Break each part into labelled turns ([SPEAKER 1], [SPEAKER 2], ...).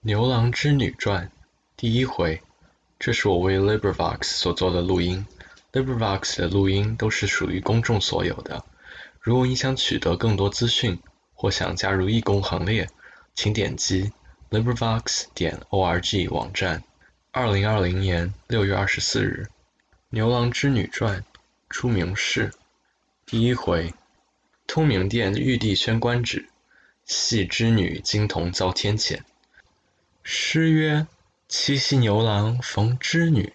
[SPEAKER 1] 牛郎织女传第一回，这是我为 LibriVox 所做的录音。LibriVox 的录音都是属于公众所有的。如果你想取得更多资讯，或想加入义工行列，请点击 LibriVox 点 org 网站。二零二零年六月二十四日，《牛郎织女传》出名士第一回，通明殿玉帝宣官旨，系织女金童遭天谴。诗曰：“七夕牛郎逢织女，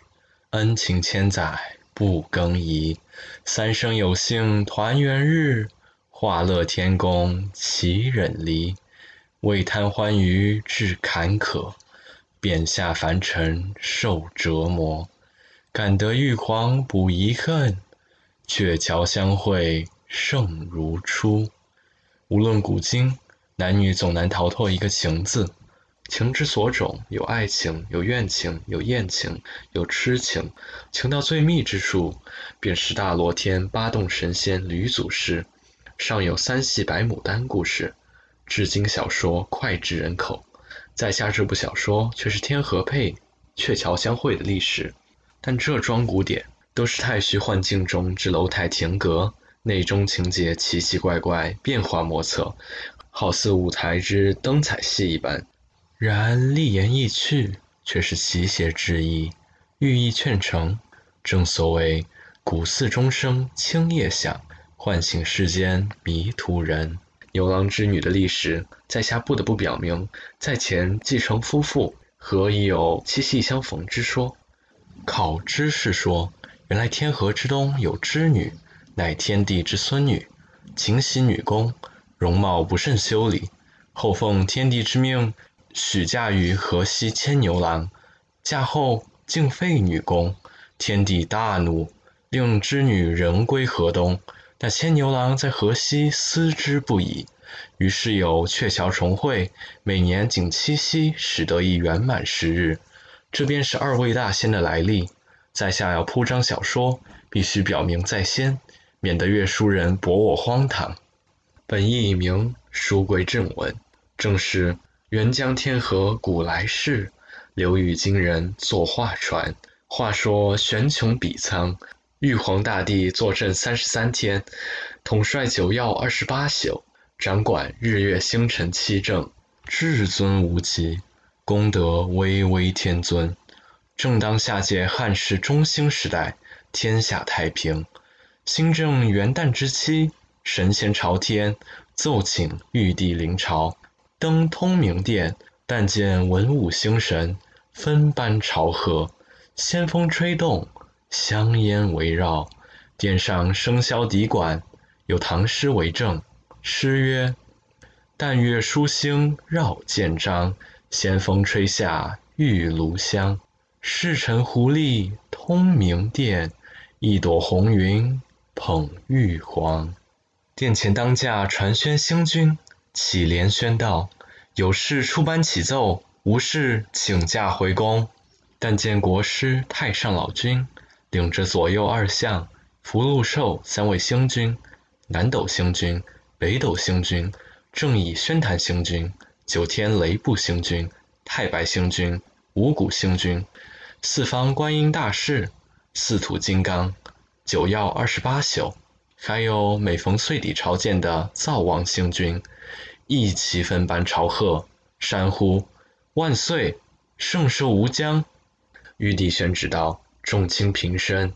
[SPEAKER 1] 恩情千载不更移。三生有幸团圆日，化乐天宫岂忍离？为贪欢娱致坎坷，便下凡尘受折磨。感得玉皇补遗恨，鹊桥相会胜如初。”无论古今，男女总难逃脱一个“情”字。情之所种，有爱情，有怨情，有艳情，有痴情。情到最密之处，便是大罗天八洞神仙吕祖师。上有三系白牡丹故事，至今小说脍炙人口。在下这部小说却是天河配、鹊桥相会的历史。但这桩古典，都是太虚幻境中之楼台亭阁，内中情节奇奇怪怪，变化莫测，好似舞台之灯彩戏一般。然立言意趣，却是奇邪之意，寓意劝诚。正所谓古寺钟声清夜响，唤醒世间迷途人。牛郎织女的历史，在下不得不表明，在前继承夫妇，何以有七夕相逢之说？考知是说，原来天河之东有织女，乃天帝之孙女，勤洗女工，容貌不甚修理，后奉天帝之命。许嫁于河西牵牛郎，嫁后竟废女工，天帝大怒，令织女仍归河东。那牵牛郎在河西思之不已，于是有鹊桥重会，每年仅七夕，使得一圆满时日。这便是二位大仙的来历。在下要铺张小说，必须表明在先，免得阅书人驳我荒唐。本意名书归正文，正是。元江天河古来事，流域今人作画传。话说玄穹比苍，玉皇大帝坐镇三十三天，统帅九曜二十八宿，掌管日月星辰七正，至尊无极，功德巍巍天尊。正当下界汉室中兴时代，天下太平。新正元旦之期，神仙朝天，奏请玉帝临朝。登通明殿，但见文武星神分班朝贺，仙风吹动，香烟围绕。殿上笙箫笛管，有唐诗为证。诗曰：“但月疏星绕剑章，仙风吹下玉炉香。侍臣狐狸通明殿，一朵红云捧玉皇。”殿前当驾传宣星君。启连宣道：“有事出班启奏，无事请假回宫。”但见国师太上老君领着左右二相、福禄寿三位星君、南斗星君、北斗星君、正乙宣坛星君、九天雷部星君、太白星君、五谷星君、四方观音大士、四土金刚、九曜二十八宿，还有每逢岁底朝见的灶王星君。一齐分班朝贺，山呼万岁，圣寿无疆。玉帝宣旨道：“众卿平身。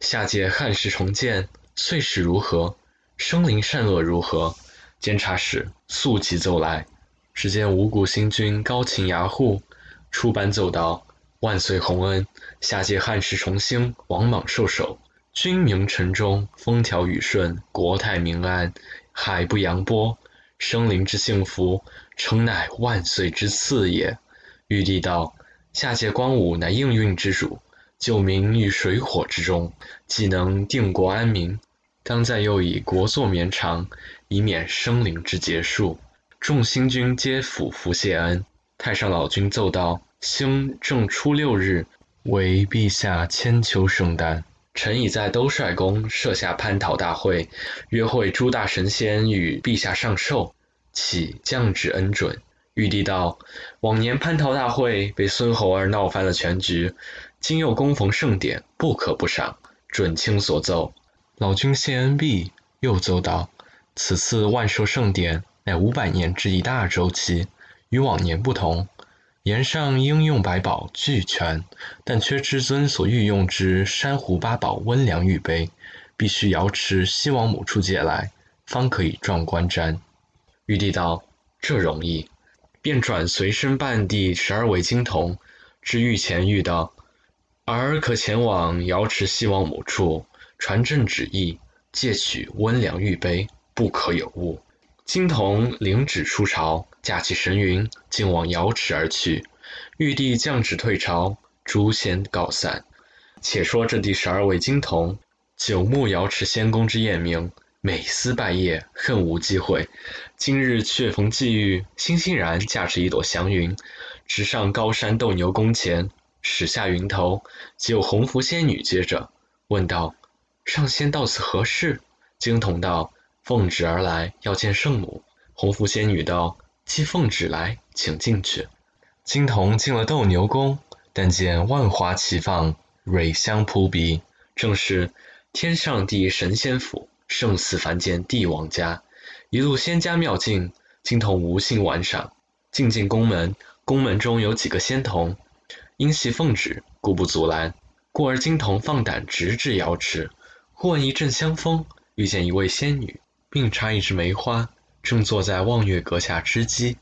[SPEAKER 1] 下界汉室重建，岁时如何？生灵善恶如何？”监察使速即奏来。只见五谷星君高擎牙护，出班奏道：“万岁洪恩，下界汉室重兴，王莽受首，君明臣忠，风调雨顺，国泰民安，海不扬波。”生灵之幸福，诚乃万岁之赐也。玉帝道：“下界光武乃应运之主，救民于水火之中，既能定国安民，当再又以国祚绵长，以免生灵之结束。”众星君皆俯伏谢恩。太上老君奏道：“兴正初六日，为陛下千秋圣诞。”臣已在兜率宫设下蟠桃大会，约会诸大神仙与陛下上寿，启降旨恩准。玉帝道：“往年蟠桃大会被孙猴儿闹翻了全局，今又恭逢盛典，不可不赏。准卿所奏。”老君谢恩毕，又奏道：“此次万寿盛典乃五百年之一大周期，与往年不同。岩上应用百宝俱全，但缺至尊所御用之珊瑚八宝温凉玉杯，必须瑶池西王母处借来，方可以壮观瞻。”玉帝道：“这容易。”便转随身伴地十二位金童，至御前御道：“儿可前往瑶池西王母处，传朕旨意，借取温凉玉杯，不可有误。”金童领旨出朝，驾起神云，径往瑶池而去。玉帝降旨退朝，诸仙告散。且说这第十二位金童，久慕瑶池仙宫之艳名。每思拜谒，恨无机会。今日却逢际遇，欣欣然驾着一朵祥云，直上高山斗牛宫前，驶下云头，即有红拂仙女接着，问道：“上仙到此何事？”金童道：“奉旨而来，要见圣母。”红拂仙女道：“既奉旨来，请进去。”金童进了斗牛宫，但见万花齐放，蕊香扑鼻，正是天上地神仙府。胜似凡间帝王家，一路仙家妙境，金童无心玩赏。进进宫门，宫门中有几个仙童，因系奉旨，故不阻拦。故而金童放胆直至瑶池，忽闻一阵香风，遇见一位仙女，并插一枝梅花，正坐在望月阁下织机。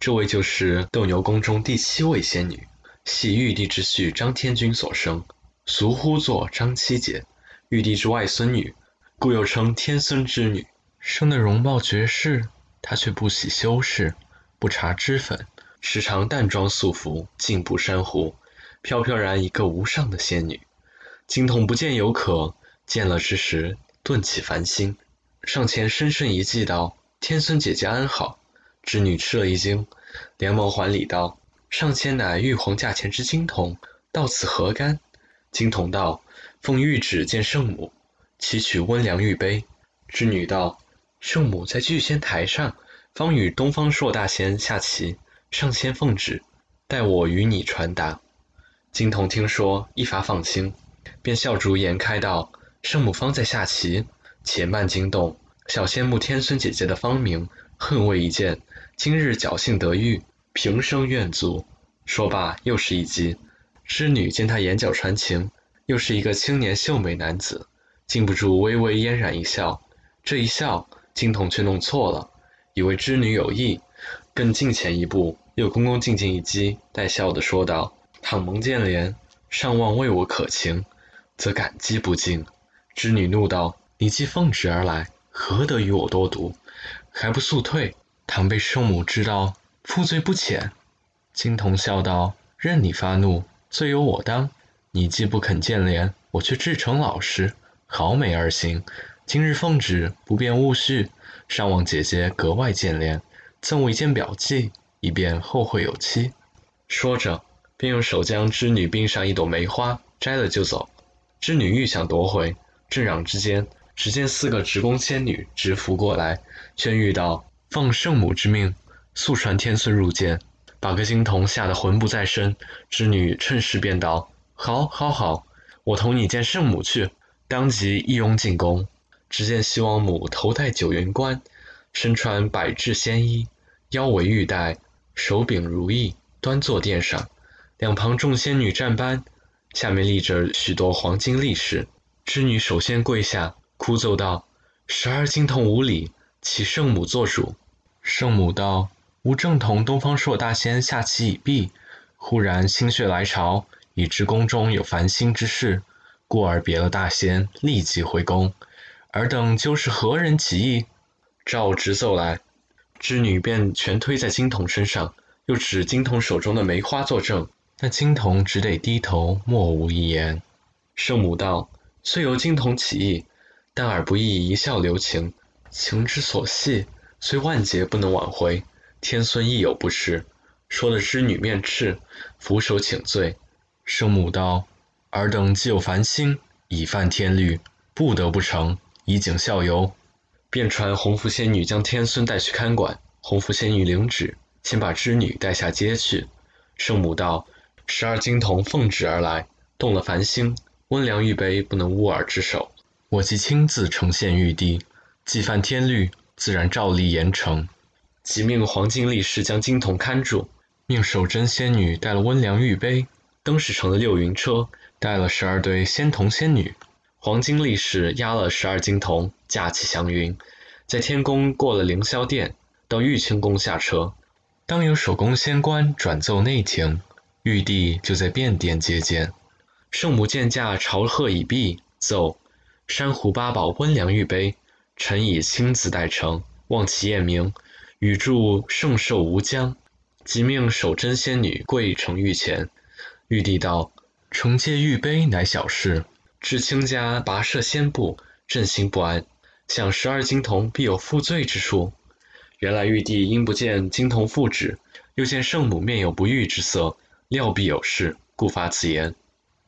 [SPEAKER 1] 这位就是斗牛宫中第七位仙女，系玉帝之婿张天君所生，俗呼作张七姐，玉帝之外孙女。故又称天孙之女，生的容貌绝世，她却不喜修饰，不搽脂粉，时常淡妆素服，静步珊瑚，飘飘然一个无上的仙女。金童不见有可，见了之时，顿起凡心，上前深深一记道：“天孙姐姐安好。”织女吃了一惊，连忙还礼道：“上仙乃玉皇驾前之金童，到此何干？”金童道：“奉玉旨见圣母。”祈取温凉玉杯，织女道：“圣母在聚仙台上，方与东方朔大仙下棋。上仙奉旨，待我与你传达。”金童听说，一发放心，便笑逐颜开道：“圣母方在下棋，且慢惊动。小仙慕天孙姐姐的芳名，恨未一见。今日侥幸得遇，平生愿足。”说罢，又是一击。织女见他眼角传情，又是一个青年秀美男子。禁不住微微嫣然一笑，这一笑，金童却弄错了，以为织女有意，更近前一步，又恭恭敬敬一击，带笑的说道：“倘蒙见怜，尚望为我可情，则感激不尽。”织女怒道：“你既奉旨而来，何得与我多读？还不速退！倘被圣母知道，负罪不浅。”金童笑道：“任你发怒，罪由我当。你既不肯见怜，我却至诚老实。”好美而行，今日奉旨，不便勿续，尚望姐姐格外见怜，赠我一件表记，以便后会有期。说着，便用手将织女冰上一朵梅花摘了就走。织女欲想夺回，正嚷之间，只见四个职工仙女直扶过来，宣谕道：“奉圣母之命，速传天孙入见。”把个金童吓得魂不在身。织女趁势便道：“好，好，好，我同你见圣母去。”当即一拥进宫，只见西王母头戴九云冠，身穿百制仙衣，腰围玉带，手柄如意，端坐殿上。两旁众仙女站班，下面立着许多黄金力士。织女首先跪下，哭奏道：“十二金童无礼，启圣母做主。”圣母道：“吾正同东方朔大仙下棋已毕，忽然心血来潮，已知宫中有烦心之事。”故而别了大仙，立即回宫。尔等究是何人起意？照直奏来。织女便全推在金童身上，又指金童手中的梅花作证。那金童只得低头，默无一言。圣母道：“虽由金童起意，但尔不亦一笑留情。情之所系，虽万劫不能挽回。天孙亦有不是。”说的织女面赤，俯首请罪。圣母道。尔等既有烦心，已犯天律，不得不成，以儆效尤。便传红拂仙女将天孙带去看管。红拂仙女领旨，请把织女带下街去。”圣母道：“十二金童奉旨而来，动了繁星，温良玉杯不能污尔之手。我即亲自呈现玉帝，既犯天律，自然照例严惩。”即命黄金力士将金童看住，命守贞仙女带了温凉玉杯，登使成的六云车，带了十二对仙童仙女。黄金力士押了十二金童，驾起祥云，在天宫过了凌霄殿，到玉清宫下车。当有守宫仙官转奏内廷，玉帝就在便殿接见。圣母见驾，朝贺已毕，奏：珊瑚八宝温凉玉杯，臣已亲自代呈，望其验明。语祝圣寿无疆，即命守贞仙女跪承御前。玉帝道：“承接玉杯乃小事，至卿家跋涉仙步，朕心不安，想十二金童必有负罪之处。”原来玉帝因不见金童复旨，又见圣母面有不悦之色，料必有事，故发此言。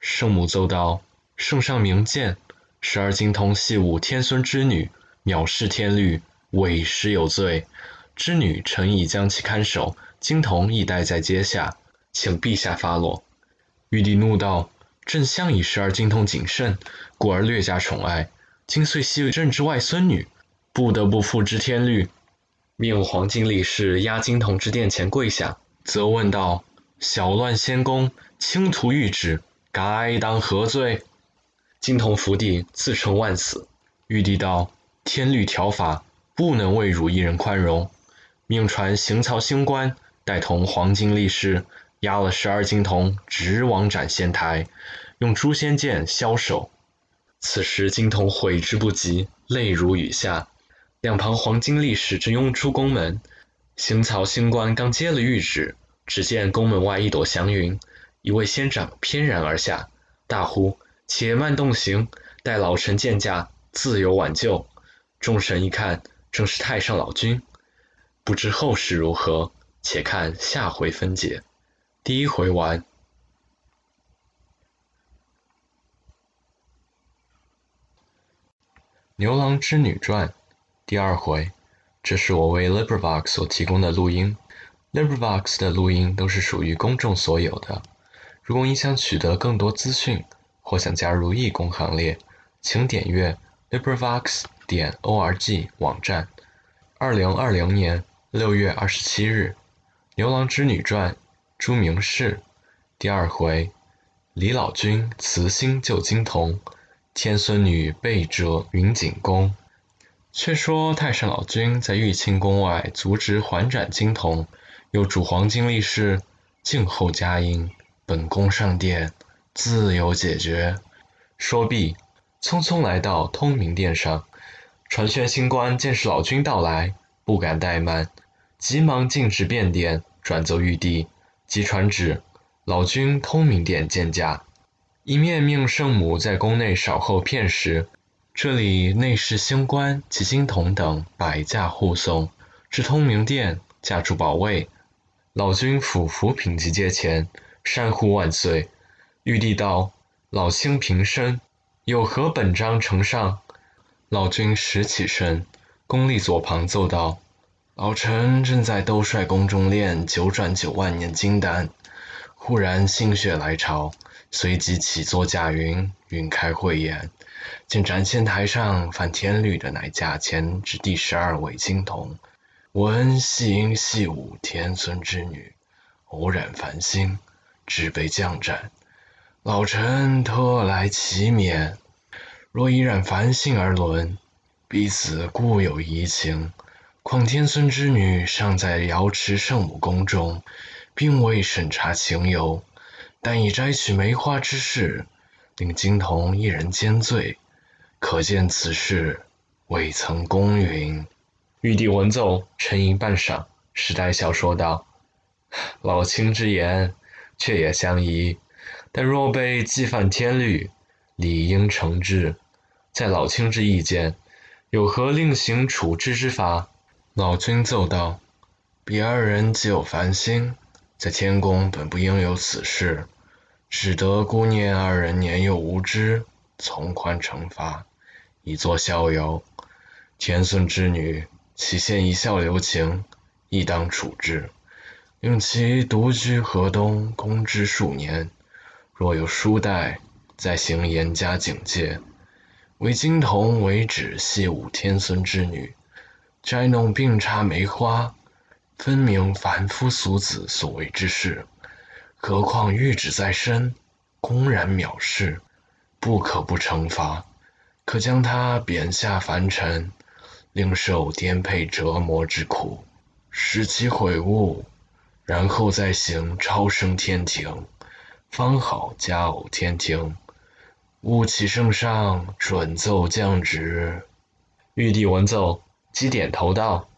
[SPEAKER 1] 圣母奏道：“圣上明鉴，十二金童系吾天孙之女，藐视天律，委实有罪。”织女臣已将其看守，金童亦待在阶下，请陛下发落。玉帝怒道：“朕向以十二金童谨慎，故而略加宠爱。今遂系朕之外孙女，不得不负之天律。”命黄金力士押金童之殿前跪下，责问道：“小乱仙宫，轻图玉旨，该当何罪？”金童伏地，自称万死。玉帝道：“天律条法，不能为汝一人宽容。”命传行曹星官带同黄金力士，押了十二金童，直往斩仙台，用诛仙剑削首。此时金童悔之不及，泪如雨下。两旁黄金力士正拥出宫门，行曹星官刚接了谕旨，只见宫门外一朵祥云，一位仙长翩然而下，大呼：“且慢动刑，待老臣见驾，自有挽救。”众神一看，正是太上老君。不知后事如何，且看下回分解。第一回完。《牛郎织女传》第二回，这是我为 LibriVox 所提供的录音。LibriVox 的录音都是属于公众所有的。如果你想取得更多资讯，或想加入义工行列，请点阅 LibriVox 点 org 网站。二零二零年。六月二十七日，《牛郎织女传》朱明氏第二回，李老君慈心救金童，天孙女背折云锦宫。却说太上老君在玉清宫外阻止还斩金童，又嘱黄金力士静候佳音，本宫上殿自有解决。说毕，匆匆来到通明殿上，传宣星官见是老君到来，不敢怠慢。急忙径直便殿，转奏玉帝，即传旨：老君通明殿见驾。一面命圣母在宫内稍候片时，这里内侍星官及金童等百驾护送至通明殿，驾住宝位。老君俯伏品级阶前，山呼万岁。玉帝道：“老卿平身，有何本章呈上？”老君拾起身，恭立左旁，奏道。老臣正在兜率宫中炼九转九万年金丹，忽然心血来潮，随即起坐驾云，云开慧眼，见展仙台上犯天律的乃驾前之第十二位金童，闻细音细舞天孙之女，偶染凡心，只被降斩。老臣特来祈免。若以染凡心而论，彼此固有疑情。况天孙之女尚在瑶池圣母宫中，并未审查情由，但以摘取梅花之事，令金童一人兼罪，可见此事未曾公允。玉帝闻奏，沉吟半晌，时代笑说道：“老卿之言，却也相宜。但若被既犯天律，理应惩治。在老卿之意见，有何另行处置之法？”老君奏道：“彼二人既有凡心，在天宫本不应有此事，只得姑念二人年幼无知，从宽惩罚，以作逍遥。天孙之女，岂现一笑留情，亦当处置。令其独居河东，攻之数年。若有书代，再行严加警戒。为金童为止系武天孙之女，摘弄并插梅花，分明凡夫俗子所为之事。何况玉旨在身，公然藐视，不可不惩罚。可将他贬下凡尘，另受颠沛折磨之苦，使其悔悟，然后再行超升天庭，方好佳偶天庭。吾启圣上，准奏降旨。
[SPEAKER 2] 玉帝闻奏，即点头道：“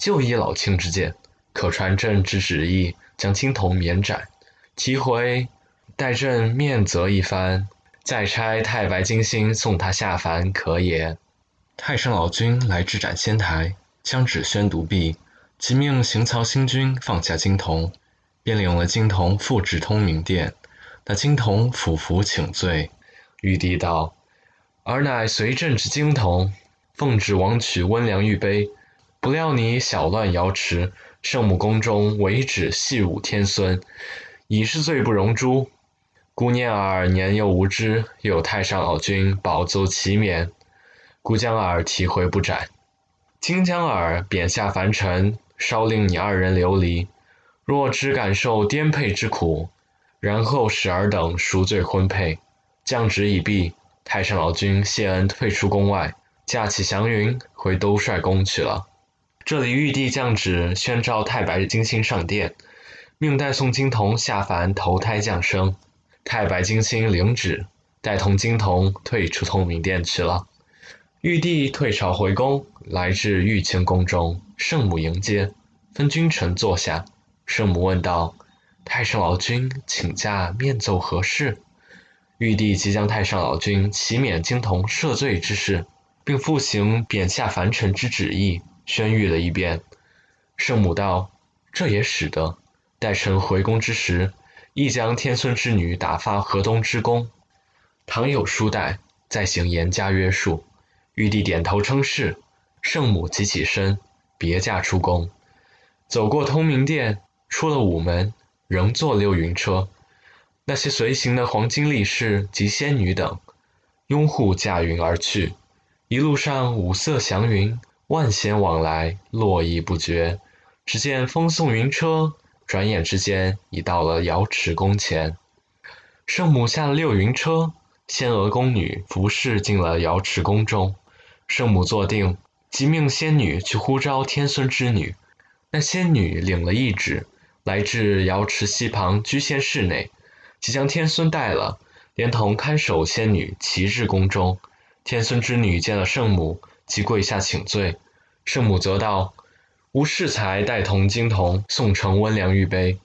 [SPEAKER 2] 就依老卿之见，可传朕之旨意，将金童免斩，提回，待朕面责一番。”再差太白金星送他下凡，可也？
[SPEAKER 1] 太上老君来至斩仙台，将旨宣读毕，即命行曹星君放下金童，便领了金童复至通明殿。那金童俯伏请罪。
[SPEAKER 2] 玉帝道：“尔乃随朕之金童，奉旨王取温良玉杯，不料你小乱瑶池，圣母宫中违旨戏辱天孙，已是罪不容诛。”姑念尔年幼无知，有太上老君保奏其免，故将尔提回不斩。今将尔贬下凡尘，稍令你二人流离。若只感受颠沛之苦，然后使尔等赎罪婚配。降旨已毕，太上老君谢恩退出宫外，驾起祥云回兜率宫去了。这里玉帝降旨宣召太白金星上殿，命代送金童下凡投胎降生。太白金星领旨，带同金童退出通明殿去了。玉帝退朝回宫，来至玉清宫中，圣母迎接，分君臣坐下。圣母问道：“太上老君请假面奏何事？”玉帝即将太上老君启免金童赦罪之事，并复行贬下凡尘之旨意，宣谕了一遍。圣母道：“这也使得，待臣回宫之时。”亦将天孙之女打发河东之宫，倘有书带，再行严加约束。玉帝点头称是，圣母即起身，别驾出宫，走过通明殿，出了午门，仍坐六云车。那些随行的黄金力士及仙女等，拥护驾云而去。一路上五色祥云，万仙往来，络绎不绝。只见风送云车。转眼之间，已到了瑶池宫前。圣母下了六云车，仙娥宫女服侍进了瑶池宫中。圣母坐定，即命仙女去呼召天孙之女。那仙女领了懿旨，来至瑶池溪旁居仙室内，即将天孙带了，连同看守仙女齐至宫中。天孙之女见了圣母，即跪下请罪。圣母则道。吾适才带同金童送呈温凉玉杯，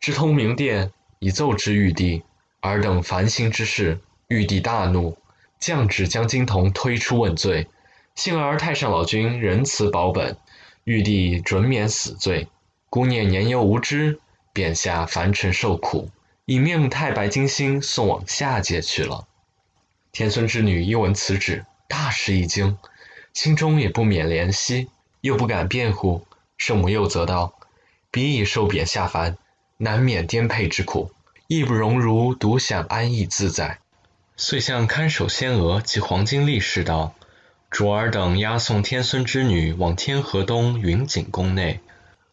[SPEAKER 2] 至通明殿，以奏之玉帝。尔等烦心之事，玉帝大怒，降旨将金童推出问罪。幸而太上老君仁慈保本，玉帝准免死罪。姑念年幼无知，贬下凡尘受苦，已命太白金星送往下界去了。天孙之女一闻此旨，大吃一惊，心中也不免怜惜。又不敢辩护，圣母又责道：“彼已受贬下凡，难免颠沛之苦，亦不容如独享安逸自在。”
[SPEAKER 1] 遂向看守仙娥及黄金力士道：“主儿等押送天孙之女往天河东云锦宫内，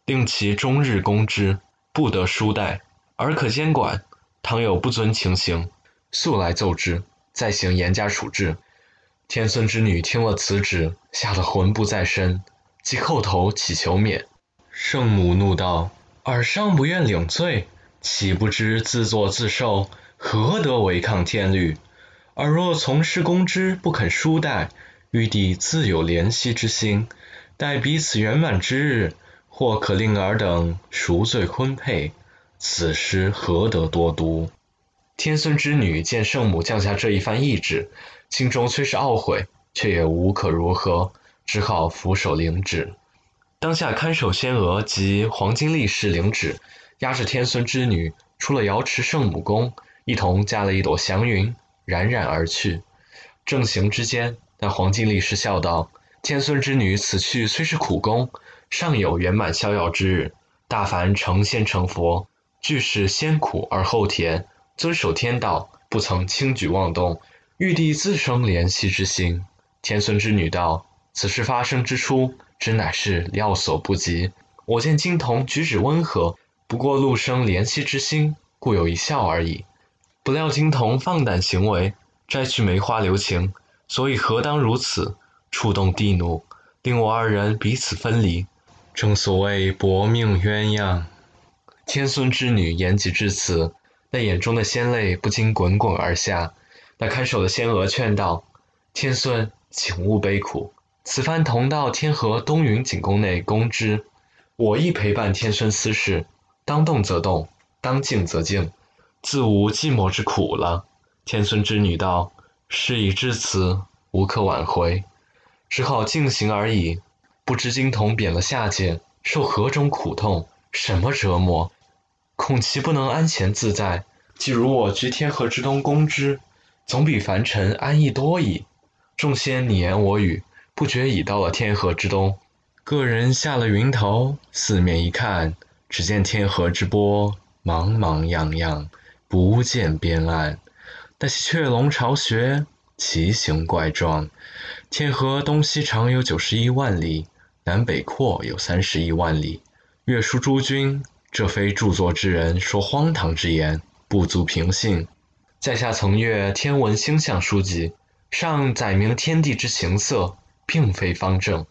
[SPEAKER 1] 令其终日供之，不得疏待，而可监管。倘有不遵情形，速来奏之，再行严加处置。”天孙之女听了此旨，吓得魂不在身。即叩头乞求免，圣母怒道：“尔尚不愿领罪，岂不知自作自受，何得违抗天律？尔若从事公之，不肯疏待，玉帝自有怜惜之心，待彼此圆满之日，或可令尔等赎罪婚配。此时何得多读？”
[SPEAKER 2] 天孙之女见圣母降下这一番懿旨，心中虽是懊悔，却也无可如何。只好俯首领旨。当下看守仙娥及黄金力士领旨，押着天孙之女出了瑶池圣母宫，一同驾了一朵祥云，冉冉而去。正行之间，那黄金力士笑道：“天孙之女此去虽是苦功，尚有圆满逍遥之日。大凡成仙成佛，俱是先苦而后甜，遵守天道，不曾轻举妄动。玉帝自生怜惜之心。天孙之女道：“此事发生之初，真乃是料所不及。我见金童举止温和，不过露生怜惜之心，故有一笑而已。不料金童放胆行为，摘去梅花留情，所以何当如此，触动帝怒，令我二人彼此分离。
[SPEAKER 1] 正所谓薄命鸳鸯。”
[SPEAKER 2] 天孙之女言及至此，那眼中的鲜泪不禁滚滚而下。那看守的仙娥劝道：“天孙，请勿悲苦。此番同到天河东云景宫内攻之，我亦陪伴天孙私事，当动则动，当静则静，自无寂寞之苦了。”天孙之女道：“事已至此，无可挽回，只好静行而已。不知金童贬了下界，受何种苦痛，什么折磨？恐其不能安闲自在。既如我居天河之东攻之。”总比凡尘安逸多矣。众仙你言我语，不觉已到了天河之东。
[SPEAKER 1] 个人下了云头，四面一看，只见天河之波茫茫漾漾，不见边岸。那些雀龙巢穴，奇形怪状。天河东西长有九十一万里，南北阔有三十一万里。岳书诸君，这非著作之人说荒唐之言，不足凭信。
[SPEAKER 2] 在下曾阅天文星象书籍，上载明天地之形色，并非方正，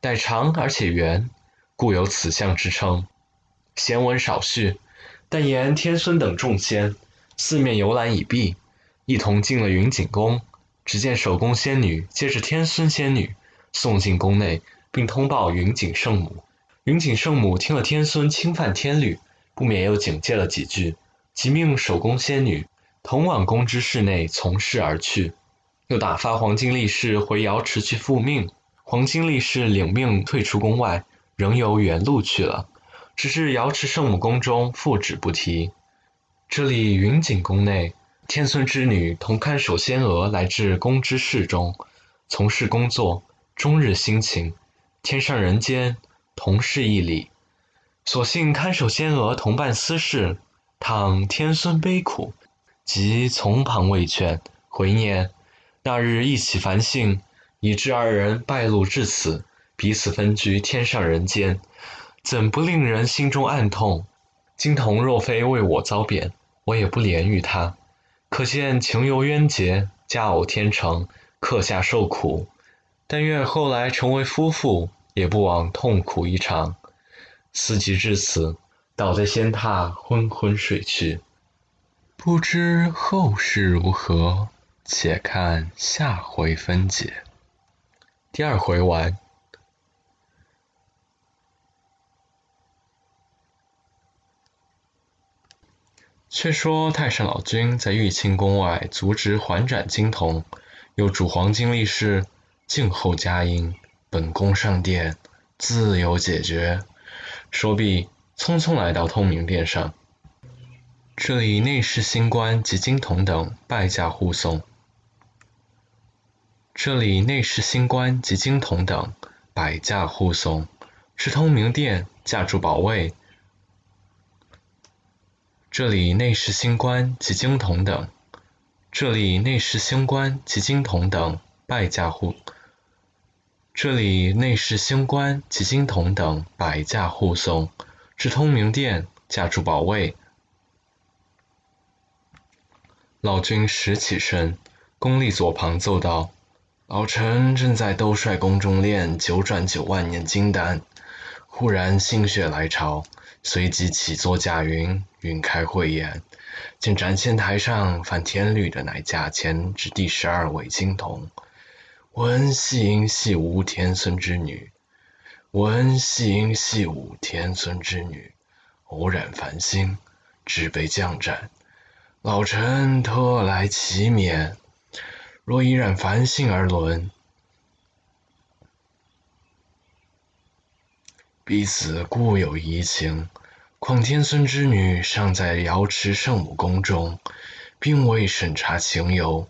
[SPEAKER 2] 乃长而且圆，故有此象之称。闲文少叙，但言天孙等众仙四面游览已毕，一同进了云景宫。只见守宫仙女接着天孙仙女送进宫内，并通报云锦圣母。云锦圣母听了天孙侵犯天律，不免又警戒了几句，即命守宫仙女。同往宫之室内从事而去，又打发黄金力士回瑶池去复命。黄金力士领命退出宫外，仍由原路去了。只是瑶池圣母宫中复旨不提。这里云锦宫内，天孙之女同看守仙娥来至宫之室中，从事工作，终日辛勤。天上人间，同是一理。所幸看守仙娥同伴私事，倘天孙悲苦。即从旁慰劝，回念那日一起烦性，以致二人败露至此，彼此分居天上人间，怎不令人心中暗痛？金童若非为我遭贬，我也不怜于他。可见情由冤结，佳偶天成，刻下受苦。但愿后来成为夫妇，也不枉痛苦一场。思及至此，倒在仙榻，昏昏睡去。
[SPEAKER 1] 不知后事如何，且看下回分解。
[SPEAKER 2] 第二回完。
[SPEAKER 1] 却说太上老君在玉清宫外阻止缓斩金童，又嘱黄金力士静候佳音，本宫上殿自有解决。说毕，匆匆来到通明殿上。这里内侍星官及金童等拜驾护送。这里内侍星官及金童等摆驾护送，至通明殿驾住保卫。这里内侍星官及金童等，这里内侍星官及金童等拜驾护。这里内侍星官及金童等摆驾护送，至通明殿架住保卫。老君时起身，宫立左旁奏道：“老臣正在兜率宫中炼九转九万年金丹，忽然心血来潮，随即起坐驾云，云开慧眼，见斩仙台上犯天律的乃驾前之第十二位金童，闻细音细舞天孙之女，闻细音细舞天孙之女，偶然烦心，只被降斩。”老臣特来启免，若依然烦性而论，彼此固有疑情。况天孙之女尚在瑶池圣母宫中，并未审查情由，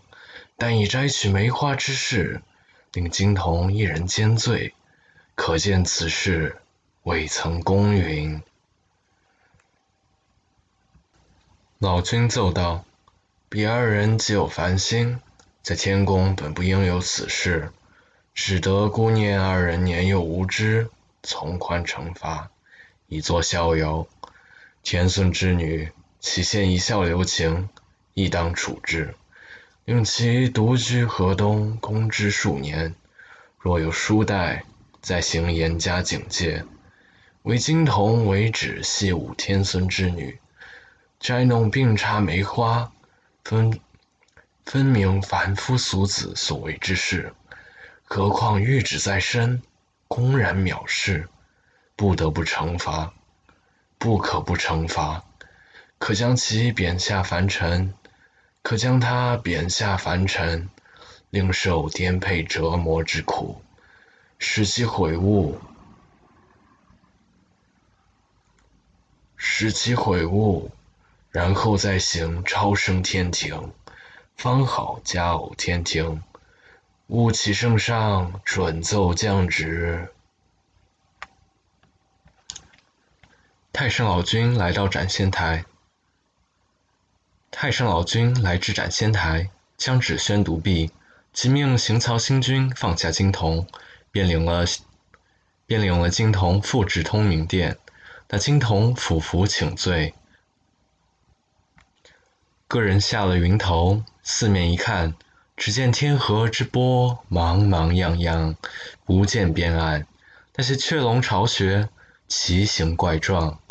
[SPEAKER 1] 但以摘取梅花之事，令金童一人兼罪，可见此事未曾公允。老君奏道：“彼二人既有凡心，在天宫本不应有此事，只得姑念二人年幼无知，从宽惩罚，以作逍遥。天孙之女，岂现一笑留情？亦当处置。”令其独居河东，攻之数年。若有疏怠，再行严加警戒。为金童为止戏舞天孙之女，摘弄并插梅花，分分明凡夫俗子所为之事。何况玉旨在身，公然藐视，不得不惩罚。”不可不惩罚，可将其贬下凡尘，可将他贬下凡尘，另受颠沛折磨之苦，使其悔悟，使其悔悟，然后再行超升天庭，方好加偶天庭。吾启圣上准奏降旨。
[SPEAKER 2] 太上老君来到斩仙台。太上老君来至斩仙台，将旨宣读毕，即命行曹星君放下金童，便领了便领了金童复至通明殿。那金童俯伏请罪。个人下了云头，四面一看，只见天河之波茫茫漾漾，不见边岸。那些雀龙巢穴，奇形怪状。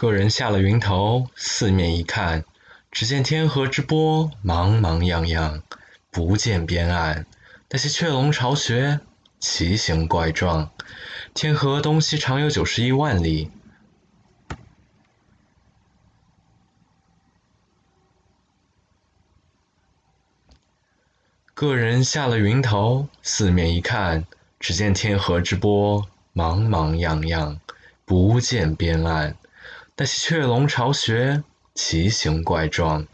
[SPEAKER 2] 个人下了云头，四面一看，只见天河之波茫茫漾漾，不见边岸。那些雀龙巢穴，奇形怪状。天河东西长有九十一万里。个人下了云头，四面一看，只见天河之波茫茫漾漾，不见边岸。那些雀龙巢穴，奇形怪状。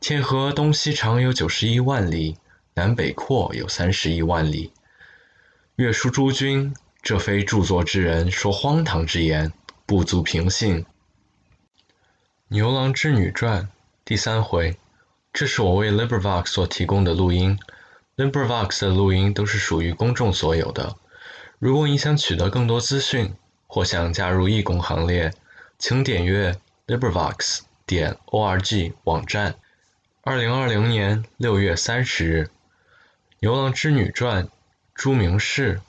[SPEAKER 2] 天河东西长有九十一万里，南北阔有三十一万里。月书诸君，这非著作之人说荒唐之言，不足凭信。
[SPEAKER 1] 《牛郎织女传》第三回，这是我为 LibriVox 所提供的录音。LibriVox 的录音都是属于公众所有的。如果你想取得更多资讯，或想加入义工行列，请点阅 LibriVox 点 org 网站。二零二零年六月三十日，《牛郎织女传》朱明氏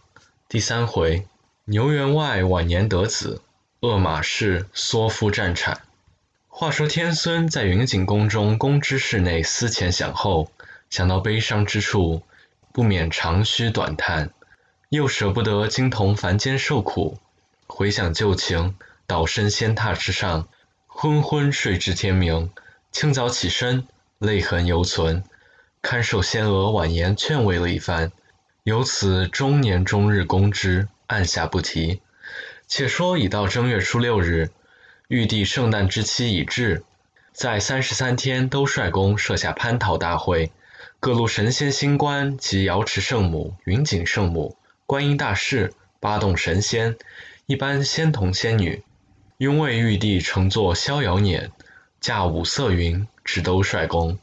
[SPEAKER 1] 第三回：牛员外晚年得子，恶马氏缩夫战产。话说天孙在云景宫中宫之室内思前想后，想到悲伤之处，不免长吁短叹，又舍不得金童凡间受苦，回想旧情。倒身仙榻之上，昏昏睡至天明。清早起身，泪痕犹存。看守仙娥婉言劝慰了一番，由此终年终日攻之，按下不提。且说已到正月初六日，玉帝圣诞之期已至，在三十三天都率宫设下蟠桃大会，各路神仙星官及瑶池圣母、云锦圣母、观音大士、八洞神仙、一般仙童仙女。拥为玉帝乘坐逍遥辇，驾五色云，至兜率宫。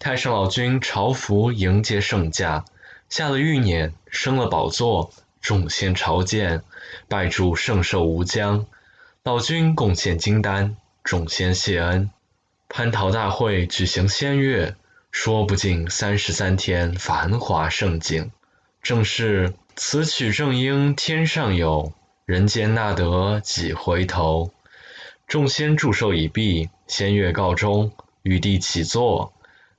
[SPEAKER 1] 太上老君朝服迎接圣驾，下了玉辇，升了宝座，众仙朝见，拜祝圣寿无疆。老君贡献金丹，众仙谢恩。蟠桃大会举行仙乐，说不尽三十三天繁华盛景。正是此曲正应天上有人间，那得几回头。众仙祝寿已毕，仙乐告终，玉帝起坐，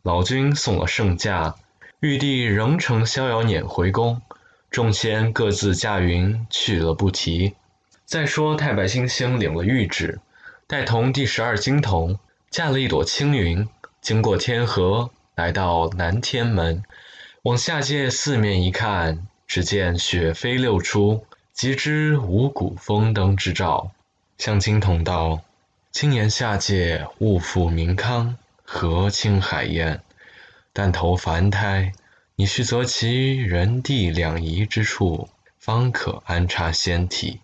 [SPEAKER 1] 老君送了圣驾，玉帝仍乘逍遥辇回宫，众仙各自驾云去了不提。再说太白星星领了玉旨，带同第十二金童，驾了一朵青云，经过天河，来到南天门，往下界四面一看，只见雪飞六出，即知五谷丰登之兆。向金童道：“今年下界物阜民康，河清海晏，但投凡胎，你须择其人地两宜之处，方可安插仙体。”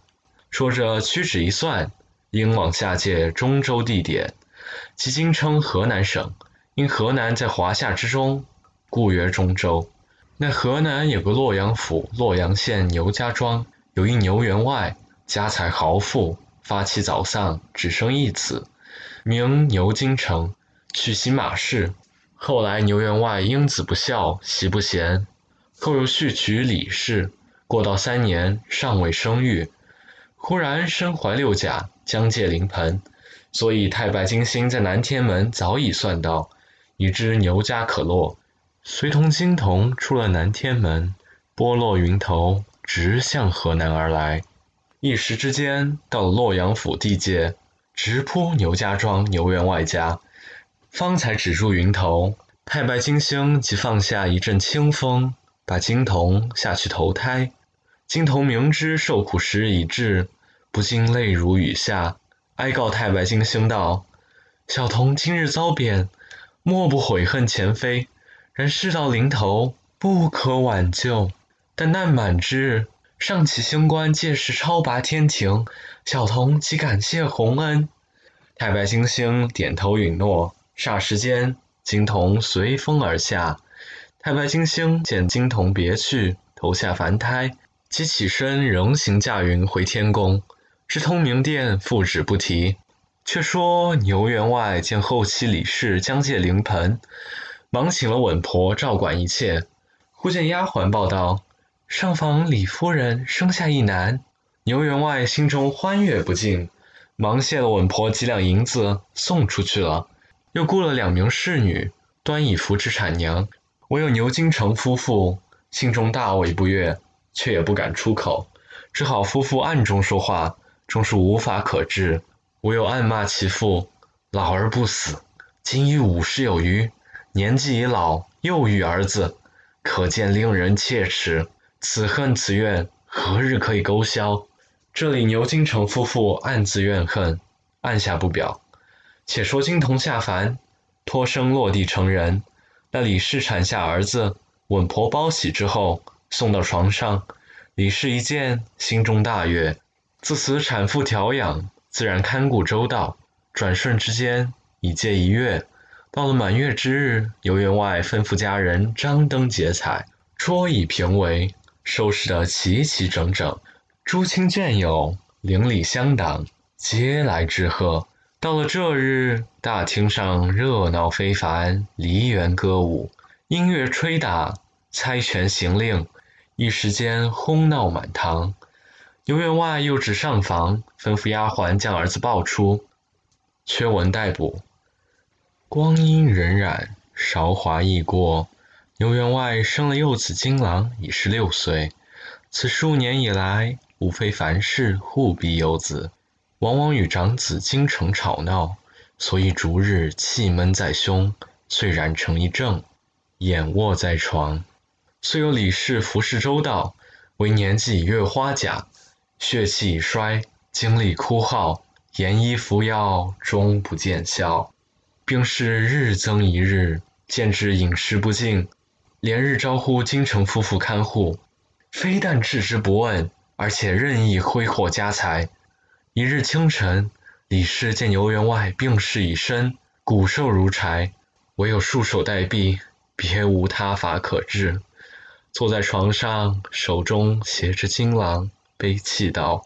[SPEAKER 1] 说着屈指一算，
[SPEAKER 2] 应往下界中州地点，即今称河南省。因河南在华夏之中，故曰中州。那河南有个洛阳府洛阳县牛家庄，有一牛员外，家财豪富，发妻早丧，只生一子，名牛金城，娶媳马氏。后来牛员外因子不孝，媳不贤，后又续娶李氏。过到三年，尚未生育，忽然身怀六甲，将届临盆，所以太白金星在南天门早已算到，已知牛家可落。随同金童出了南天门，拨落云头，直向河南而来。一时之间，到了洛阳府地界，直扑牛家庄牛员外家。方才止住云头，太白金星即放下一阵清风，把金童下去投胎。金童明知受苦时已至，不禁泪如雨下，哀告太白金星道：“小童今日遭贬，莫不悔恨前非。”然事到临头，不可挽救。但难满之日，上启星官届时超拔天庭，小童即感谢洪恩。太白金星点头允诺。霎时间，金童随风而下。太白金星见金童别去，投下凡胎，即起身仍行驾云回天宫。直通明殿，复旨不提。却说牛员外见后妻李氏将届临盆。忙请了稳婆照管一切，忽见丫鬟报道：上房李夫人生下一男。牛员外心中欢悦不尽，忙谢了稳婆几两银子，送出去了。又雇了两名侍女，端以扶持产娘。唯有牛金城夫妇心中大为不悦，却也不敢出口，只好夫妇暗中说话，终是无法可治，唯有暗骂其父：老而不死，今已五十有余。年纪已老，又育儿子，可见令人切齿。此恨此怨，何日可以勾销？这里牛金城夫妇暗自怨恨，按下不表。且说金童下凡，托生落地成人。那李氏产下儿子，稳婆包喜之后，送到床上。李氏一见，心中大悦。自此产妇调养，自然看顾周到。转瞬之间，已届一月。到了满月之日，游员外吩咐家人张灯结彩，桌椅平围，收拾得齐齐整整。诸亲眷友、邻里乡党皆来致贺。到了这日，大厅上热闹非凡，梨园歌舞，音乐吹打，猜拳行令，一时间哄闹满堂。游员外又至上房，吩咐丫鬟将儿子抱出，缺文待补。光阴荏苒，韶华易过。牛员外生了幼子金郎，已十六岁。此数年以来，无非凡事互逼幼子，往往与长子京城吵闹，所以逐日气闷在胸，遂染成一症，眼卧在床。虽有李氏服侍周到，唯年纪已越花甲，血气已衰，精力枯耗，研医服药，终不见效。病势日增一日，见之饮食不进，连日招呼京城夫妇看护，非但置之不问，而且任意挥霍家财。一日清晨，李氏见游员外病势已深，骨瘦如柴，唯有束手待毙，别无他法可治。坐在床上，手中携着金郎，悲泣道：“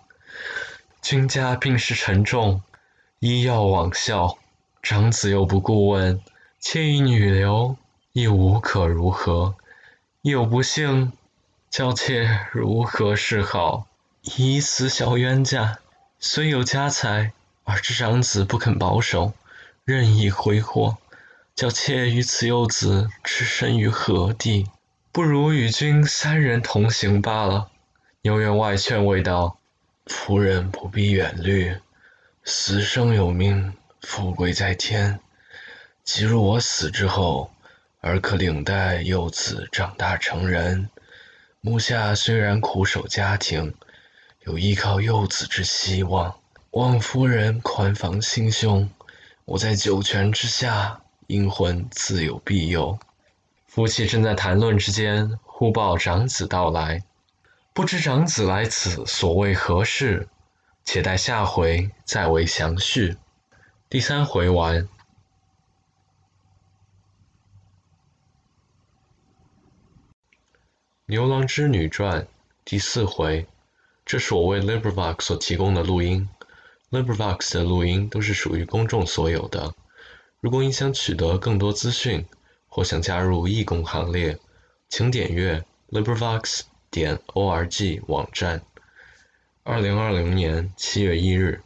[SPEAKER 2] 君家病势沉重，医药罔效。”长子又不顾问，妾一女流，亦无可如何。有不幸，叫妾如何是好？以死小冤家，虽有家财，而知长子不肯保守，任意挥霍，叫妾与此幼子置身于何地？不如与君三人同行罢了。牛员外劝慰道：“
[SPEAKER 1] 夫人不必远虑，死生有命。”富贵在天，即如我死之后，儿可领带幼子长大成人。目下虽然苦守家庭，有依靠幼子之希望。望夫人宽房心胸，我在九泉之下，阴魂自有庇佑。
[SPEAKER 2] 夫妻正在谈论之间，忽报长子到来，不知长子来此所谓何事？
[SPEAKER 1] 且待下回再为详叙。第三回完。《牛郎织女传》第四回，这是我为 LibriVox 所提供的录音。LibriVox 的录音都是属于公众所有的。如果你想取得更多资讯，或想加入义工行列，请点阅 LibriVox 点 org 网站。二零二零年七月一日，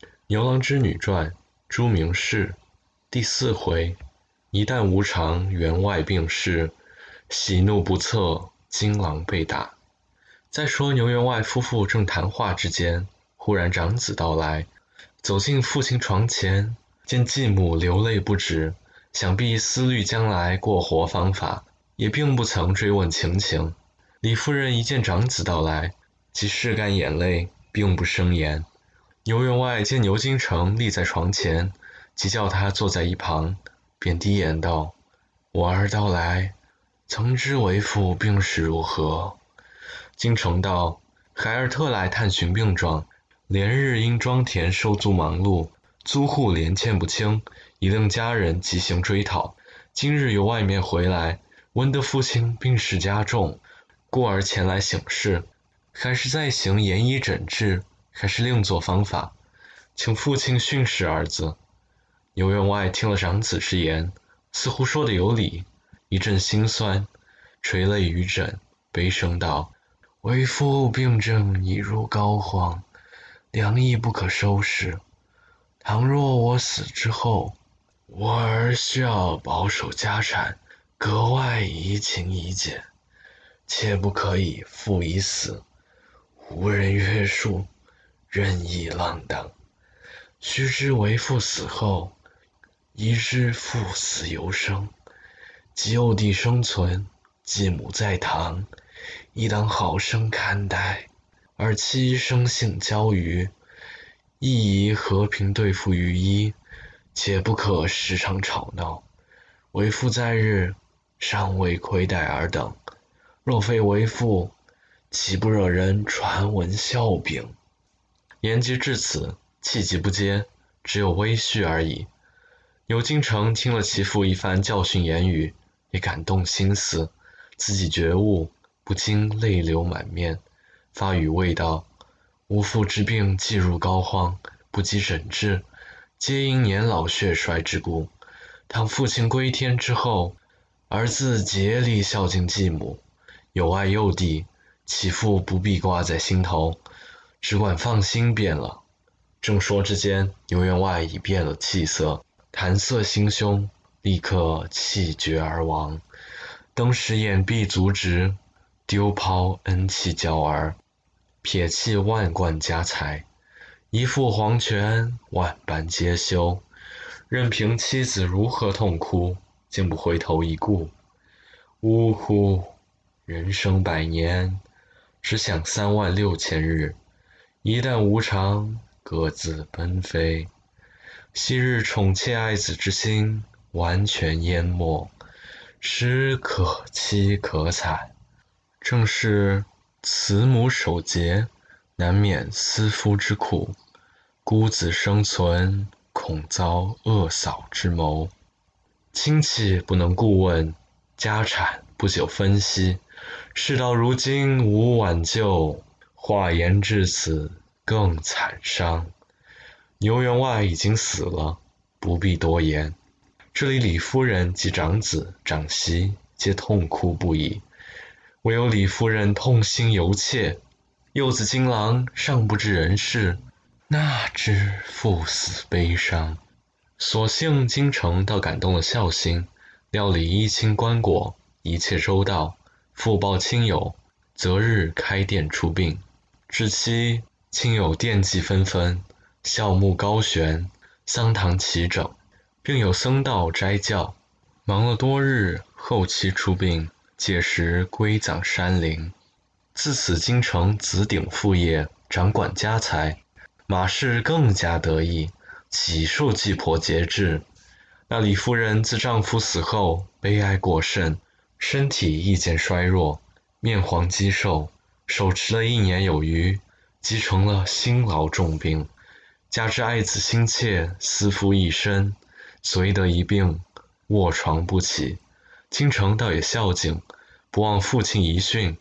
[SPEAKER 1] 《牛郎织女传》朱明氏第四回：一旦无常，员外病逝，喜怒不测。金郎被打。再说牛员外夫妇正谈话之间，忽然长子到来，走进父亲床前，见继母流泪不止，想必思虑将来过活方法，也并不曾追问情形。李夫人一见长子到来，即拭干眼泪，并不生言。牛员外见牛金城立在床前，即叫他坐在一旁，便低言道：“我儿到来。”曾知为父病势如何？京城道：孩儿特来探寻病状，连日因庄田收租忙碌，租户连欠不清，已令家人急行追讨。今日由外面回来，闻得父亲病势加重，故而前来请示，还是再行严医诊治，还是另作方法？请父亲训示儿子。牛员外听了长子之言，似乎说的有理。一阵心酸，垂泪于枕，悲声道：“为父病症已入膏肓，良医不可收拾。倘若我死之后，我儿需要保守家产，格外怡情怡俭，切不可以父已死，无人约束，任意浪荡。须知为父死后，已知父死犹生。”及幼弟生存，继母在堂，亦当好生看待。而妻生性骄愚，亦宜和平对付于一，且不可时常吵闹。为父在日，尚未亏待尔等。若非为父，岂不惹人传闻笑柄？言及至此，气急不接，只有微嘘而已。牛金城听了其父一番教训言语。也感动心思，自己觉悟，不禁泪流满面，发语谓道：“吾父之病既入膏肓，不及诊治，皆因年老血衰之故。倘父亲归天之后，儿子竭力孝敬继母，有爱幼弟，其父不必挂在心头，只管放心便了。”正说之间，牛员外已变了气色，谈色心胸。立刻气绝而亡，登时眼必足直，丢抛恩妻娇儿，撇弃万贯家财，一副黄泉万般皆休，任凭妻子如何痛哭，竟不回头一顾。呜呼！人生百年，只享三万六千日，一旦无常，各自奔飞。昔日宠妾爱子之心。完全淹没，实可凄可惨。正是慈母守节，难免思夫之苦；孤子生存，恐遭恶嫂之谋。亲戚不能顾问，家产不久分析。事到如今无挽救，话言至此更惨伤。牛员外已经死了，不必多言。这里李夫人及长子长媳皆痛哭不已，唯有李夫人痛心犹切。幼子金郎尚不知人事，哪知父死悲伤？所幸京城倒感动了孝心，料理衣亲棺椁，一切周到。复报亲友，择日开店出殡。至期，亲友惦记纷纷，孝墓高悬，丧堂齐整。并有僧道斋教，忙了多日，后期出殡，届时归葬山林。自此京城子顶父业，掌管家财，马氏更加得意，几受继婆节制。那李夫人自丈夫死后，悲哀过甚，身体亦渐衰弱，面黄肌瘦，手持了一年有余，即成了辛劳重病。加之爱子心切，思夫一身，遂得一病，卧床不起。京城倒也孝敬，不忘父亲遗训，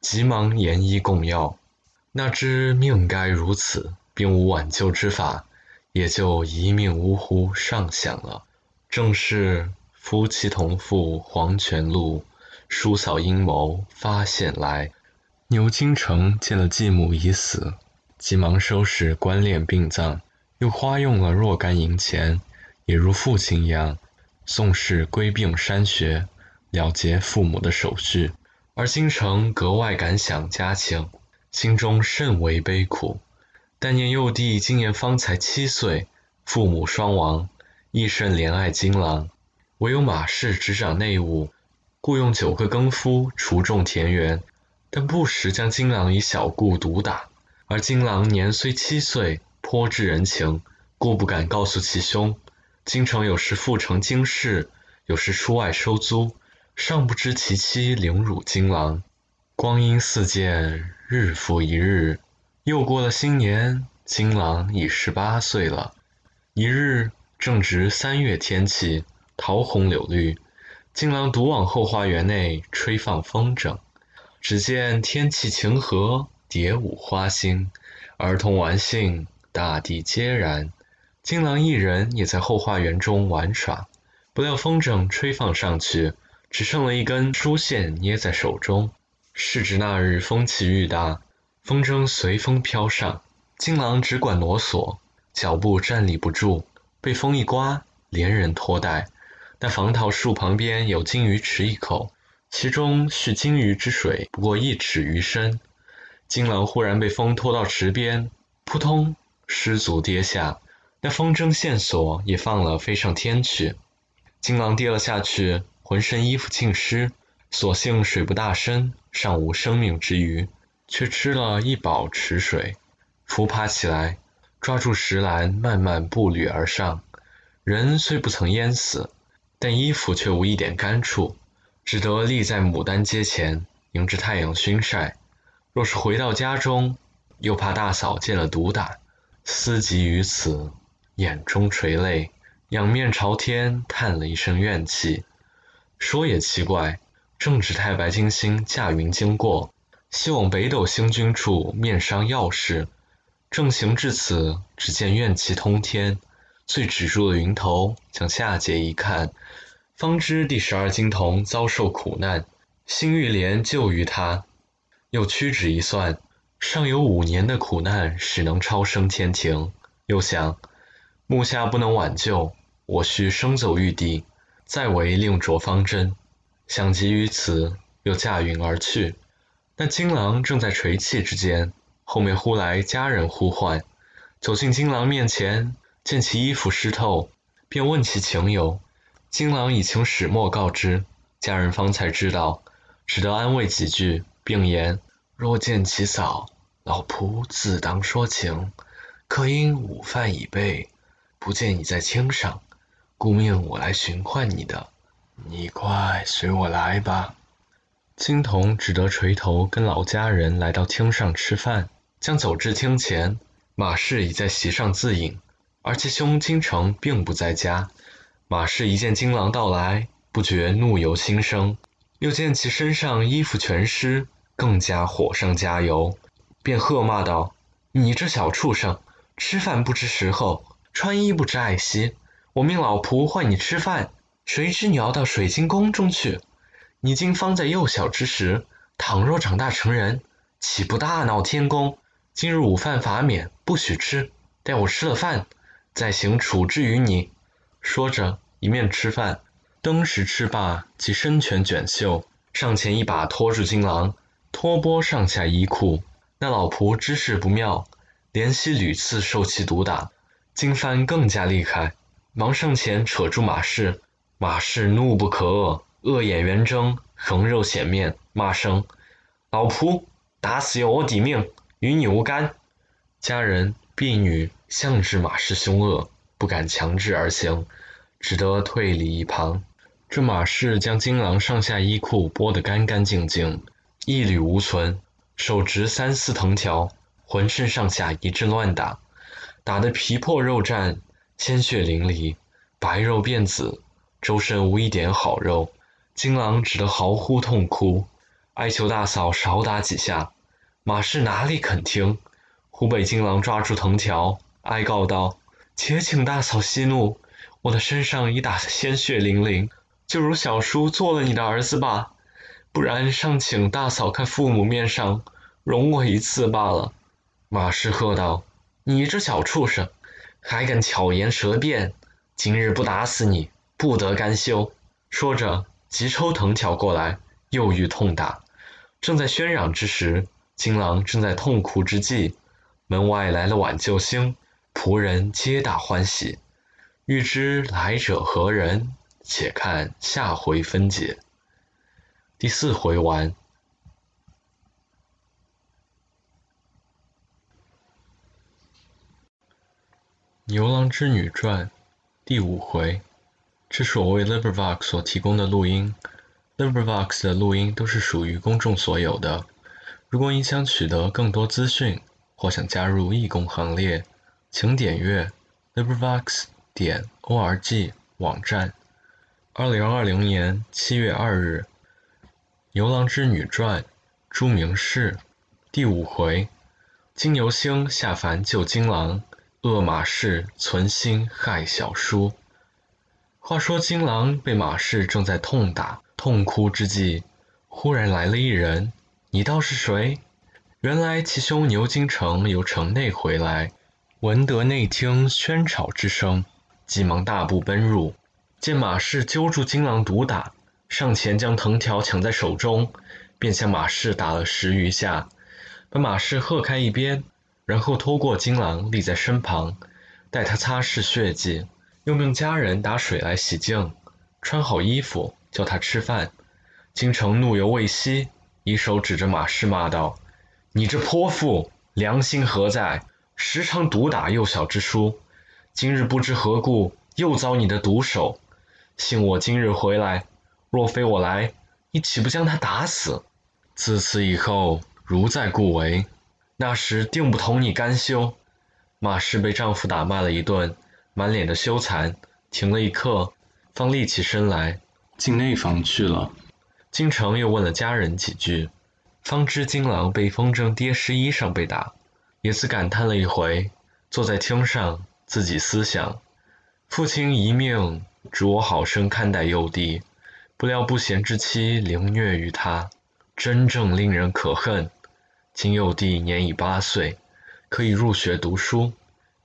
[SPEAKER 1] 急忙研医供药。那知命该如此，并无挽救之法，也就一命呜呼，上想了。正是夫妻同赴黄泉路，叔嫂阴谋发现来。牛京城见了继母已死。急忙收拾棺殓殡葬，又花用了若干银钱，也如父亲一样，宋氏归并山学，了结父母的手续。而京城格外感想家情，心中甚为悲苦。但念幼弟今年方才七岁，父母双亡，亦甚怜爱金郎。唯有马氏执掌内务，雇用九个更夫锄种田园，但不时将金郎以小故毒打。而金郎年虽七岁，颇知人情，故不敢告诉其兄。京城有时复成京市，有时出外收租，尚不知其妻凌辱金郎。光阴似箭，日复一日，又过了新年，金郎已十八岁了。一日正值三月天气，桃红柳绿，金郎独往后花园内吹放风筝，只见天气晴和。蝶舞花星，儿童玩兴，大地皆然。金狼一人也在后花园中玩耍，不料风筝吹放上去，只剩了一根书线捏在手中。是指那日风起雨大，风筝随风飘上，金狼只管挪索，脚步站立不住，被风一刮，连人拖带。那防桃树旁边有金鱼池一口，其中蓄金鱼之水不过一尺余深。金狼忽然被风拖到池边，扑通，失足跌下，那风筝线索也放了，飞上天去。金狼跌了下去，浑身衣服浸湿，所幸水不大深，尚无生命之虞，却吃了一饱池水。浮爬起来，抓住石栏，慢慢步履而上。人虽不曾淹死，但衣服却无一点干处，只得立在牡丹街前，迎着太阳熏晒。若是回到家中，又怕大嫂见了毒打，思及于此，眼中垂泪，仰面朝天叹了一声怨气。说也奇怪，正值太白金星驾云经过，西往北斗星君处面商要事，正行至此，只见怨气通天，遂止住了云头，向下界一看，方知第十二金童遭受苦难，星玉莲救于他。又屈指一算，尚有五年的苦难，使能超生天庭。又想，目下不能挽救，我须升奏玉帝，再为另着方针。想及于此，又驾云而去。但金郎正在垂泣之间，后面忽来家人呼唤，走进金郎面前，见其衣服湿透，便问其情由。金郎以情始末告知，家人方才知道，只得安慰几句。并言：若见其嫂，老仆自当说情。可因午饭已备，不见你在厅上，故命我来寻唤你的。你快随我来吧。青铜只得垂头跟老家人来到厅上吃饭。将走至厅前，马氏已在席上自饮，而其兄金城并不在家。马氏一见金郎到来，不觉怒由心生，又见其身上衣服全湿。更加火上加油，便喝骂道：“你这小畜生，吃饭不知时候，穿衣不知爱惜。我命老仆唤你吃饭，谁知你要到水晶宫中去？你今方在幼小之时，倘若长大成人，岂不大闹天宫？今日午饭罚免，不许吃。待我吃了饭，再行处置于你。”说着，一面吃饭，登时吃罢，即伸拳卷袖，上前一把拖住金狼。脱剥上下衣裤，那老仆知事不妙，连续屡次受其毒打。金帆更加厉害，忙上前扯住马氏。马氏怒不可遏，恶眼圆睁，横肉显面，骂声：“老仆，打死要我抵命，与你无干。”家人婢女向知马氏凶恶，不敢强制而行，只得退离一旁。这马氏将金郎上下衣裤剥得干干净净。一缕无存，手执三丝藤条，
[SPEAKER 2] 浑身上下一阵乱打，打得皮破肉绽，鲜血淋漓，白肉变紫，周身无一点好肉。金狼只得嚎呼痛哭，哀求大嫂少打几下。马氏哪里肯听，湖北金狼抓住藤条，哀告道：“且请大嫂息怒，我的身上已打得鲜血淋淋，就如小叔做了你的儿子吧。不然，尚请大嫂看父母面上，容我一次罢了。”马氏喝道：“你这小畜生，还敢巧言舌辩！今日不打死你，不得甘休！”说着。急抽藤条过来，又欲痛打。正在喧嚷之时，金狼正在痛哭之际，门外来了挽救星，仆人皆大欢喜。欲知来者何人？且看下回分解。第四回完。
[SPEAKER 1] 《牛郎织女传》第五回。这是我为 LibriVox 所提供的录音。LibriVox 的录音都是属于公众所有的。如果你想取得更多资讯，或想加入义工行列，请点阅 LibriVox 点 org 网站。二零二零年七月二日，《牛郎织女传》朱明氏第五回：金牛星下凡救金狼，恶马氏存心害小叔。话说金狼被马氏正在痛打、痛哭之际，忽然来了一人。你道是谁？原来其兄牛金城由城内回来，闻得内厅喧吵之声，急忙大步奔入，见马氏揪住金狼毒打，上前将藤条抢在手中，便向马氏打了十余下，把马氏喝开一边，然后拖过金狼立在身旁，待他擦拭血迹。又命家人打水来洗净，穿好衣服，叫他吃饭。京城怒犹未息，一手指着马氏骂道：“你这泼妇，良心何在？时常毒打幼小之书，今日不知何故又遭你的毒手。幸我今日回来，若非我来，你岂不将他打死？自此以后，如再故为，那时定不同你甘休。”马氏被丈夫打骂了一顿。满脸的羞惭，停了一刻，方立起身来，进内房去了。京城又问了家人几句，方知金郎被风筝跌湿衣裳被打，也自感叹了一回，坐在厅上自己思想：父亲一命，嘱我好生看待幼弟，不料不贤之妻凌虐于他，真正令人可恨。今幼弟年已八岁，可以入学读书，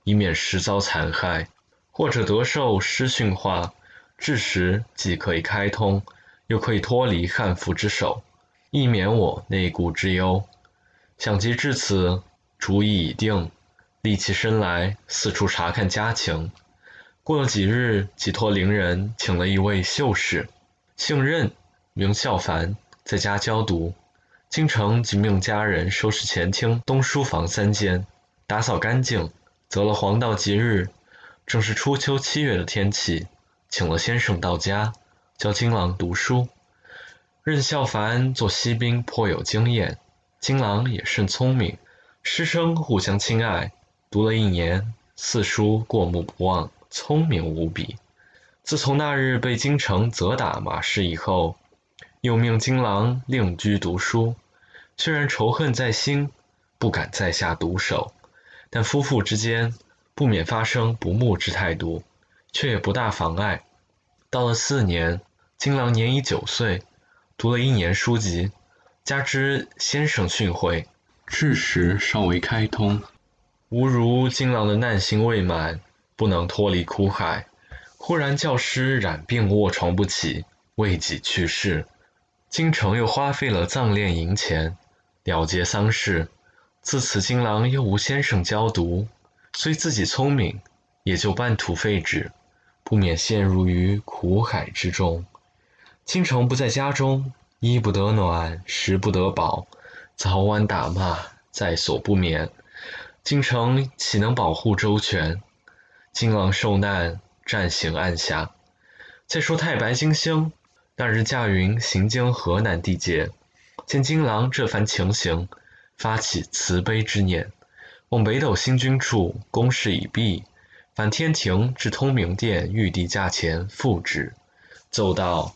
[SPEAKER 1] 以免时遭残害。或者得受师训化，至时既可以开通，又可以脱离汉服之手，亦免我内顾之忧。想及至此，主意已定，立起身来，四处查看家情。过了几日，即托邻人请了一位秀士，姓任，名孝凡，在家教读。京城即命家人收拾前厅、东书房三间，打扫干净，择了黄道吉日。正是初秋七月的天气，请了先生到家教金郎读书。任孝凡做西兵颇有经验，金郎也甚聪明，师生互相亲爱。读了一年，四书过目不忘，聪明无比。自从那日被京城责打马氏以后，又命金郎另居读书。虽然仇恨在心，不敢再下毒手，但夫妇之间。不免发生不睦之态度，却也不大妨碍。到了四年，金郎年已九岁，读了一年书籍，加之先生训诲，智识尚未开通，吾如金郎的难心未满，不能脱离苦海。忽然教师染病卧床不起，未几去世。京城又花费了葬殓银钱，了结丧事。自此，金郎又无先生教读。虽自己聪明，也就半途废止，不免陷入于苦海之中。京城不在家中，衣不得暖，食不得饱，早晚打骂，在所不免。京城岂能保护周全？金郎受难，暂行暗下。再说太白金星，那日驾云行经河南地界，见金郎这番情形，发起慈悲之念。
[SPEAKER 2] 往北斗星君处，公事已毕，返天庭至通明殿玉帝驾前复旨，奏道：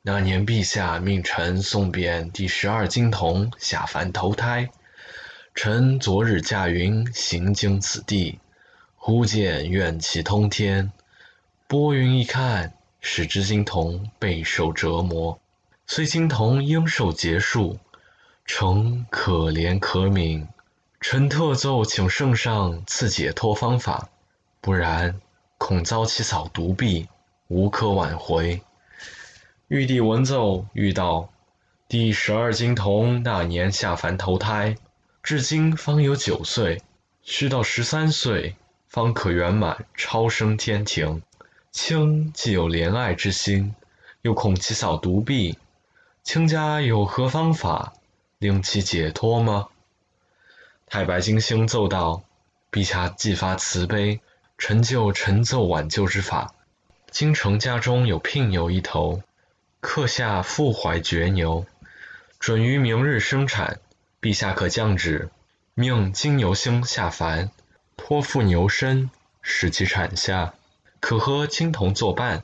[SPEAKER 2] 那年陛下命臣送贬第十二金童下凡投胎，臣昨日驾云行经此地，忽见怨气通天，拨云一看，使之金童备受折磨，虽金童应受劫数，诚可怜可悯。臣特奏请圣上赐解脱方法，不然恐遭其扫毒毙，无可挽回。玉帝闻奏，欲道：第十二金童那年下凡投胎，至今方有九岁，须到十三岁方可圆满超生天庭。卿既有怜爱之心，又恐其扫毒毙，卿家有何方法令其解脱吗？太白金星奏道：“陛下既发慈悲，臣就臣奏挽救之法。京城家中有聘牛一头，刻下腹怀绝牛，准于明日生产。陛下可降旨，命金牛星下凡，托付牛身，使其产下，可和金童作伴。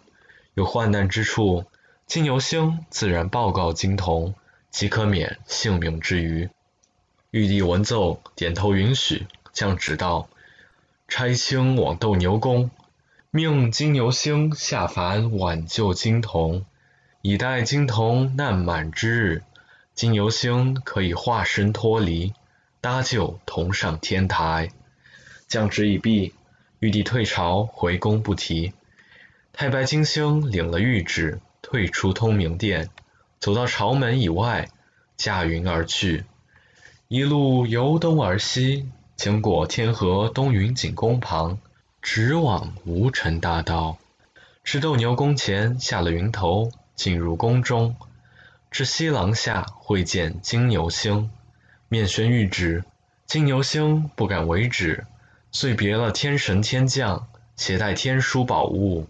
[SPEAKER 2] 有患难之处，金牛星自然报告金童，即可免性命之虞。”玉帝闻奏，点头允许，降旨道：“差卿往斗牛宫，命金牛星下凡挽救金童，以待金童难满之日，金牛星可以化身脱离，搭救同上天台。”降旨已毕，玉帝退朝回宫不提。太白金星领了谕旨，退出通明殿，走到朝门以外，驾云而去。一路由东而西，经过天河东云景宫旁，直往无尘大道。至斗牛宫前，下了云头，进入宫中。至西廊下，会见金牛星，面宣谕旨。金牛星不敢违旨，遂别了天神天将，携带天书宝物，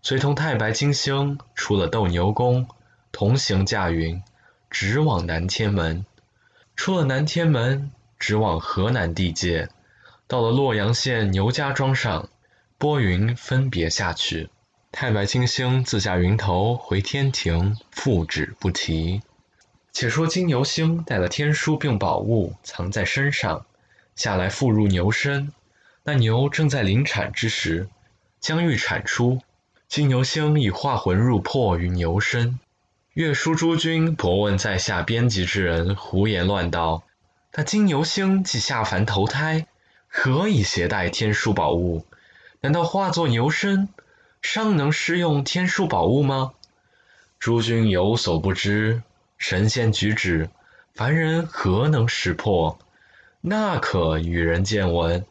[SPEAKER 2] 随同太白金星出了斗牛宫，同行驾云，直往南天门。出了南天门，直往河南地界，到了洛阳县牛家庄上，拨云分别下去。太白金星自驾云头回天庭，复旨不提。且说金牛星带了天书并宝物，藏在身上，下来复入牛身。那牛正在临产之时，将欲产出，金牛星已化魂入魄于牛身。月书诸君博问在下编辑之人，胡言乱道。那金牛星既下凡投胎，何以携带天书宝物？难道化作牛身，尚能施用天书宝物吗？诸君有所不知，神仙举止，凡人何能识破？那可与人见闻。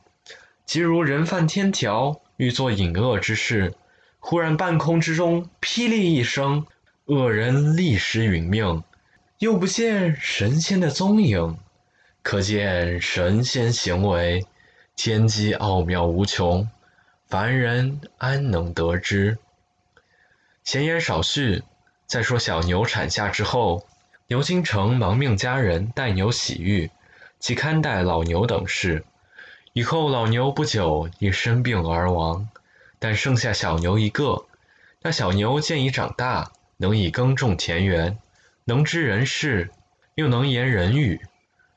[SPEAKER 2] 即如人犯天条，欲做隐恶之事，忽然半空之中霹雳一声。恶人立时殒命，又不见神仙的踪影，可见神仙行为天机奥妙无穷，凡人安能得知？闲言少叙，再说小牛产下之后，牛金城忙命家人带牛洗浴，及看待老牛等事。以后老牛不久因生病而亡，但剩下小牛一个。那小牛见已长大。能以耕种田园，能知人事，又能言人语。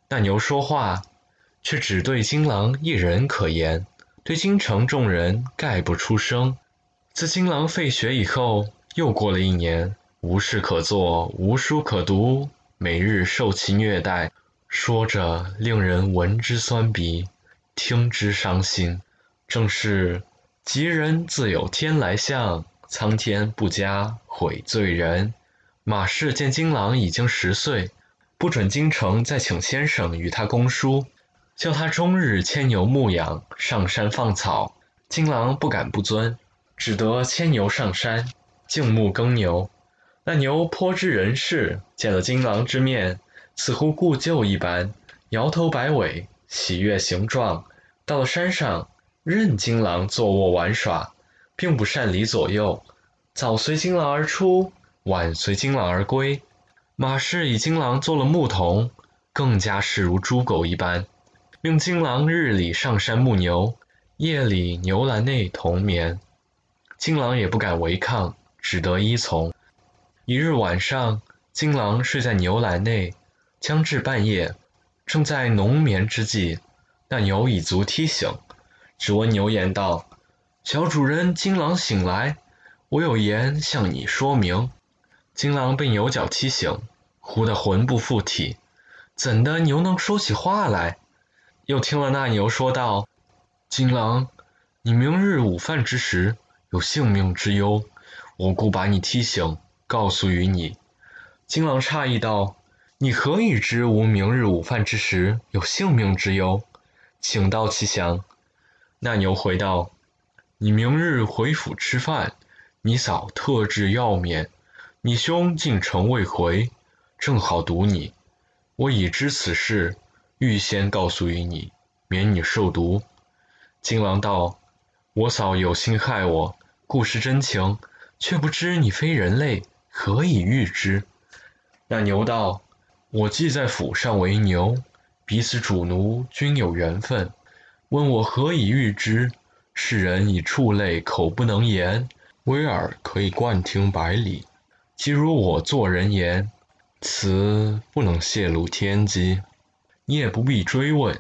[SPEAKER 2] 那牛说话，却只对金狼一人可言，对京城众人概不出声。自金狼废学以后，又过了一年，无事可做，无书可读，每日受其虐待，说着令人闻之酸鼻，听之伤心。正是吉人自有天来相。苍天不加悔罪人。马氏见金狼已经十岁，不准京城再请先生与他公书，叫他终日牵牛牧养，上山放草。金狼不敢不遵，只得牵牛上山，静牧耕牛。那牛颇知人事，见了金狼之面，似乎故旧一般，摇头摆尾，喜悦形状。到了山上，任金狼坐卧玩耍。并不擅离左右，早随金狼而出，晚随金狼而归。马氏以金狼做了牧童，更加视如猪狗一般。命金狼日里上山牧牛，夜里牛栏内同眠。金狼也不敢违抗，只得依从。一日晚上，金狼睡在牛栏内，将至半夜，正在浓眠之际，那牛已足踢醒，只闻牛言道：“小主人，金郎醒来，我有言向你说明。”金郎被牛角踢醒，呼得魂不附体，怎的牛能说起话来？又听了那牛说道：“金郎，你明日午饭之时。”有性命之忧，我故把你踢醒，告诉于你。金郎诧异道：“你何以知吾明日午饭之时有性命之忧？请道其详。”那牛回道：“你明日回府吃饭，你嫂特制药面，你兄进城未回，正好毒你。我已知此事，预先告诉于你，免你受毒。”金郎道：“我嫂有心害我。”故是真情，却不知你非人类，何以喻之？那牛道：“我既在府上为牛，彼此主奴均有缘分。问我何以遇之？世人以畜类口不能言，威耳可以贯听百里。即如我做人言，此不能泄露天机。你也不必追问，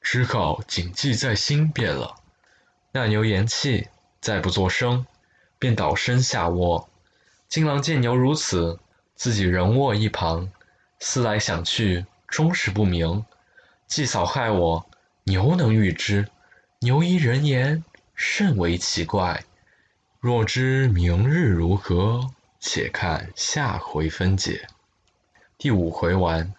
[SPEAKER 2] 只好谨记在心便了。”那牛言气。再不作声，便倒身下卧。金郎见牛如此，自己仍卧一旁，思来想去，终是不明。祭扫害我，牛能预知；牛依人言，甚为奇怪。若知明日如何，且看下回分解。第五回完。《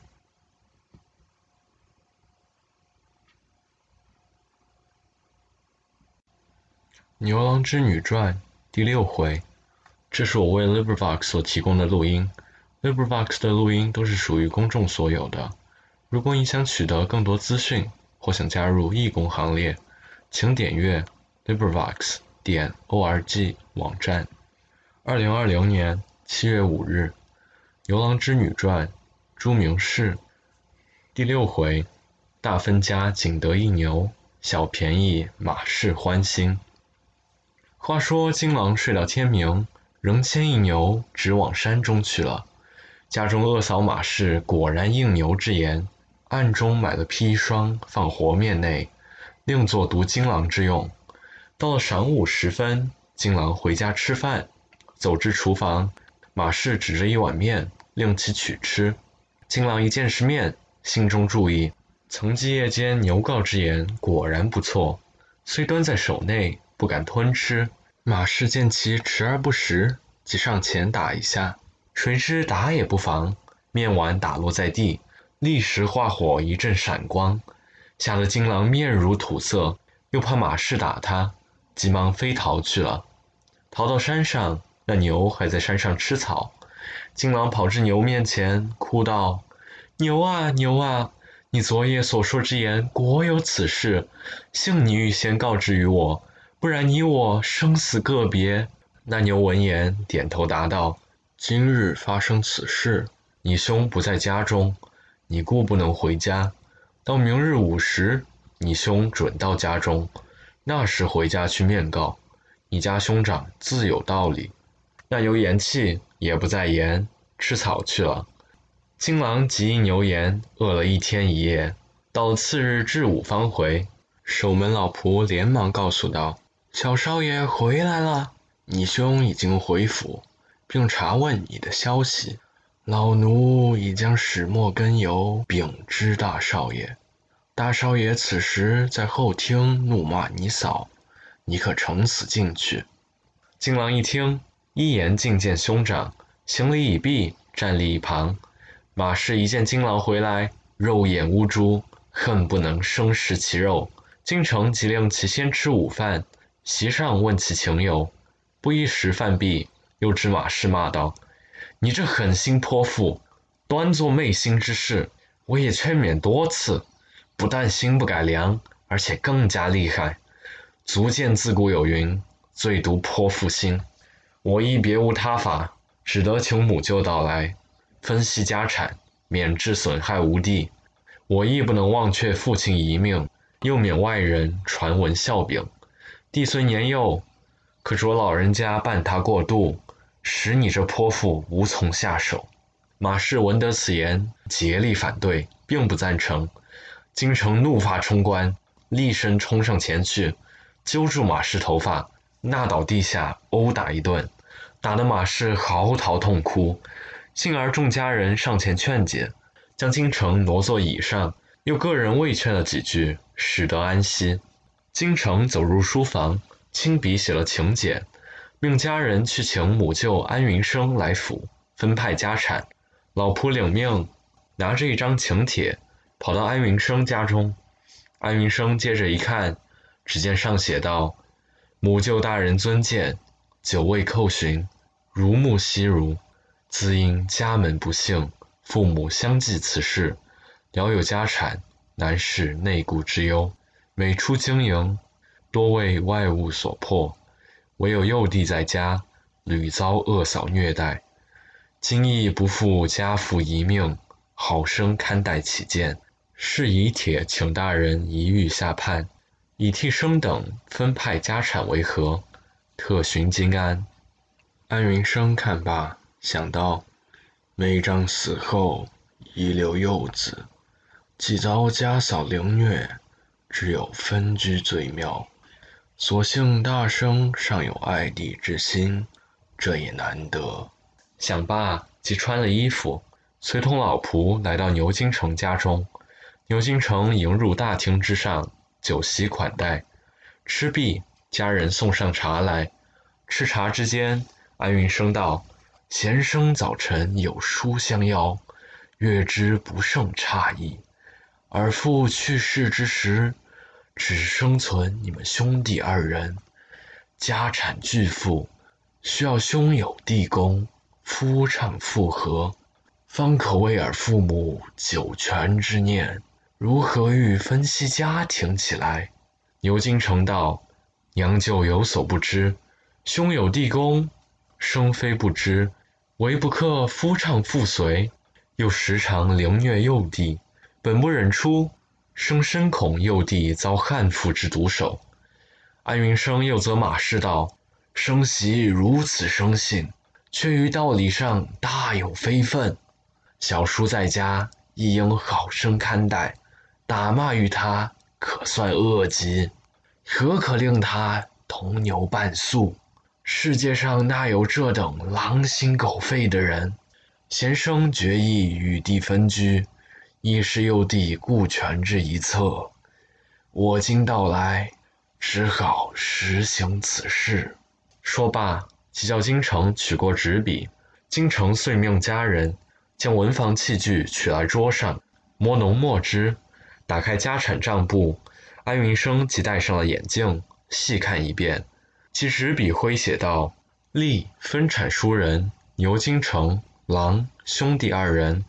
[SPEAKER 2] 牛郎织女传》第六回，这是我为 LibriVox 所提供的录音。LibriVox 的录音都是属于公众所有的。如果你想取得更多资讯，或想加入义工行列，请点阅 LibriVox 点 org 网站。二零二零年七月五日，《牛郎织女传》朱明氏第六回，大分家仅得一牛，小便宜马氏欢心。话说金郎睡到天明，仍牵一牛直往山中去了。家中二嫂马氏果然应牛之言，暗中买了砒霜放和面内，另作毒金郎之用。到了晌午时分，金郎回家吃饭，走至厨房，马氏指着一碗面，令其取吃。金郎一见是面，心中注意，曾记夜间牛告之言，果然不错，虽端在手内。不敢吞吃，马氏见其迟而不食，即上前打一下。谁知打也不防，面碗打落在地，立时化火一阵闪光，吓得金狼面如土色，又怕马氏打他，急忙飞逃去了。逃到山上，那牛还在山上吃草。金狼跑至牛面前，哭道：“牛啊牛啊，你昨夜所说之言，果有此事，幸你预先告知于我。”不然你我生死个别。那牛闻言，点头答道：“今日发生此事，你兄不在家中，你故不能回家。到明日午时，你兄准到家中，那时回家去面告。你家兄长自有道理。”那牛言气，也不再言，吃草去了。金郎即因牛言，饿了一天一夜。到次日至午方回，守门老仆连忙告诉道。小少爷回来了，你兄已经回府，并查问你的消息。老奴已将始末根由禀知大少爷。大少爷此时在后厅怒骂你嫂，你可乘此进去？金郎一听，一言觐见兄长，行礼已毕，站立一旁。马氏一见金郎回来，肉眼乌珠，恨不能生食其肉。京城即令其先吃午饭。席上问其情由，不一时饭毕，又指马氏骂道：“你这狠心泼妇，端做昧心之事！我也劝勉多次，不但心不改良，而且更加厉害。足见自古有云，最毒泼妇心。我亦别无他法，只得请母舅到来，分析家产，免致损害无地。我亦不能忘却父亲遗命，又免外人传闻笑柄。弟虽年幼，可着老人家伴他过渡，使你这泼妇无从下手。”马氏闻得此言，竭力反对，并不赞成。京城怒发冲冠，厉声冲上前去，揪住马氏头发，纳倒地下，殴打一顿，打得马氏嚎啕痛哭。幸而众家人上前劝解，将京城挪坐椅上，又个人慰劝了几句，使得安息。京城走入书房，亲笔写了请柬，命家人去请母舅安云生来府分派家产。老仆领命，拿着一张请帖，跑到安云生家中。安云生接着一看，只见上写道：“母舅大人尊见，久未叩询，如沐惜如。自因家门不幸，父母相继辞世，聊有家产，难释内顾之忧。每出经营，多为外物所迫，唯有幼弟在家，屡遭恶嫂虐待。”今亦不负家父遗命，好生看待起见，是以帖请大人一谕下判，以替生等分派家产为何？特寻金安。
[SPEAKER 1] 安云生看罢，想到妹丈死后遗留幼子，既遭家嫂凌虐，只有分居最妙。所幸大生尚有爱弟之心，这也难得。
[SPEAKER 2] 想罢，即穿了衣服，随同老仆来到牛京城家中。牛京城迎入大厅之上，酒席款待。吃毕，家人送上茶来。吃茶之间，安云生道：“贤生早晨有书相邀，月之不胜诧异。尔父去世之时，只生存你们兄弟二人，家产巨富，需要兄友弟恭。”夫唱妇和，方可为尔父母九泉之念。如何欲分析家庭起来？牛金城道：“娘舅有所不知，兄友弟恭，生非不知，唯不克夫唱妇随，又时常凌虐幼弟，本不忍出，生深恐幼弟遭悍妇之毒手。”安云生又责马氏道：“生媳如此生性。”却于道理上大有非分，小叔在家亦应好生看待，打骂于他可算恶极，何可令他同牛伴宿？世界上哪有这等狼心狗肺的人？贤生决意与弟分居，亦是幼弟顾全之一策。我今到来，只好实行此事。说罢。即叫京城取过纸笔，京城遂命家人将文房器具取来桌上，磨浓墨汁，打开家产账簿。安云生即戴上了眼镜，细看一遍，其纸笔挥写道：“立分产书人牛京城，郎兄弟二人，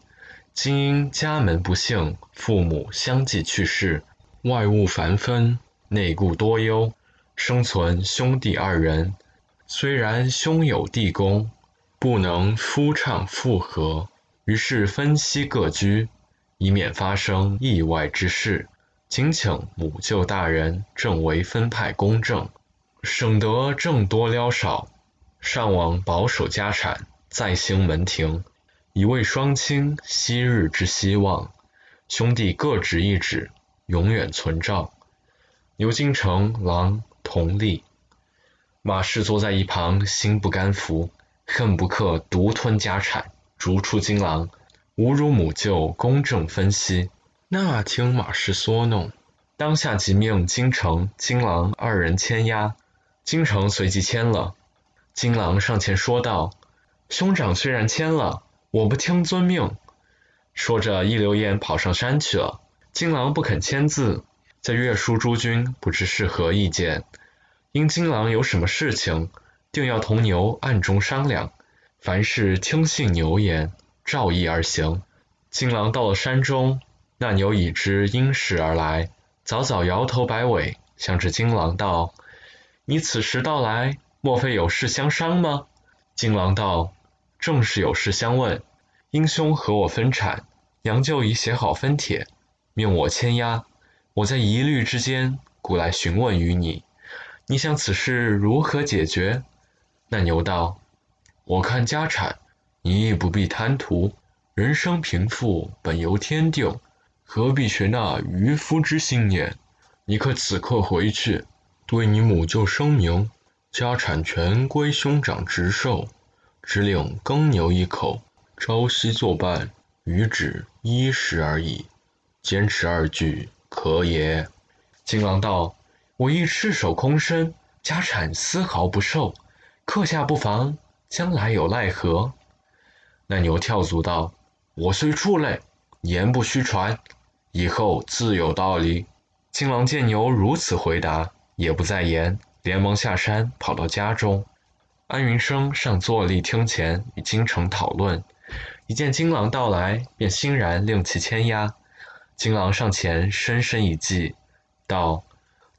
[SPEAKER 2] 今因家门不幸，父母相继去世，外物繁分，内顾多忧，生存兄弟二人。”虽然兄友弟恭，不能夫唱妇和，于是分析各居，以免发生意外之事。请请母舅大人正为分派公正，省得正多撩少。上王保守家产，再兴门庭，以为双亲昔日之希望。兄弟各执一指，永远存照。牛京城郎同立。马氏坐在一旁，心不甘服，恨不克独吞家产，逐出金廊，侮辱母舅公正分析。
[SPEAKER 1] 那听马氏唆弄，
[SPEAKER 2] 当下即命京城、金郎二人签押。京城随即签了。金郎上前说道：“兄长虽然签了，我不听遵命。”说着一溜烟跑上山去了。金郎不肯签字，在岳书诸君不知是何意见。因金郎有什么事情，定要同牛暗中商量，凡事听信牛言，照意而行。金郎到了山中，那牛已知因事而来，早早摇头摆尾，向着金郎道：“你此时到来，莫非有事相商吗？”金郎道：“正是有事相问。英兄和我分产，娘舅已写好分帖，命我签押。我在疑虑之间，故来询问于你。你想此事如何解决？”那牛道：“我看家产，你亦不必贪图。人生贫富本由天定，何必学那渔夫之心念？你可此刻回去，对你母舅声明，家产全归兄长直授，只领耕牛一口，朝夕作伴，余止衣食而已。坚持二句，可也？”金郎道：“我亦赤手空身，家产丝毫不受。”刻下不防，将来有奈何？那牛跳足道：“我虽畜类，言不虚传，以后自有道理。”金郎见牛如此回答，也不再言，连忙下山，跑到家中。安云生上坐立厅前，与京城讨论。一见金郎到来，便欣然令其牵押。金郎上前深深一记，道：“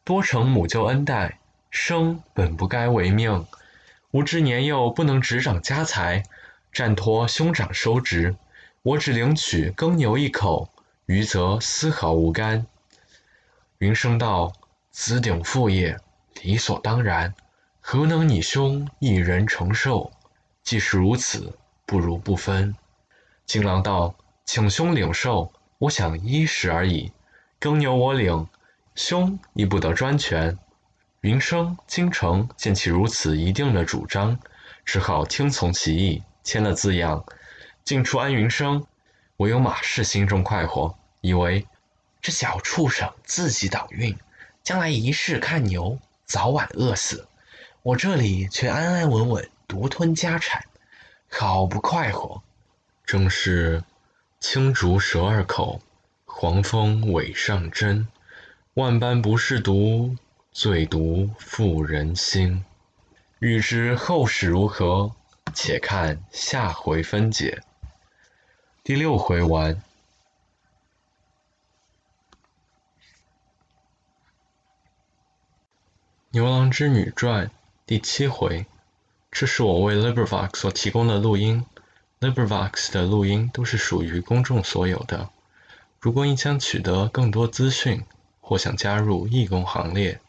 [SPEAKER 2] 多承母舅恩待，生本不该违命。”吾知年幼不能执掌家财，暂托兄长收职。我只领取耕牛一口，余则丝毫无干。云生道：“子顶父业，理所当然，何能你兄一人承受？既是如此，不如不分。”金郎道：“请兄领受，我想衣食而已。耕牛我领，兄亦不得专权。”云生、京城见其如此一定的主张，只好听从其意，签了字样。进出安云生，唯有马氏心中快活，以为这小畜生自己倒运，将来一世看牛，早晚饿死。我这里却安安稳稳独吞家产，好不快活。
[SPEAKER 1] 正是青竹舌二口，黄蜂尾上针，万般不是毒。最毒妇人心，欲知后事如何，且看下回分解。
[SPEAKER 2] 第六回完。
[SPEAKER 1] 《牛郎织女传》第七回。这是我为 LibriVox 所提供的录音。LibriVox 的录音都是属于公众所有的。如果你想取得更多资讯，或想加入义工行列，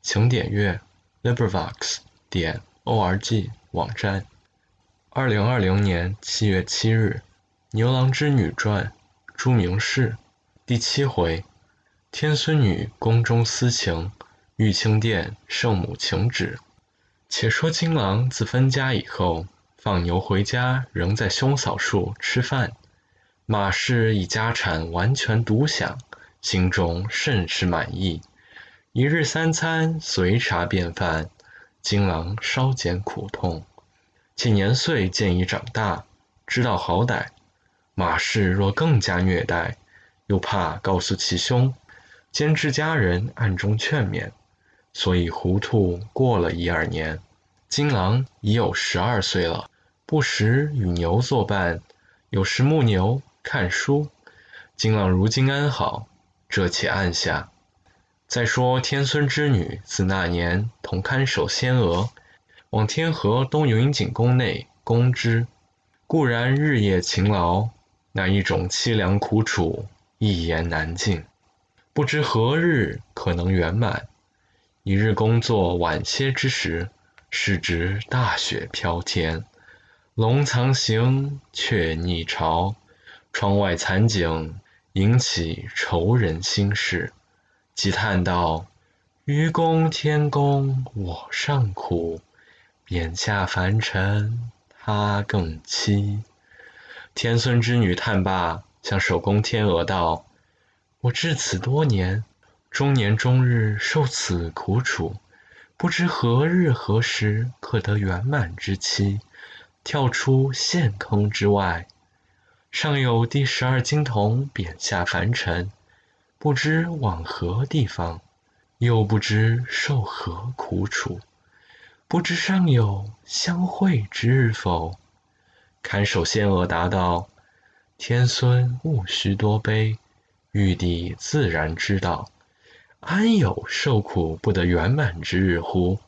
[SPEAKER 1] 请点阅 LibriVox 点 org 网站。二零二零年七月七日，《牛郎织女传》朱明氏第七回：天孙女宫中私情，玉清殿圣母请旨。且说金郎自分家以后，放牛回家，仍在兄嫂处吃饭。马氏以家产完全独享，心中甚是满意。一日三餐随茶便饭，金郎稍减苦痛。且年岁渐已长大，知道好歹。马氏若更加虐待，又怕告诉其兄，兼致家人暗中劝勉，所以糊涂过了一二年。金郎已有十二岁了，不时与牛作伴，有时牧牛看书。金郎如今安好，这且按下。再说天孙之女自那年同看守仙娥，往天河东云景宫内供之，固然日夜勤劳，那一种凄凉苦楚，一言难尽。不知何日可能圆满。一日工作晚些之时，是值大雪飘天，龙藏行，雀逆巢，窗外残景引起愁人心事。即叹道：“愚公天公，我尚苦；贬下凡尘，他更凄。”天孙之女叹罢，向守宫天鹅道：“我至此多年，终年终日受此苦楚，不知何日何时可得圆满之期，跳出陷坑之外。尚有第十二金童贬下凡尘。”不知往何地方，又不知受何苦楚，不知尚有相会之日否？看守仙娥答道：“天孙勿须多悲，玉帝自然知道，安有受苦不得圆满之日乎？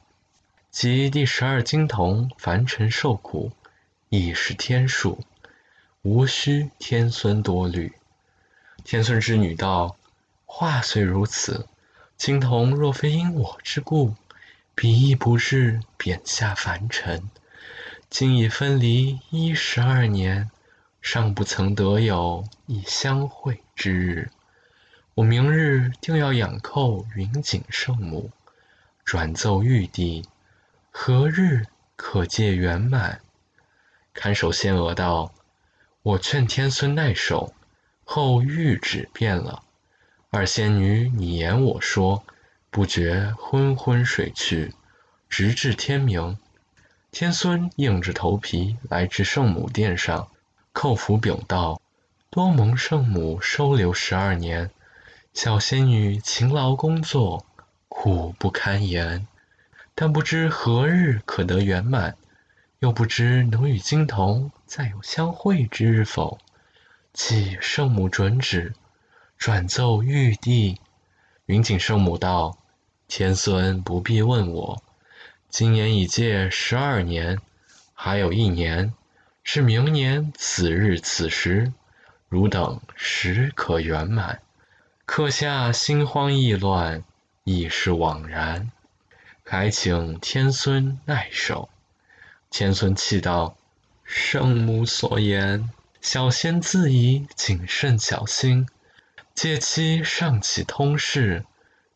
[SPEAKER 1] 即第十二金童凡尘受苦，亦是天数，无需天孙多虑。”天孙之女道。话虽如此，金童若非因我之故，彼亦不至贬下凡尘。今已分离一十二年，尚不曾得有一相会之日。我明日定要仰叩云锦圣母，转奏玉帝，何日可借圆满？看守仙娥道：“我劝天孙耐守，后谕旨变了。二仙女你言我说，不觉昏昏睡去，直至天明。天孙硬着头皮来至圣母殿上，叩伏禀道：多蒙圣母收留十二年。”小仙女勤劳工作，苦不堪言，但不知何日可得圆满，又不知能与金童再有相会之日否？启圣母准旨，转奏玉帝。云锦圣母道：“天孙不必问我，今年已届十二年，还有一年，是明年此日此时，汝等时可圆满。”刻下心慌意乱，已是枉然。还请天孙耐受。天孙泣道：“圣母所言，小仙自宜谨慎小心。借期尚启通事，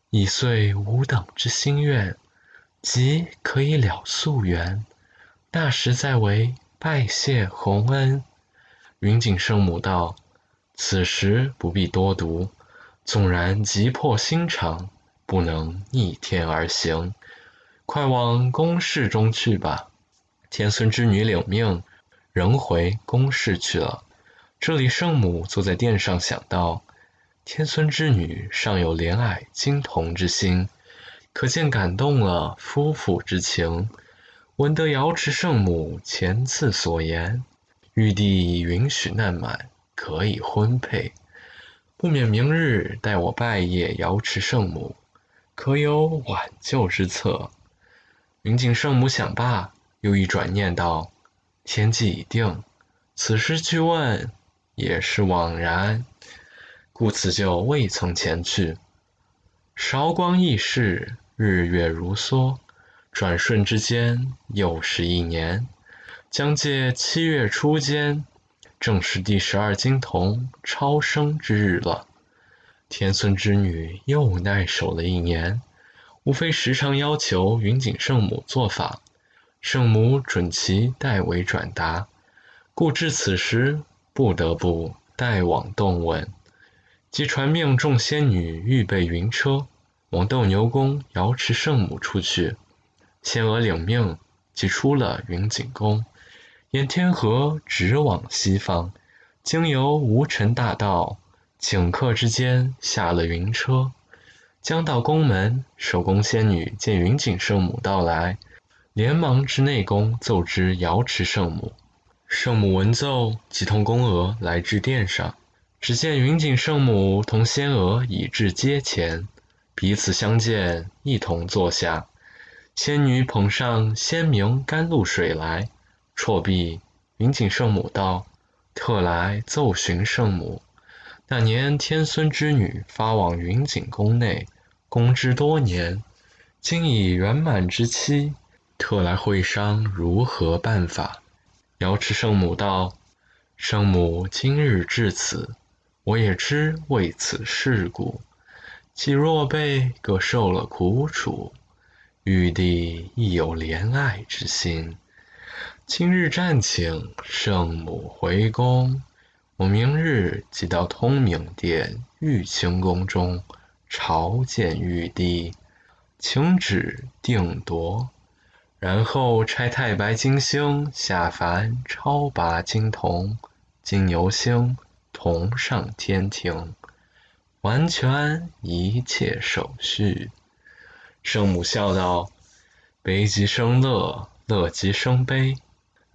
[SPEAKER 1] 已遂吾等之心愿，即可以了夙缘。那时再为拜谢洪恩。”云锦圣母道：“此时不必多读。”纵然急迫心肠，不能逆天而行，快往宫室中去吧。天孙之女领命，仍回宫室去了。这里圣母坐在殿上，想到天孙之女尚有怜爱金童之心，可见感动了夫妇之情。闻得瑶池圣母前次所言，玉帝已允许难满，可以婚配。不免明日待我拜谒瑶池圣母，可有挽救之策？云锦圣母想罢，又一转念道：“天机已定，此时去问也是枉然，故此就未曾前去。韶光易逝，日月如梭，转瞬之间又是一年，将借七月初间。”正是第十二金童超生之日了，天孙之女又耐守了一年，无非时常要求云锦圣母做法，圣母准其代为转达，故至此时不得不代往动问，即传命众仙女预备云车，往斗牛宫瑶池圣母处去。仙娥领命，即出了云锦宫。沿天河直往西方，经由无尘大道，顷刻之间下了云车，将到宫门。守宫仙女见云锦圣母到来，连忙至内宫奏知瑶池圣母。圣母闻奏，即同宫娥来至殿上，只见云锦圣母同仙娥已至阶前，彼此相见，一同坐下。仙女捧上鲜明甘露水来。辍毕，云锦圣母道：“特来奏寻圣母，那年天孙之女发往云锦宫内，供之多年，今已圆满之期，特来会商如何办法。”瑶池圣母道：“圣母今日至此，我也知为此事故。既若被各受了苦楚，玉帝亦有怜爱之心。”今日暂请圣母回宫，我明日即到通明殿玉清宫中朝见玉帝，请旨定夺，然后差太白金星下凡超拔金童、金牛星同上天庭，完全一切手续。圣母笑道：“悲极生乐，乐极生悲。”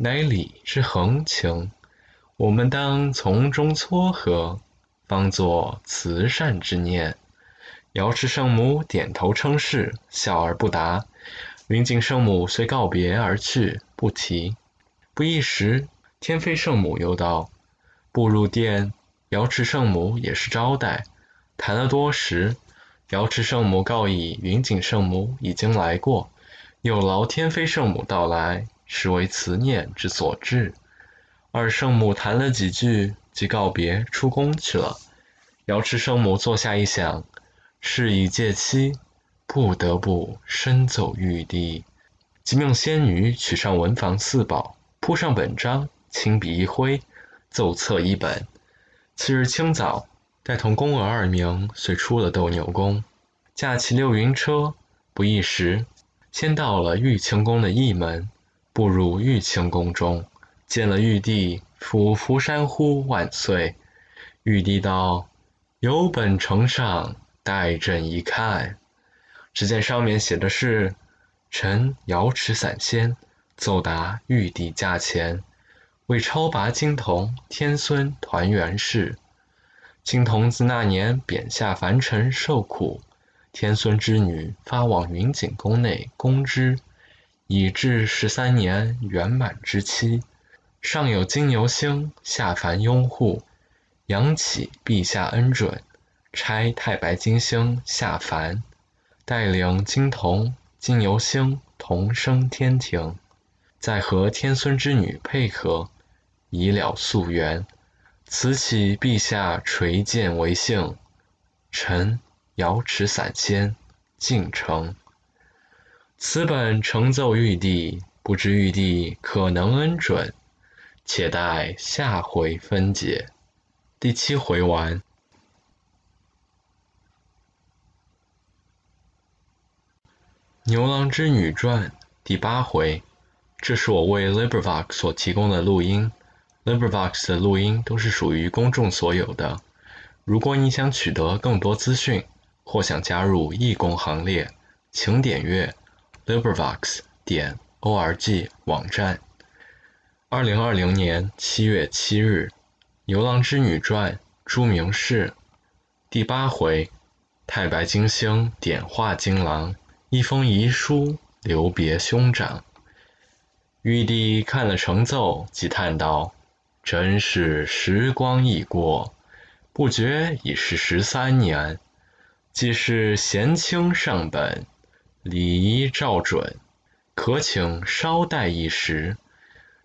[SPEAKER 1] 乃理之恒情，我们当从中撮合，方作慈善之念。瑶池圣母点头称是，笑而不答。云锦圣母遂告别而去，不提。不一时，天妃圣母又道：“步入殿，瑶池圣母也是招待，谈了多时，瑶池圣母告以云锦圣母已经来过，有劳天妃圣母到来，实为慈念之所至。二圣母谈了几句，即告别出宫去了。瑶池圣母坐下一想，事已届期，不得不深奏玉帝，即命仙女取上文房四宝，铺上本章，亲笔一挥，奏册一本。次日清早，带同宫娥二名，遂出了斗牛宫，驾骑六云车，不一时，先到了玉清宫的驿门，步入玉清宫中。见了玉帝，俯伏山呼万岁。玉帝道：“有本呈上，待朕一看。”只见上面写的是：“臣瑶池散仙，奏达玉帝驾前，为超拔金童天孙团圆事。金童自那年贬下凡尘受苦，天孙之女发往云锦宫内供之，已至十三年圆满之期。”上有金牛星下凡拥护，仰启陛下恩准，差太白金星下凡，带领金童、金牛星同升天庭，再和天孙之女配合，以了夙缘。此启陛下垂鉴为幸，臣瑶池散仙敬承。此本呈奏玉帝，不知玉帝可能恩准。且待下回分解。第七回完。《牛郎织女传》第八回，这是我为 LibriVox 所提供的录音。LibriVox 的录音都是属于公众所有的。如果你想取得更多资讯，或想加入义工行列，请点阅 libervox 点 org 网站。二零二零年七月七日，《牛郎织女传》朱明氏第八回，太白金星点化金郎，一封遗书留别兄长。玉帝看了呈奏，即叹道：“真是时光易过，不觉已是十三年。既是贤卿上本，礼仪照准，可请稍待一时。”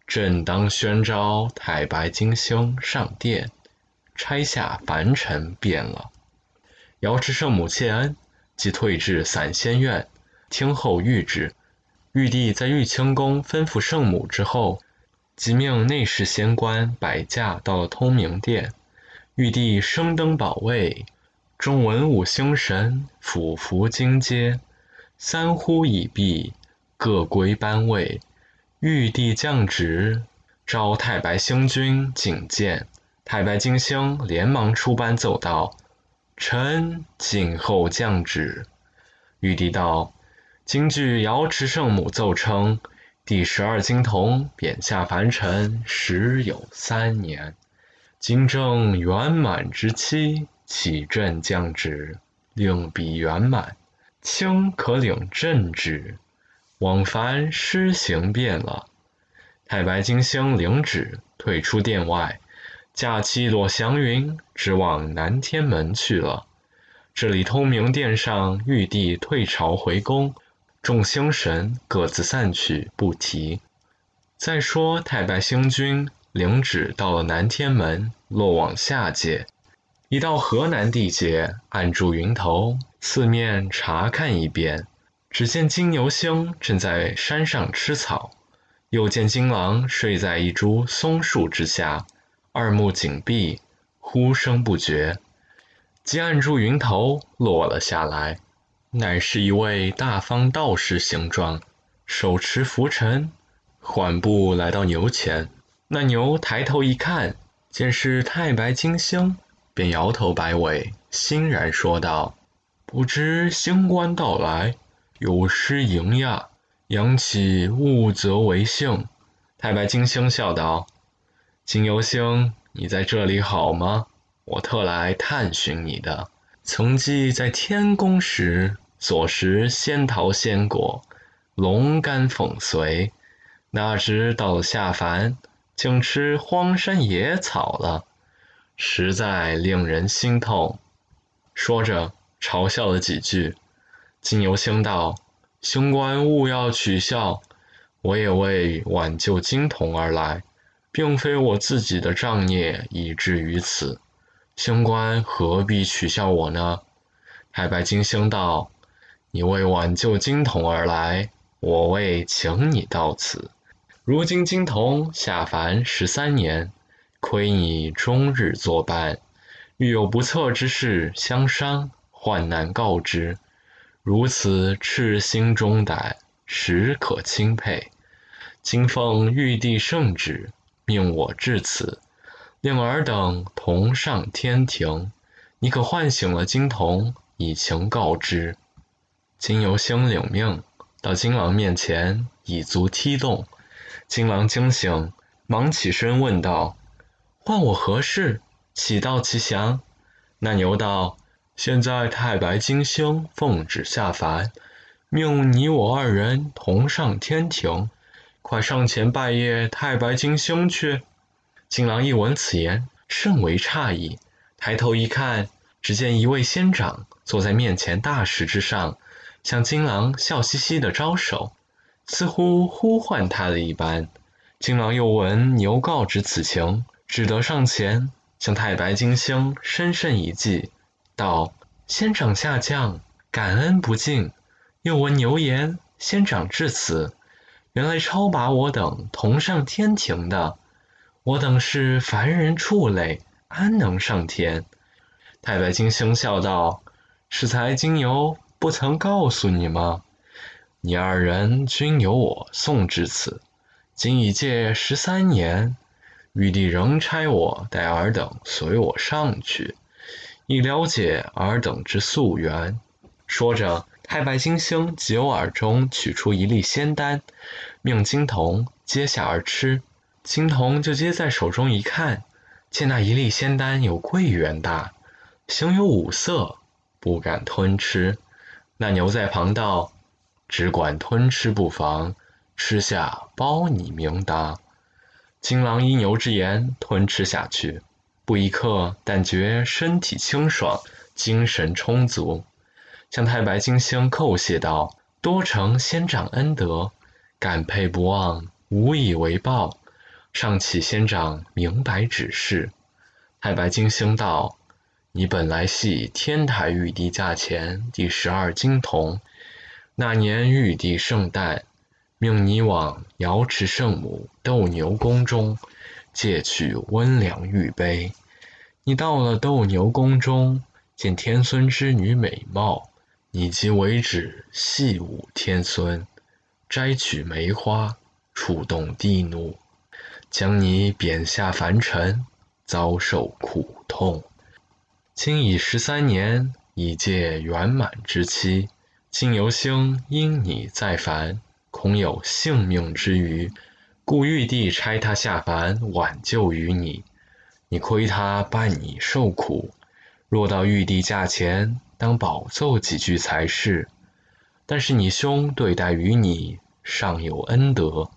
[SPEAKER 1] 朕当宣召太白金星上殿，拆下凡尘便了。瑶池圣母谢恩，即退至散仙院，听候谕旨。玉帝在玉清宫吩咐圣母之后，即命内侍仙官摆驾到了通明殿。玉帝升登宝位，众文武星神俯伏金阶，三呼已毕，各归班位。玉帝降旨，召太白星君觐见。太白金星连忙出班奏道：“臣谨候降旨。”玉帝道：“今据瑶池圣母奏称，第十二金童贬下凡尘时有三年，今正圆满之期，启朕降旨，令彼圆满，卿可领朕旨。”往凡施行便了。太白金星领旨，退出殿外，驾起一朵祥云，直往南天门去了。这里通明殿上，玉帝退朝回宫，众星神各自散去，不提。再说太白星君领旨到了南天门，落往下界，已到河南地界，按住云头，四面查看一遍。只见金牛星正在山上吃草，又见金狼睡在一株松树之下，二目紧闭，呼声不绝。即按住云头落了下来，乃是一位大方道士形状，手持拂尘，缓步来到牛前。那牛抬头一看，见是太白金星，便摇头摆尾，欣然说道：“不知星官到来。”有失迎呀，扬起物责为幸。太白金星笑道：“金游星，你在这里好吗？我特来探寻你的。曾记在天宫时，所食仙桃仙果，龙肝凤髓，哪知到了下凡，竟吃荒山野草了，实在令人心痛。”说着嘲笑了几句。金牛星道：“星官勿要取笑，我也为挽救金童而来，并非我自己的障孽以至于此。星官何必取笑我呢？”太白金星道：“你为挽救金童而来，我为请你到此。如今金童下凡十三年，亏你终日作伴，遇有不测之事相伤，患难告知。”如此赤心忠胆，实可钦佩。今奉玉帝圣旨，命我至此，令尔等同上天庭。你可唤醒了金童，以情告知。金由星领命，到金狼面前，以足踢动。金狼惊醒，忙起身问道：“唤我何事？岂道其详？”那牛道。现在太白金星奉旨下凡，命你我二人同上天庭，快上前拜谒太白金星去。金狼一闻此言，甚为诧异，抬头一看，只见一位仙长坐在面前大石之上，向金狼笑嘻嘻的招手，似乎呼唤他的一般。金狼又闻牛告知此情，只得上前向太白金星深深一祭。道：“仙长下降，感恩不尽。又闻牛言，仙长至此，原来超拔我等同上天庭的。我等是凡人畜类，安能上天？”太白金星笑道：“适才金牛不曾告诉你吗？你二人均由我送至此，今已届十三年，玉帝仍差我带尔等随我上去。”以了解尔等之夙缘。说着，太白金星即由耳中取出一粒仙丹，命金童接下而吃。金童就接在手中一看，见那一粒仙丹有桂圆大，形有五色，不敢吞吃。那牛在旁道：“只管吞吃不妨，吃下包你明达。”金狼依牛之言吞吃下去。不一刻，但觉身体清爽，精神充足，向太白金星叩谢道：“多承仙长恩德，感佩不忘，无以为报。尚启仙长明白指示。”太白金星道：“你本来系天台玉帝驾前第十二金童，那年玉帝圣诞，命你往瑶池圣母斗牛宫中。”借取温凉玉杯，你到了斗牛宫中，见天孙之女美貌，你即为止戏舞天孙，摘取梅花，触动地怒，将你贬下凡尘，遭受苦痛。今已十三年，已届圆满之期，金由星因你再凡，恐有性命之虞。故玉帝差他下凡挽救于你，你亏他伴你受苦，若到玉帝驾前，当保奏几句才是。但是你兄对待于你尚有恩德，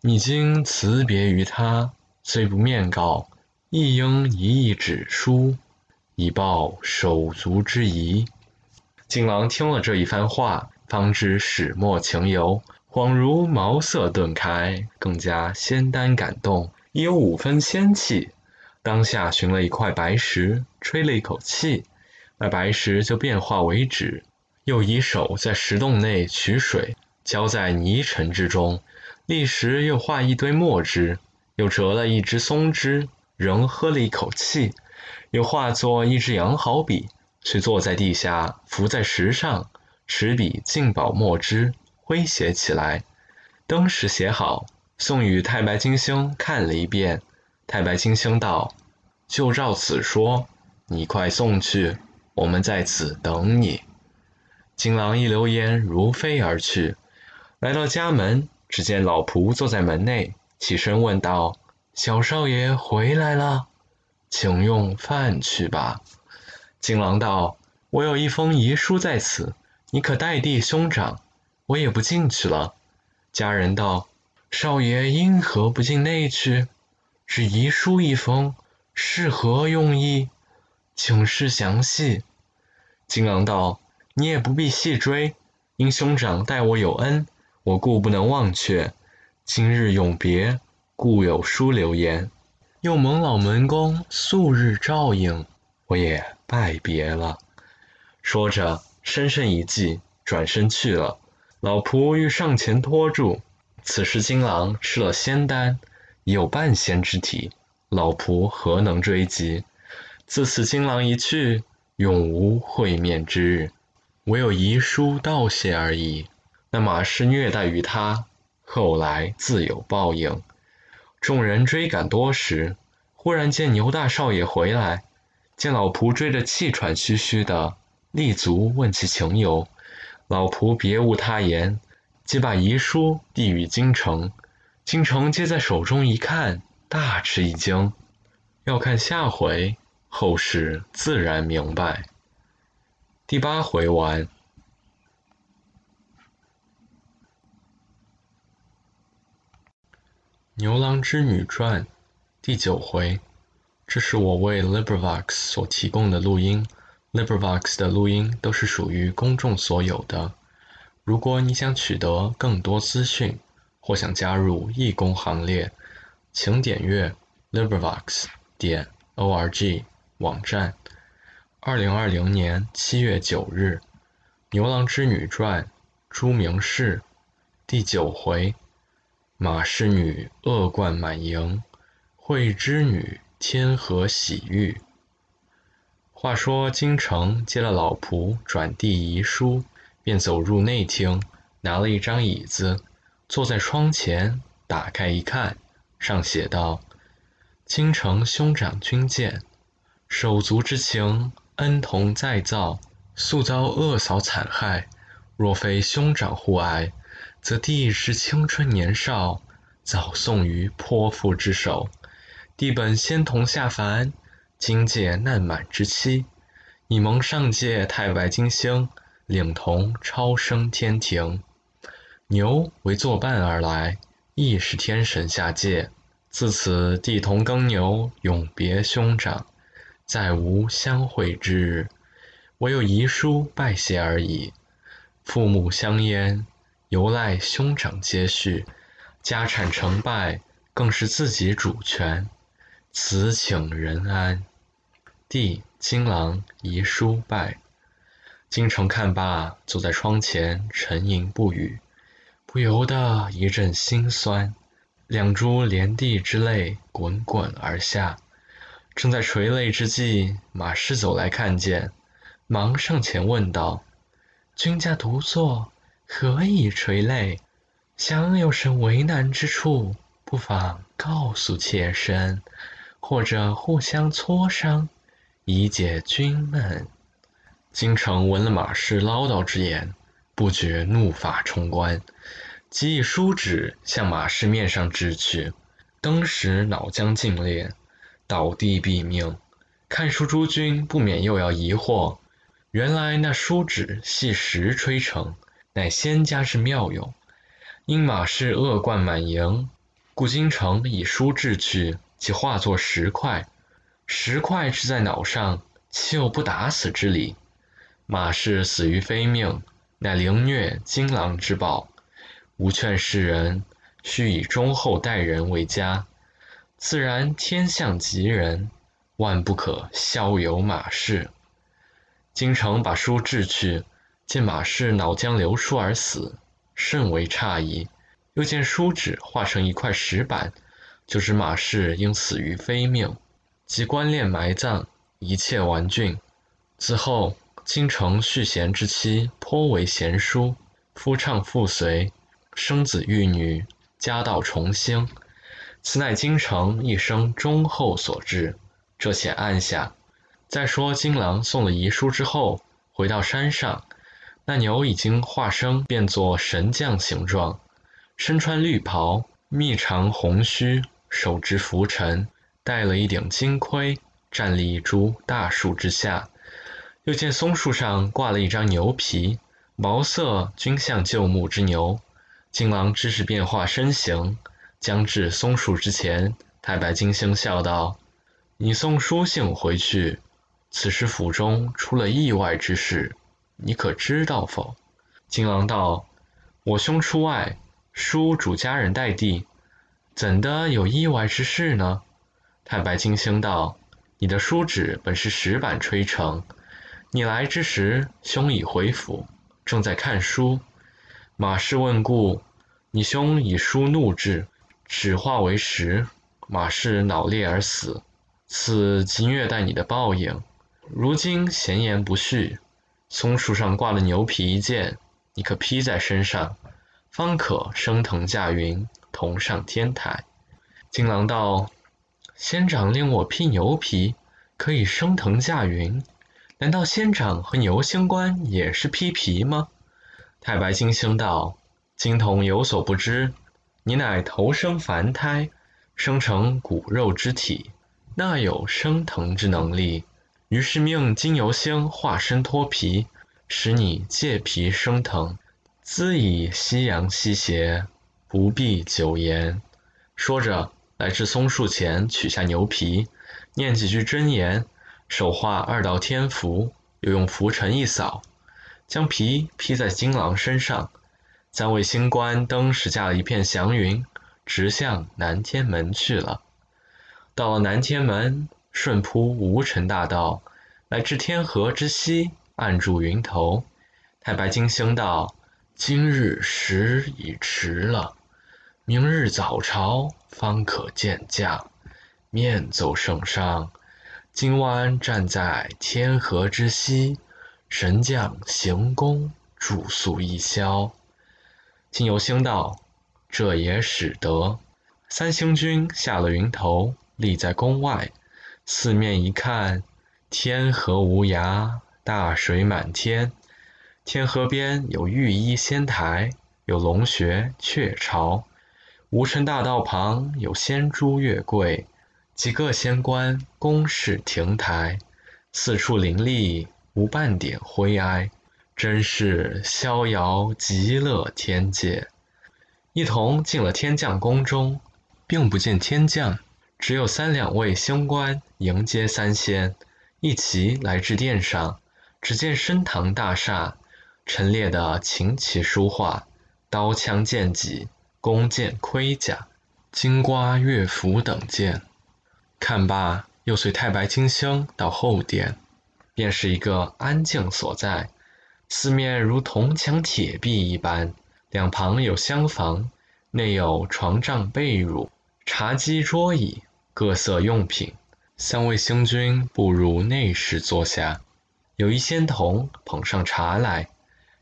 [SPEAKER 1] 你今辞别于他，虽不面告，亦应一一纸书，以报手足之谊。金郎听了这一番话，方知始末情由。恍如茅塞顿开，更加仙丹感动，已有五分仙气。当下寻了一块白石，吹了一口气，那白石就变化为纸。又以手在石洞内取水，浇在泥尘之中，立时又化一堆墨汁。又折了一只松枝，仍喝了一口气，又化作一支羊毫笔，去坐在地下，伏在石上，持笔静饱墨汁。挥写起来，登时写好，送与太白金星看了一遍。太白金星道：“就照此说，你快送去，我们在此等你。”金狼一溜烟如飞而去，来到家门，只见老仆坐在门内，起身问道：“小少爷回来了，请用饭去吧。”金狼道：“我有一封遗书在此，你可代替兄长。”我也不进去了。家人道：“少爷因何不进内去？只遗书一封，是何用意？请示详细。”
[SPEAKER 2] 金郎道：“你也不必细追，因兄长待我有恩，我故不能忘却。今日永别，故有书留言。
[SPEAKER 1] 又蒙老门公素日照应，
[SPEAKER 2] 我也拜别了。”说着，深深一记，转身去了。老仆欲上前拖住，此时金郎吃了仙丹，已有半仙之体，老仆何能追及？自此金郎一去，永无会面之日，唯有遗书道谢而已。那马氏虐待于他，后来自有报应。众人追赶多时，忽然见牛大少爷回来，见老仆追得气喘吁吁的。立足问其情由，老仆别无他言，即把遗书递与京城。京城接在手中一看，大吃一惊。要看下回，后事自然明白。第八回完。
[SPEAKER 1] 牛郎织女传第九回，这是我为 LibriVox 所提供的录音。LibriVox 的录音都是属于公众所有的。如果你想取得更多资讯，或想加入义工行列，请点阅 LibriVox 点 org 网站。二零二零年七月九日，《牛郎织女传》朱明氏第九回：马氏女恶贯满盈，惠织女天和喜遇。话说京城接了老仆转递遗书，便走入内厅，拿了一张椅子，坐在窗前，打开一看，上写道：“京城兄长君见，手足之情，恩同再造，素遭恶嫂惨害。若非兄长护爱，则弟是青春年少，早送于泼妇之手。弟本仙童下凡。”今届难满之期，已蒙上界太白金星领同超升天庭。牛为作伴而来，亦是天神下界。自此地同耕牛，永别兄长，再无相会之日。唯有遗书拜谢而已。父母相焉，犹赖兄长接续。家产成败，更是自己主权。此请人安。弟金郎遗书拜，京城看罢，坐在窗前沉吟不语，不由得一阵心酸，两珠连地之泪滚滚而下。正在垂泪之际，马氏走来看见，忙上前问道：“君家独坐，何以垂泪？想有甚为难之处，不妨告诉妾身，或者互相磋商。”以解君闷。京城闻了马氏唠叨之言，不觉怒发冲冠，即以书纸向马氏面上掷去，登时脑浆尽裂，倒地毙命。看书诸君不免又要疑惑：原来那书纸系石吹成，乃仙家之妙用。因马氏恶贯满盈，故京城以书掷去，即化作石块。石块掷在脑上，岂有不打死之理？马氏死于非命，乃凌虐金狼之报。吾劝世人，须以忠厚待人为佳，自然天相吉人，万不可效尤马氏。京城把书掷去，见马氏脑浆流出而死，甚为诧异。又见书纸化成一块石板，就知马氏应死于非命。即官殓埋葬，一切完竣。此后，京城续弦之妻颇为贤淑，夫唱妇随，生子育女，家道重兴。此乃京城一生忠厚所致。这且按下。再说金郎送了遗书之后，回到山上，那牛已经化生变作神将形状，身穿绿袍，密长红须，手执拂尘。戴了一顶金盔，站立一株大树之下。又见松树上挂了一张牛皮，毛色均像旧木之牛。金狼知是变化身形，将至松树之前，太白金星笑道：“你送书信回去，此时府中出了意外之事，你可知道否？”
[SPEAKER 2] 金狼道：“我兄出外，叔主家人待递，怎的有意外之事呢？”
[SPEAKER 1] 太白金星道：“你的书纸本是石板吹成，你来之时，兄已回府，正在看书。马氏问故，你兄以书怒至，纸化为石，马氏脑裂而死。此即虐待你的报应。如今闲言不叙，松树上挂了牛皮一件，你可披在身上，方可升腾驾云，同上天台。”
[SPEAKER 2] 金郎道。仙长令我披牛皮，可以升腾驾云。难道仙长和牛星官也是披皮吗？
[SPEAKER 1] 太白金星道：“金童有所不知，你乃投生凡胎，生成骨肉之体，那有升腾之能力？于是命金牛星化身脱皮，使你借皮升腾。兹以夕阳西斜，不必久言。”说着。来至松树前，取下牛皮，念几句真言，手画二道天符，又用拂尘一扫，将皮披在金狼身上。三位星官登时驾了一片祥云，直向南天门去了。到了南天门，顺铺无尘大道，来至天河之西，按住云头。太白金星道：“今日时已迟了。”明日早朝方可见将，面奏圣上。今晚站在天河之西，神将行宫住宿一宵。
[SPEAKER 2] 金游星道：“这也使得。”
[SPEAKER 1] 三星君下了云头，立在宫外，四面一看，天河无涯，大水满天。天河边有玉衣仙台，有龙穴雀巢。无尘大道旁有仙珠月桂，几个仙官宫室亭台，四处林立无半点灰埃，真是逍遥极乐天界。一同进了天将宫中，并不见天将，只有三两位仙官迎接三仙，一齐来至殿上。只见深堂大厦陈列的琴棋书画，刀枪剑戟。弓箭、盔甲、金瓜、乐符等件，看罢，又随太白金星到后殿，便是一个安静所在，四面如铜墙铁壁一般，两旁有厢房，内有床帐被褥、茶几桌椅、各色用品。三位星君步入内室坐下，有一仙童捧上茶来，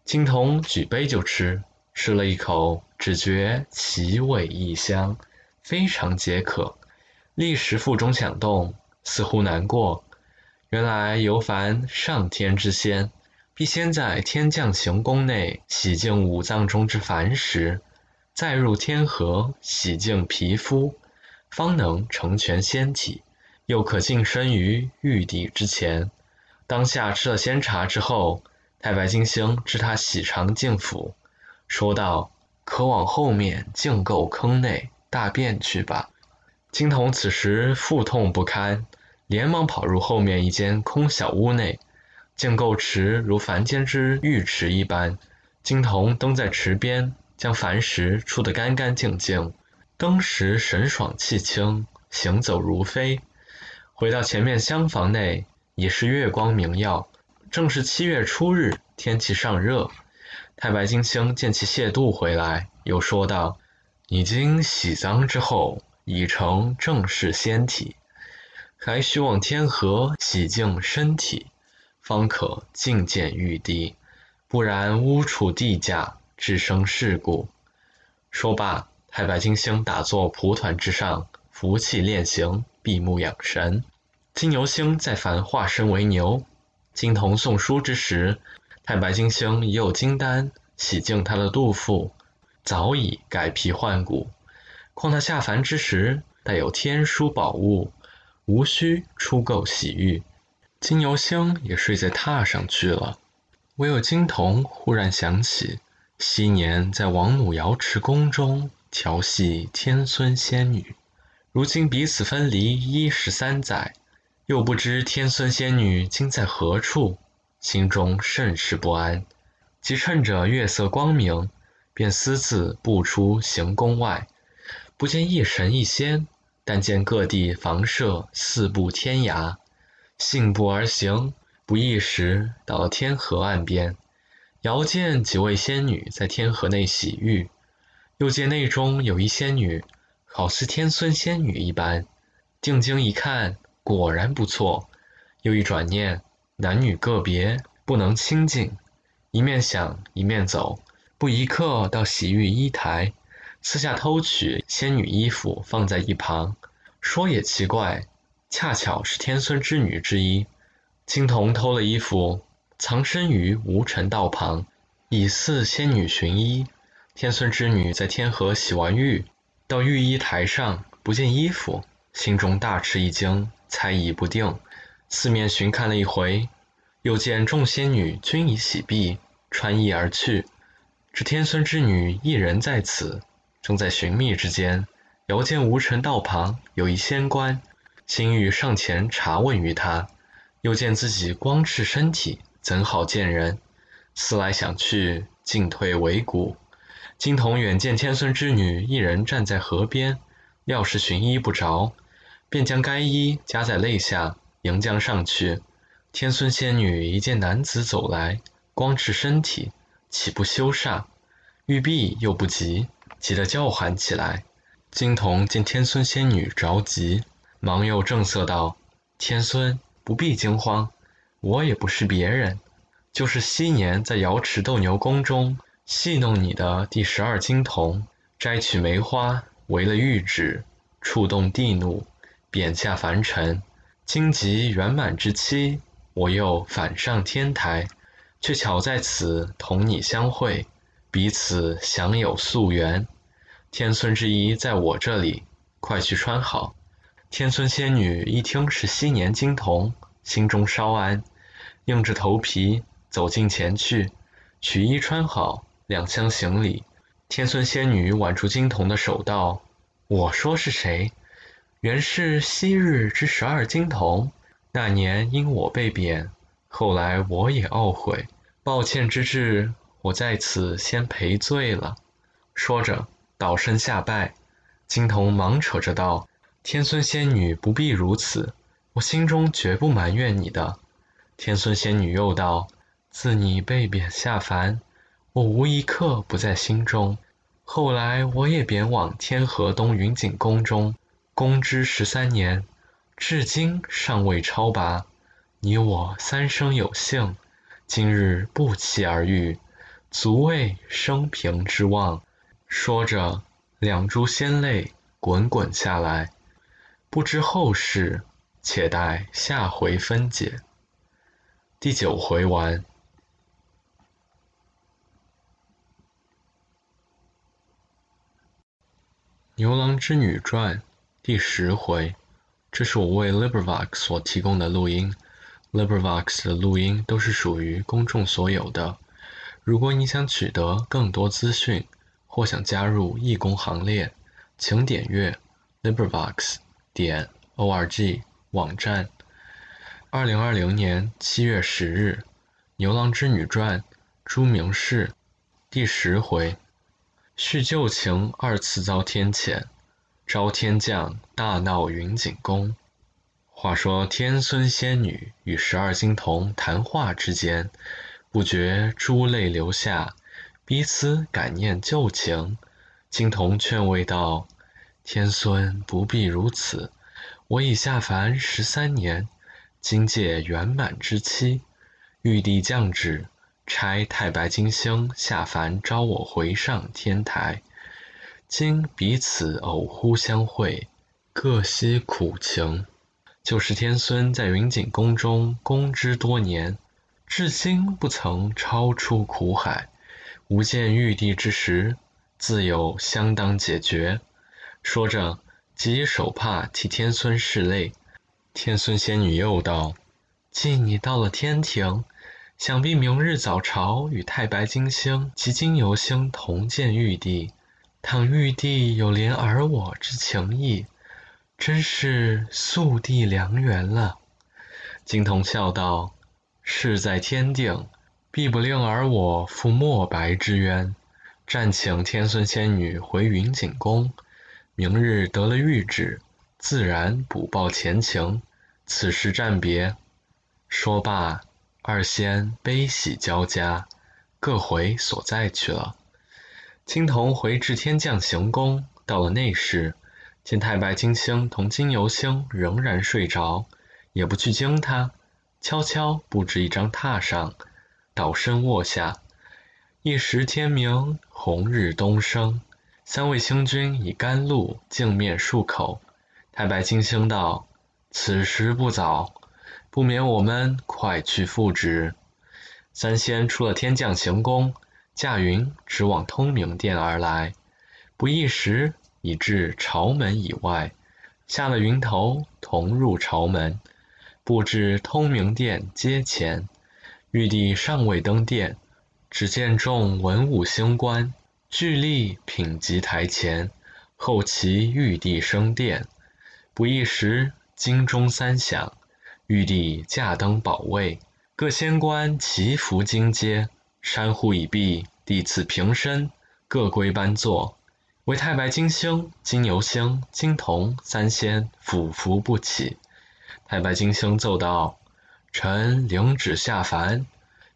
[SPEAKER 1] 金童举杯就吃，吃了一口。只觉其味异香，非常解渴，立时腹中响动，似乎难过。原来尤凡上天之仙，必先在天降行宫内洗净五脏中之凡石，再入天河洗净皮肤，方能成全仙体，又可净身于玉帝之前。当下吃了仙茶之后，太白金星知他喜肠净腑，说道。可往后面净垢坑内大便去吧。金童此时腹痛不堪，连忙跑入后面一间空小屋内。净垢池如凡间之浴池一般，金童登在池边，将凡石出得干干净净，登时神爽气清，行走如飞。回到前面厢房内，已是月光明耀，正是七月初日，天气尚热。太白金星见其谢度回来，又说道：“你经洗脏之后，已成正式仙体，还需往天河洗净身体，方可觐见玉帝。不然污处地驾，致生事故。”说罢，太白金星打坐蒲团之上，服气练形，闭目养神。金牛星再凡化身为牛，金童送书之时。太白金星已有金丹洗净他的肚腹，早已改皮换骨。况他下凡之时，带有天书宝物，无需出垢洗浴。金牛星也睡在榻上去了。唯有金童忽然想起，昔年在王母瑶池宫中调戏天孙仙女，如今彼此分离一十三载，又不知天孙仙女今在何处，心中甚是不安。即趁着月色光明，便私自步出行宫外，不见一神一仙，但见各地房舍四步天涯，信步而行，不一时到了天河岸边，遥见几位仙女在天河内洗浴，又见内中有一仙女，好似天孙仙女一般，定睛一看。果然不错，又一转念，男女个别，不能亲近。一面想，一面走，不一刻到洗浴衣台，私下偷取仙女衣服，放在一旁。说也奇怪，恰巧是天孙之女之一。青铜偷了衣服，藏身于无尘道旁，以似仙女寻衣。天孙之女在天河洗完浴，到浴衣台上，不见衣服，心中大吃一惊。猜疑不定，四面寻看了一回，又见众仙女均已洗毕，穿衣而去，只天孙之女一人在此。正在寻觅之间，遥见无尘道旁有一仙官，心欲上前查问于他，又见自己光赤身体，怎好见人？思来想去，进退维谷。金童远见天孙之女一人站在河边，料是寻衣不着。便将该衣夹在肋下，迎将上去。天孙仙女一见男子走来，光赤身体，岂不羞煞？玉璧又不急，急得叫喊起来。金童见天孙仙女着急，忙又正色道：“天孙不必惊慌，我也不是别人，就是昔年在瑶池斗牛宫中戏弄你的第十二金童，摘取梅花为了玉旨，触动地怒。”贬下凡尘，今及圆满之期，我又返上天台，却巧在此同你相会，彼此享有夙缘。天孙之衣在我这里，快去穿好。天孙仙女一听是昔年金童，心中稍安，硬着头皮走近前去，取衣穿好，两相行礼。天孙仙女挽住金童的手道：“我说是谁？”原是昔日之十二金童，那年因我被贬，后来我也懊悔，抱歉之至，我在此先赔罪了。说着，倒身下拜。金童忙扯着道：“天孙仙女不必如此，我心中绝不埋怨你的。”天孙仙女又道：“自你被贬下凡，我无一刻不在心中。后来我也贬往天河东云锦宫中。”公之十三年，至今尚未超拔。你我三生有幸，今日不期而遇，足为生平之望。说着，两珠仙泪滚滚下来。不知后事，且待下回分解。第九回完。牛郎织女传。第十回，这是我为 LibriVox 所提供的录音。LibriVox 的录音都是属于公众所有的。如果你想取得更多资讯，或想加入义工行列，请点阅 LibriVox 点 org 网站。二零二零年七月十日，《牛郎织女传》朱明氏第十回，叙旧情二次遭天谴。招天将大闹云锦宫。话说天孙仙女与十二金童谈话之间，不觉珠泪流下，彼此感念旧情。金童劝慰道：“天孙不必如此，我已下凡十三年，今届圆满之期，玉帝降旨，差太白金星下凡招我回上天台。”今彼此偶忽相会，各悉苦情。就是天孙在云锦宫中供之多年，至今不曾超出苦海。吾见玉帝之时，自有相当解决。说着，即以手帕替天孙拭泪。天孙仙女又道：“既你到了天庭，想必明日早朝与太白金星及金牛星同见玉帝。”倘玉帝有怜儿我之情意，真是宿地良缘了。金童笑道：“事在天定，必不令儿我负墨白之冤。暂请天孙仙女回云锦宫，明日得了谕旨，自然补报前情。此时暂别。”说罢，二仙悲喜交加，各回所在去了。金童回至天降行宫，到了内室，见太白金星同金牛星仍然睡着，也不去惊他，悄悄布置一张榻上，倒身卧下。一时天明，红日东升，三位星君以甘露净面漱口。太白金星道：“此时不早，不免我们快去复职。”三仙出了天降行宫。驾云直往通明殿而来，不一时已至朝门以外，下了云头，同入朝门，步至通明殿阶前。玉帝尚未登殿，只见众文武星官聚立品级台前，后齐玉帝升殿。不一时，金钟三响，玉帝驾登宝位，各仙官齐伏金阶。山户已毕，帝赐平身，各归班坐。为太白金星、金牛星、金童三仙俯伏不起。太白金星奏道：“臣领旨下凡，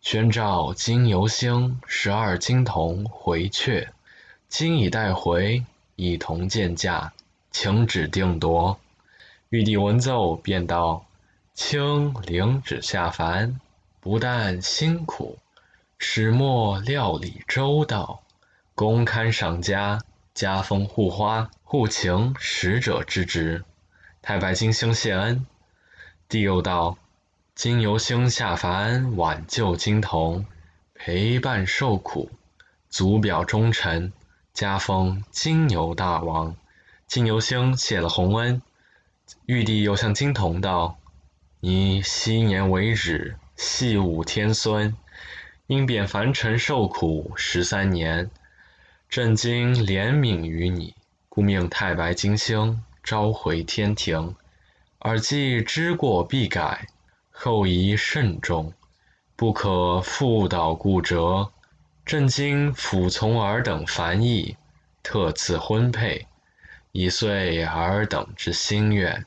[SPEAKER 1] 宣召金牛星、十二金童回阙，今已带回，一同见驾，请旨定夺。”玉帝闻奏，便道：“卿领旨下凡，不但辛苦。”始末料理周到，公堪赏家，加封护花，护情使者之职。太白金星谢恩。帝又道：金牛星下凡挽救金童，陪伴受苦，足表忠臣，加封金牛大王。金牛星谢了洪恩。玉帝又向金童道：你昔年为止，系武天孙。因贬凡尘受苦十三年，朕今怜悯于你，故命太白金星召回天庭。尔既知过必改，后宜慎重，不可复蹈故辙。朕今辅从尔等凡意，特赐婚配，以遂尔等之心愿。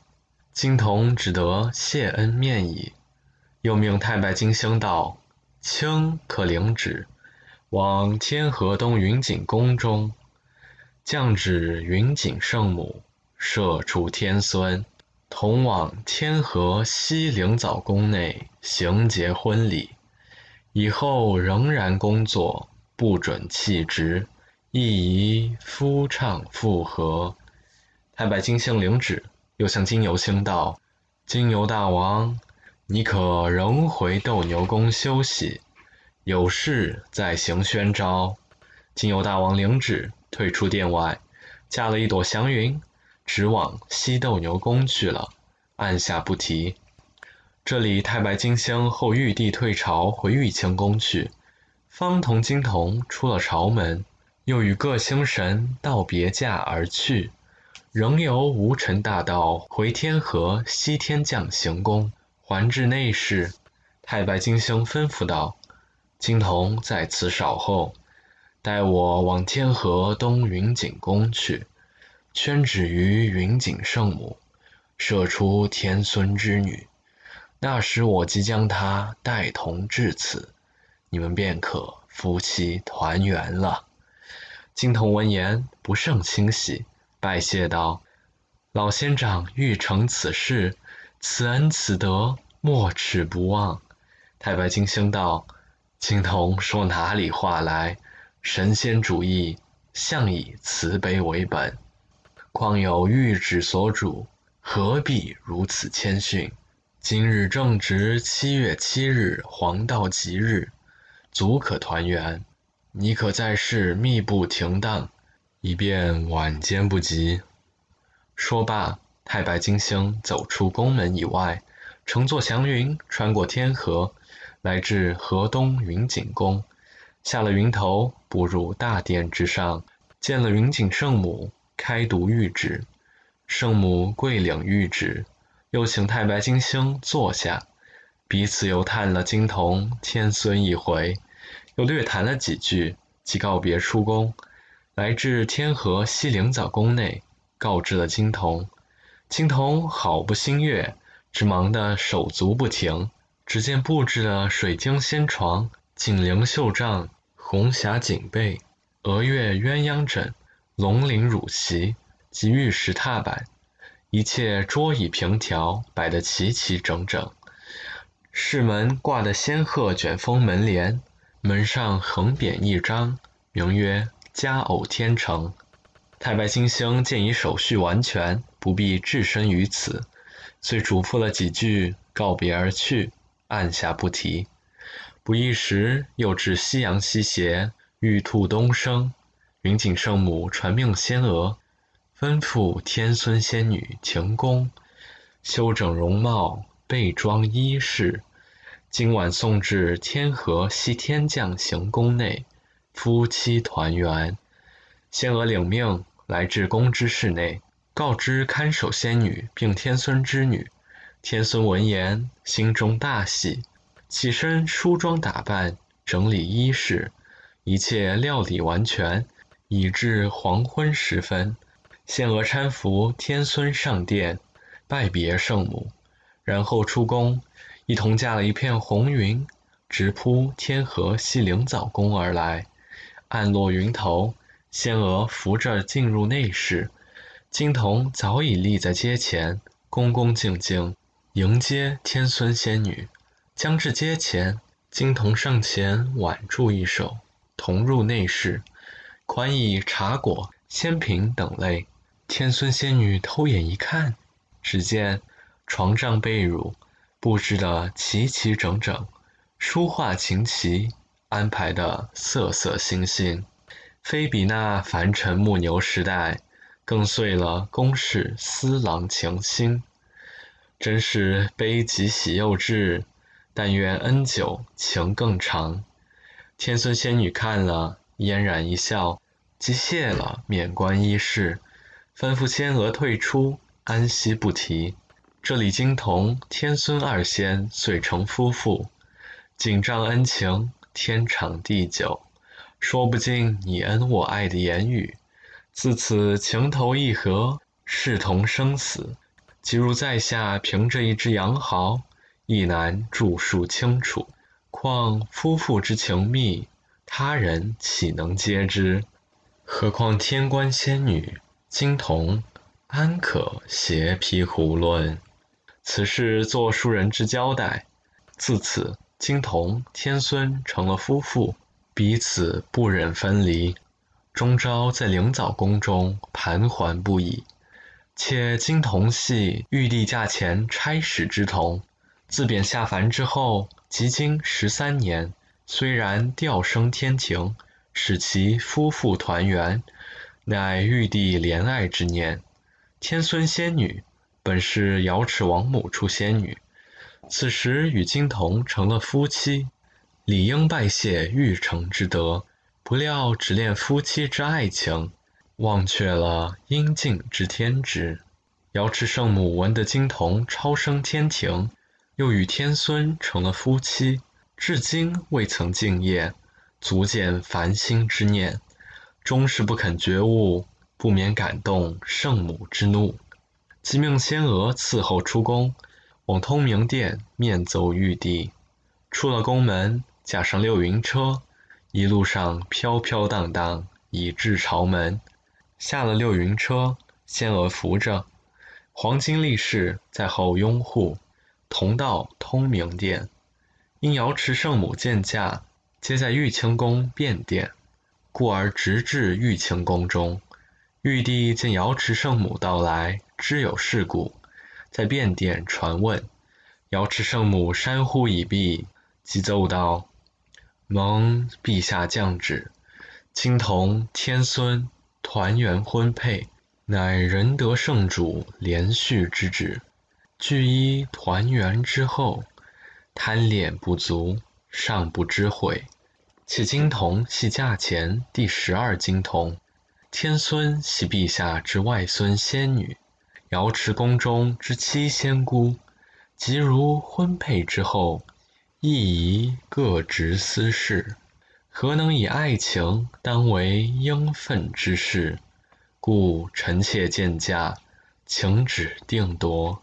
[SPEAKER 1] 金童只得谢恩面矣。又命太白金星道。清可领旨，往天河东云锦宫中，降旨云锦圣母摄出天孙，同往天河西灵藻宫内行结婚礼。以后仍然工作，不准弃职，亦宜夫唱妇和。太白金星领旨，又向金牛星道：“金牛大王。”你可仍回斗牛宫休息，有事再行宣召。金牛大王领旨，退出殿外，驾了一朵祥云，直往西斗牛宫去了，按下不提。这里太白金星后玉帝退朝回玉清宫去，方同金童出了朝门，又与各星神道别驾而去，仍由无尘大道回天河西天降行宫。还至内室，太白金星吩咐道：“金童在此稍候，待我往天河东云锦宫去，宣旨于云锦圣母，射出天孙之女。那时我即将她带同至此，你们便可夫妻团圆了。”金童闻言不胜欣喜，拜谢道：“老仙长欲成此事。”此恩此德，莫齿不忘。太白金星道：“青童说哪里话来？神仙主义，向以慈悲为本。况有玉旨所主，何必如此谦逊？今日正值七月七日黄道吉日，足可团圆。你可在世密不停当，以便晚间不及。”说罢。太白金星走出宫门以外，乘坐祥云穿过天河，来至河东云锦宫，下了云头，步入大殿之上，见了云锦圣母，开读谕旨。圣母跪领谕旨，又请太白金星坐下，彼此又叹了金童天孙一回，又略谈了几句，即告别出宫，来至天河西陵早宫内，告知了金童。青童好不心悦，只忙得手足不停。只见布置了水晶仙床、锦绫绣帐、红霞锦被、鹅月鸳鸯枕、龙鳞乳席及玉石踏板，一切桌椅平条摆得齐齐整整。室门挂的仙鹤卷风门帘，门上横匾一张，名曰“佳偶天成”。太白金星见已手续完全，不必置身于此，遂嘱咐了几句，告别而去，按下不提。不一时，又至夕阳西斜，玉兔东升，云锦圣母传命仙娥，吩咐天孙仙女停宫，修整容貌，备装衣饰。今晚送至天河西天将行宫内，夫妻团圆。仙娥领命，来至宫之室内，告知看守仙女并天孙之女。天孙闻言，心中大喜，起身梳妆打扮，整理衣饰，一切料理完全，已至黄昏时分。仙娥搀扶天孙上殿，拜别圣母，然后出宫。一同驾了一片红云，直扑天河西陵早宫而来。暗落云头，仙娥扶着进入内室，金童早已立在阶前，恭恭敬敬迎接天孙仙女。将至阶前，金童上前挽住一手，同入内室，宽以茶果、仙品等类。天孙仙女偷眼一看，只见床帐被褥。布置的齐齐整整，书画琴棋安排的色色星星，非比那凡尘木牛时代，更遂了宫室思郎情心。真是悲极喜又至，但愿恩久情更长。天孙仙女看了，嫣然一笑，即谢了免冠衣饰，吩咐仙娥退出，安息不提。这里金童天孙二仙遂成夫妇，锦帐恩情天长地久，说不尽你恩我爱的言语。自此情投意合，视同生死。即如在下凭着一只羊毫，亦难著述清楚。况夫妇之情密，他人岂能皆知？何况天官仙女金童，安可携皮胡论？此事作书人之交代。自此，金童、天孙成了夫妇，彼此不忍分离，终朝在灵藻宫中盘桓不已。且金童系玉帝驾前差使之童，自贬下凡之后，即经十三年，虽然调升天庭，使其夫妇团圆，乃玉帝怜爱之念。天孙仙女。本是瑶池王母出仙女，此时与金童成了夫妻，理应拜谢玉成之德，不料只恋夫妻之爱情，忘却了应尽之天职。瑶池圣母闻得金童超升天庭，又与天孙成了夫妻，至今未曾敬业，足见烦心之念，终是不肯觉悟，不免感动圣母之怒。即命仙娥伺候出宫，往通明殿面奏玉帝。出了宫门，驾上六云车，一路上飘飘荡荡，以至朝门。下了六云车，仙娥扶着黄金力士在后拥护，同到通明殿。因瑶池圣母见驾，皆在玉清宫便殿，故而直至玉清宫中。玉帝见瑶池圣母到来。知有事故，在便殿传问。瑶池圣母山呼已毕，即奏道：“蒙陛下降旨，金童天孙团圆婚配，乃仁德圣主连续之旨。据依团圆之后，贪恋不足，尚不知悔。且金童系驾前第十二金童，天孙系陛下之外孙仙女。”瑶池宫中之七仙姑，即如婚配之后，亦宜各执私事，何能以爱情当为应分之事？故臣妾见驾，请旨定夺。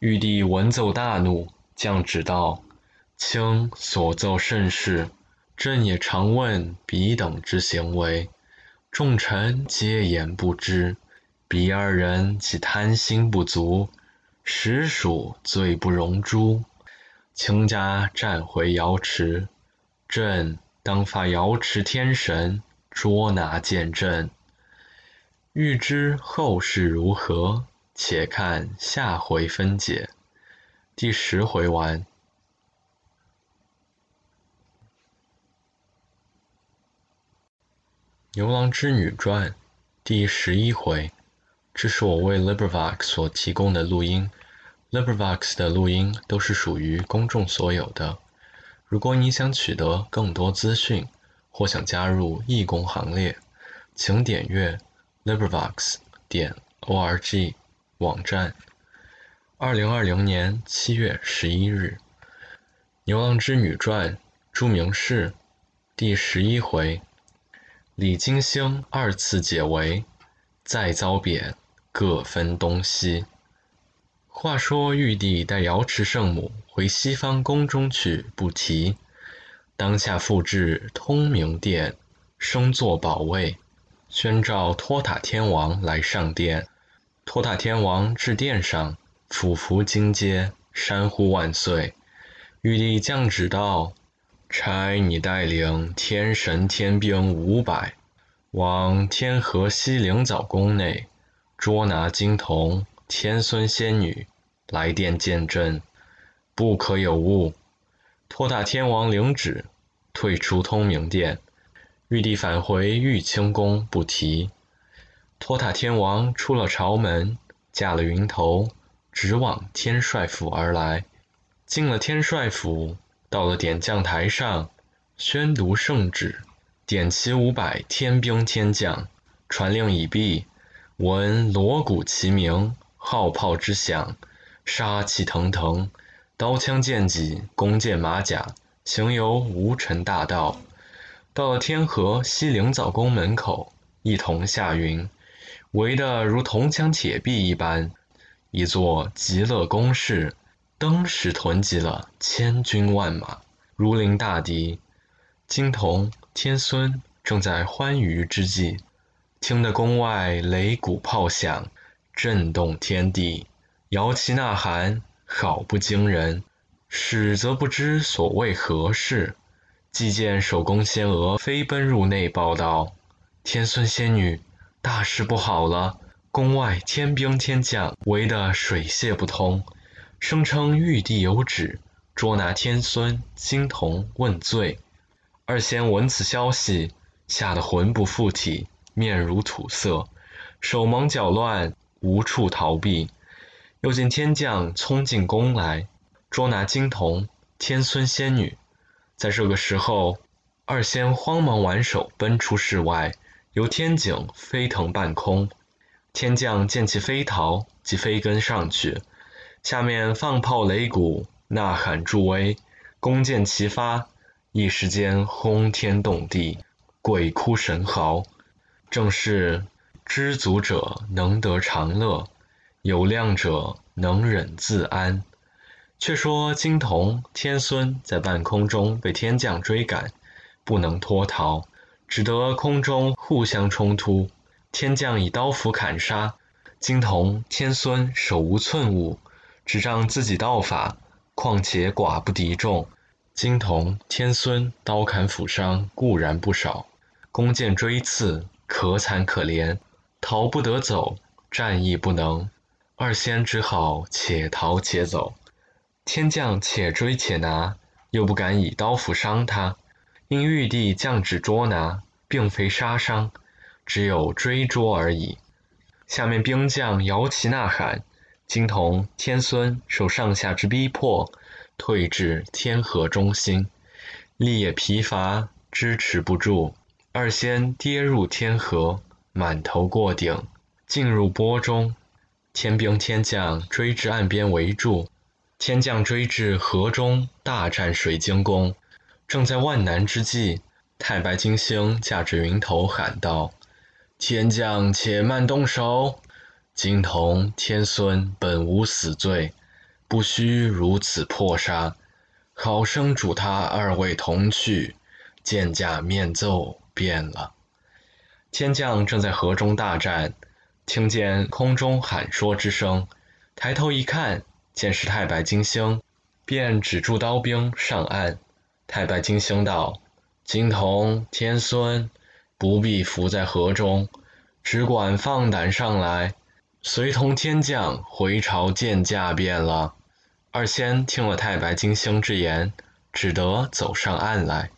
[SPEAKER 1] 玉帝闻奏大怒，降旨道：“卿所奏甚是，朕也常问彼等之行为，众臣皆言不知。彼二人既贪心不足，实属罪不容诛。卿家战回瑶池，朕当发瑶池天神捉拿见朕。欲知后事如何？”且看下回分解。第十回完。《牛郎织女传》第十一回。这是我为 LibriVox 所提供的录音。LibriVox 的录音都是属于公众所有的。如果你想取得更多资讯，或想加入义工行列，请点阅 LibriVox 点 org。网站，二零二零年七月十一日，《牛郎织女传》朱明氏第十一回，李金星二次解围，再遭贬，各分东西。话说玉帝带瑶池圣母回西方宫中去，不提。当下复至通明殿，升座保卫，宣召托塔天王来上殿。托塔天王至殿上，俯伏金阶，山呼万岁。玉帝降旨道：“差你带领天神天兵五百，往天河西灵藻宫内捉拿金童天孙仙女，来殿见朕，不可有误。”托塔天王领旨，退出通明殿。玉帝返回玉清宫，不提。托塔天王出了朝门，驾了云头，直往天帅府而来。进了天帅府，到了点将台上，宣读圣旨，点齐五百天兵天将。传令已毕，闻锣鼓齐鸣，号炮之响，杀气腾腾，刀枪剑戟，弓箭马甲，行游无尘大道。到了天河西灵藻宫门口，一同下云。围得如铜墙铁壁一般，一座极乐宫室，登时囤积了千军万马，如临大敌。金童天孙正在欢愉之际，听得宫外擂鼓炮响，震动天地，摇旗呐喊，好不惊人。始则不知所谓何事，即见守宫仙娥飞奔入内，报道：“天孙仙女。”大事不好了！宫外天兵天将围得水泄不通，声称玉帝有旨捉拿天孙金童问罪。二仙闻此消息，吓得魂不附体，面如土色，手忙脚乱，无处逃避。又见天将冲进宫来，捉拿金童天孙仙女。在这个时候，二仙慌忙挽手奔出室外。由天井飞腾半空，天将见其飞逃，即飞跟上去。下面放炮擂鼓，呐喊助威，弓箭齐发，一时间轰天动地，鬼哭神嚎。正是知足者能得长乐，有量者能忍自安。却说金童天孙在半空中被天将追赶，不能脱逃。只得空中互相冲突，天将以刀斧砍杀，金童天孙手无寸物，只仗自己道法，况且寡不敌众。金童天孙刀砍斧伤固然不少，弓箭追刺可惨可怜，逃不得走，战亦不能。二仙只好且逃且走。天将且追且拿，又不敢以刀斧伤他。因玉帝降旨捉拿，并非杀伤，只有追捉而已。下面兵将摇旗呐喊，金童天孙受上下之逼迫，退至天河中心，力也疲乏，支持不住。二仙跌入天河，满头过顶，进入波中。天兵天将追至岸边围住，天将追至河中，大战水晶宫。正在万难之际，太白金星驾着云头喊道：“天将且慢动手！金童、天孙本无死罪，不须如此破杀。好生主他二位同去，见驾面奏便了。”天将正在河中大战，听见空中喊说之声，抬头一看。见是太白金星，便止住刀兵上岸。太白金星道：“金童、天孙，不必伏在河中，只管放胆上来，随同天将回朝见驾便了。”二仙听了太白金星之言，只得走上岸来。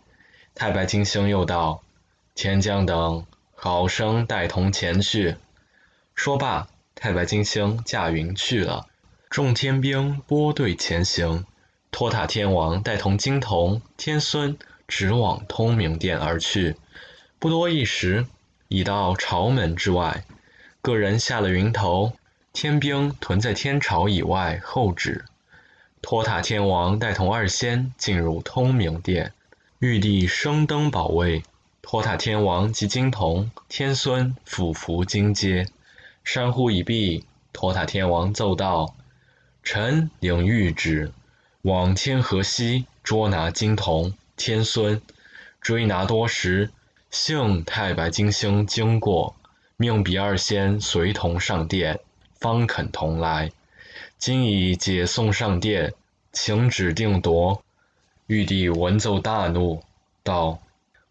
[SPEAKER 1] 太白金星又道：“天将等，好生带同前去。”说罢，太白金星驾云去了。众天兵拨队前行，托塔天王带同金童、天孙，直往通明殿而去。不多一时，已到朝门之外。各人下了云头，天兵屯在天朝以外候旨。托塔天王带同二仙进入通明殿，玉帝升灯保卫。托塔天王及金童、天孙俯伏金阶。山呼已毕，托塔天王奏道。臣领谕旨，往天河西捉拿金童、天孙，追拿多时，幸太白金星经过，命彼二仙随同上殿，方肯同来。今已解送上殿，请指定夺。玉帝闻奏大怒，道：“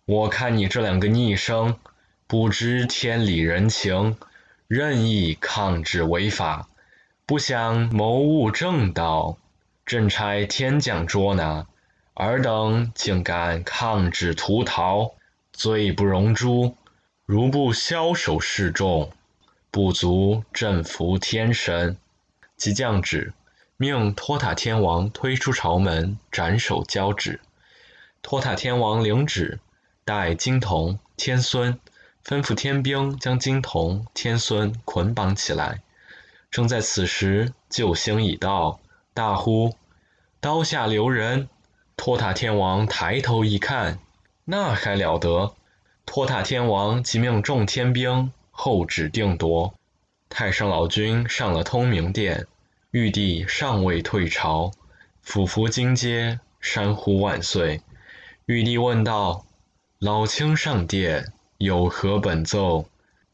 [SPEAKER 1] 我看你这两个逆生，不知天理人情，任意抗旨违法。”不想谋误正道，朕差天将捉拿，尔等竟敢抗旨图逃，罪不容诛。如不枭首示众，不足朕服天神。即降旨，命托塔天王推出朝门，斩首交旨。托塔天王领旨，带金童、天孙，吩咐天兵将金童、天孙捆绑起来。正在此时，救星已到，大呼：“刀下留人！”托塔天王抬头一看，那还了得！托塔天王即命众天兵后指定夺。太上老君上了通明殿，玉帝尚未退朝，俯伏金阶，山呼万岁。玉帝问道：“老卿上殿有何本奏？”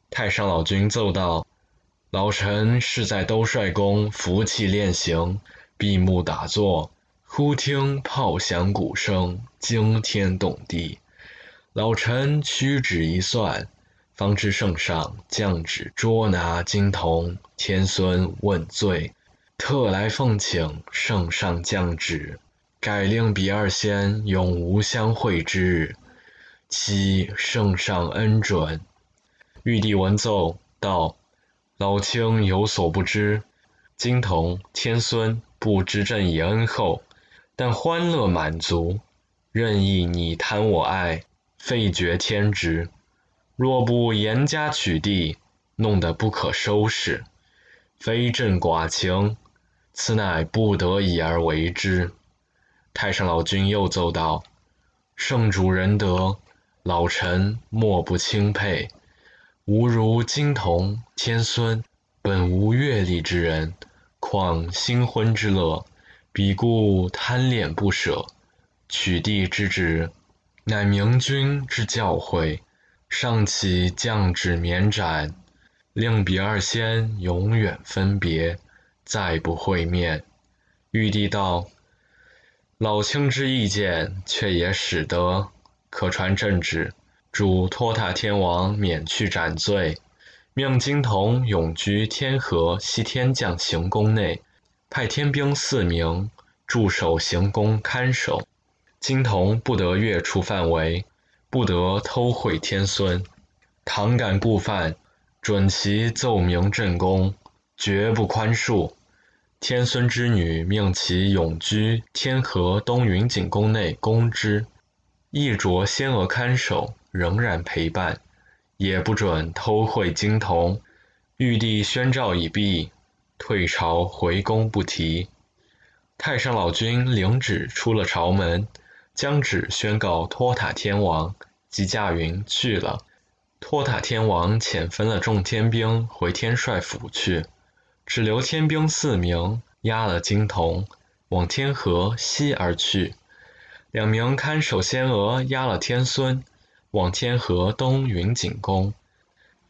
[SPEAKER 1] 太上老君奏道。老臣是在兜率宫服气练行，闭目打坐，忽听炮响鼓声，惊天动地。老臣屈指一算，方知圣上降旨捉拿金童、天孙问罪，特来奉请圣上降旨，改令比二仙永无相会之日。期圣上恩准。玉帝闻奏道。老卿有所不知，金童、天孙不知朕以恩厚，但欢乐满足，任意你贪我爱，废绝天职。若不严加取缔，弄得不可收拾，非朕寡情，此乃不得已而为之。太上老君又奏道：“圣主仁德，老臣莫不钦佩。”吾如金童、天孙，本无阅历之人，况新婚之乐，彼故贪恋不舍。取缔之旨，乃明君之教诲，尚启降旨免斩，令彼二仙永远分别，再不会面。玉帝道：“老卿之意见，却也使得，可传朕旨。”主托塔天王免去斩罪，命金童永居天河西天将行宫内，派天兵四名驻守行宫看守。金童不得越出范围，不得偷窥天孙。倘敢故犯，准其奏明朕宫，绝不宽恕。天孙之女命其永居天河东云景宫内供之，亦着仙娥看守。仍然陪伴，也不准偷窥金童。玉帝宣诏已毕，退朝回宫不提。太上老君领旨出了朝门，将旨宣告托塔天王，即驾云去了。托塔天王遣分了众天兵回天帅府去，只留天兵四名押了金童，往天河西而去。两名看守仙娥押了天孙，往天河东云景宫。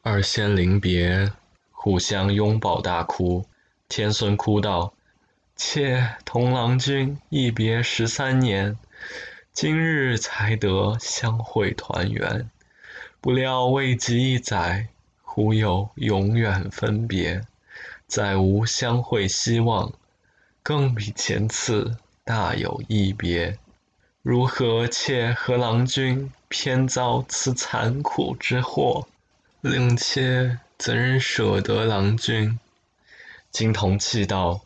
[SPEAKER 1] 二仙临别，互相拥抱大哭。天孙哭道：“妾同郎君一别十三年，今日才得相会团圆，不料未及一载，忽又永远分别，再无相会希望，更比前次大有一别。”如何妾和郎君偏遭此残酷之祸？令妾怎忍舍得郎君？金童泣道：“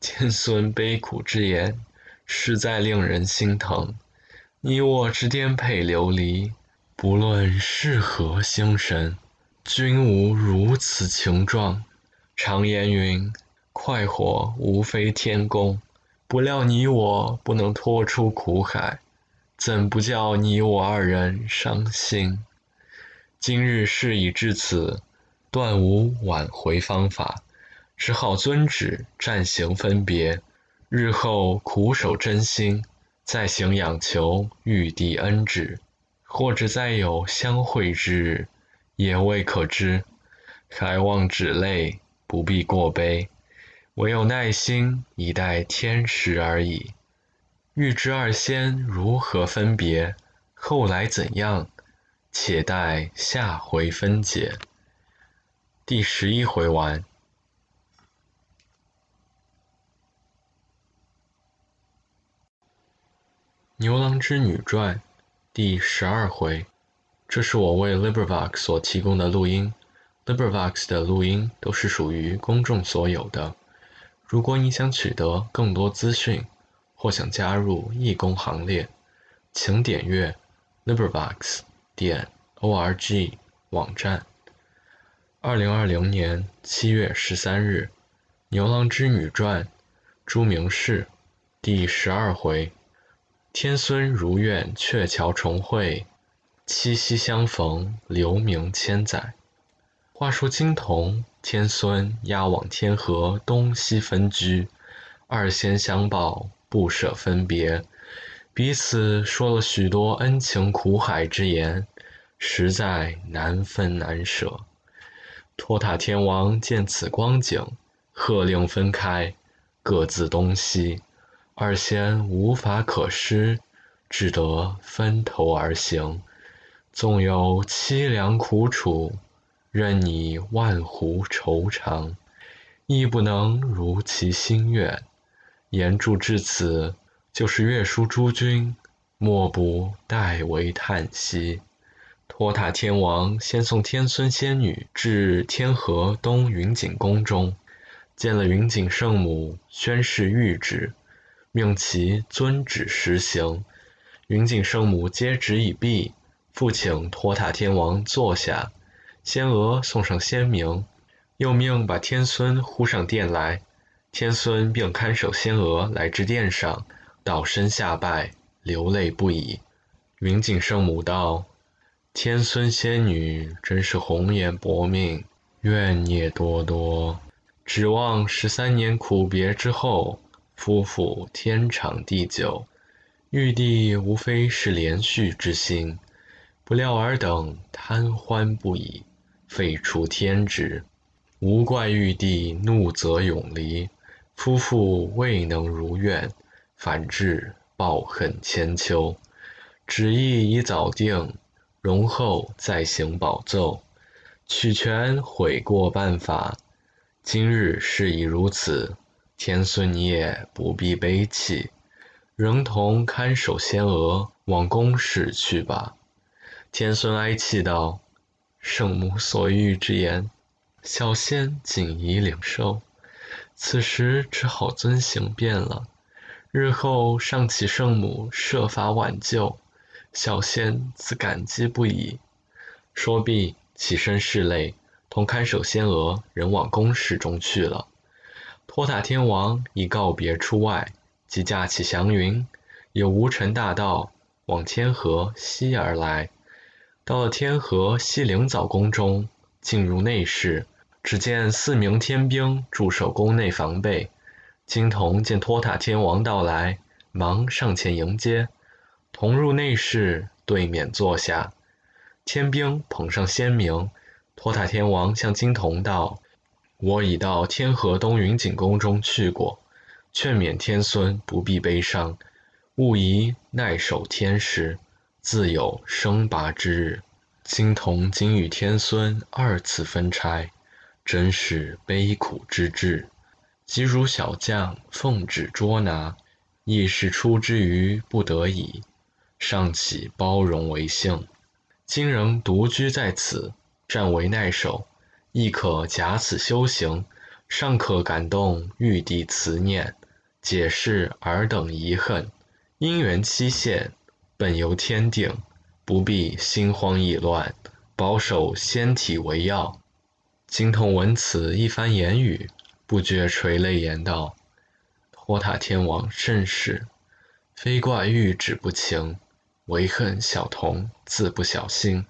[SPEAKER 1] 天孙悲苦之言，实在令人心疼。你我之颠沛流离，不论是何星辰，均无如此情状。常言云：快活无非天公。”不料你我不能脱出苦海，怎不叫你我二人伤心？今日事已至此，断无挽回方法，只好遵旨暂行分别。日后苦守真心，再行仰求玉帝恩旨，或者再有相会之日，也未可知。还望止泪，不必过悲。唯有耐心以待天时而已。欲知二仙如何分别，后来怎样，且待下回分解。第十一回完。牛郎织女传第十二回，这是我为 LibriVox 所提供的录音。LibriVox 的录音都是属于公众所有的。如果你想取得更多资讯，或想加入义工行列，请点阅 LibriVox 点 org 网站。二零二零年七月十三日，《牛郎织女传》朱明氏第十二回：天孙如愿鹊桥重会，七夕相逢留名千载。话说金童。天孙押往天河东西分居，二仙相抱不舍分别，彼此说了许多恩情苦海之言，实在难分难舍。托塔天王见此光景，喝令分开，各自东西。二仙无法可施，只得分头而行，纵有凄凉苦楚。任你万湖愁肠，亦不能如其心愿。言著至此，就是月书诸君，莫不代为叹息。托塔天王先送天孙仙女至天河东云景宫中，见了云景圣母，宣示谕旨，命其遵旨实行。云景圣母接旨已毕，复请托塔天王坐下。仙娥送上仙名，又命把天孙呼上殿来。天孙并看守仙娥来至殿上，倒身下拜，流泪不已。云锦圣母道：“天孙仙女真是红颜薄命，怨孽多多。指望十三年苦别之后，夫妇天长地久。玉帝无非是怜恤之心，不料尔等贪欢不已。”废除天职，无怪玉帝怒责永离，夫妇未能如愿，反致抱恨千秋。旨意已早定，容后再行宝奏，取权悔过办法。今日事已如此，天孙你也不必悲泣，仍同看守仙娥往宫室去吧。天孙哀泣道。圣母所欲之言，小仙谨以领受。此时只好遵行便了。日后尚启圣母设法挽救，小仙自感激不已。说毕，起身拭泪，同看守仙娥人往宫室中去了。托塔天王已告别出外，即驾起祥云，有无尘大道往天河西而来。到了天河西灵藻宫中，进入内室，只见四名天兵驻守宫内防备。金童见托塔天王到来，忙上前迎接，同入内室，对面坐下。天兵捧上仙茗，托塔天王向金童道：“我已到天河东云景宫中去过，劝勉天孙不必悲伤，勿疑耐守天时，自有生拔之日。今同今与天孙二次分差，真是悲苦之至。”即如小将奉旨捉拿，亦是出之于不得已，尚岂包容为幸。今仍独居在此，暂为耐守，亦可假此修行，尚可感动玉帝慈念，解释尔等遗恨。因缘期限本由天定，不必心慌意乱，保守仙体为要。精通闻此一番言语。不觉垂泪言道：“托塔天王甚是，非怪玉指不情，唯恨小童自不小心。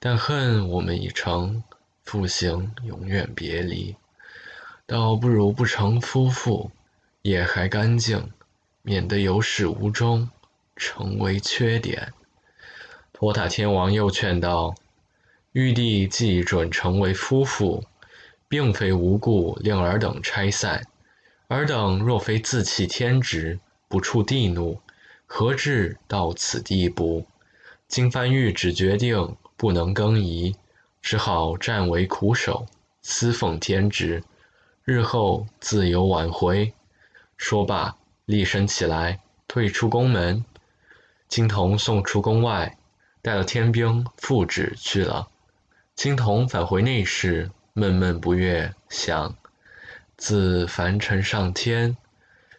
[SPEAKER 1] 但恨我们已成，复行永远别离，倒不如不成夫妇，也还干净，免得有始无终，成为缺点。”托塔天王又劝道：“玉帝既准成为夫妇。”并非无故令尔等拆散，尔等若非自弃天职，不触地怒，何至到此地步？金番玉只决定不能更移，只好暂为苦守，私奉天职，日后自有挽回。说罢，立身起来，退出宫门。金童送出宫外，带了天兵复旨去了。金童返回内室。闷闷不悦，想自凡尘上天，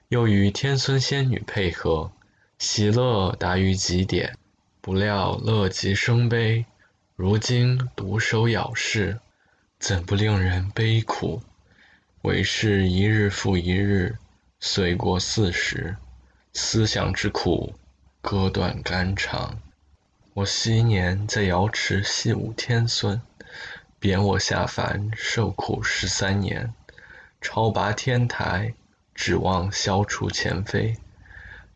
[SPEAKER 1] 又与天孙仙女配合，喜乐达于极点。不料乐极生悲，如今独守咬事，怎不令人悲苦？为是一日复一日，岁过四十，思想之苦，割断肝肠。我昔年在瑶池戏舞天孙。贬我下凡受苦十三年，超拔天台，指望消除前非，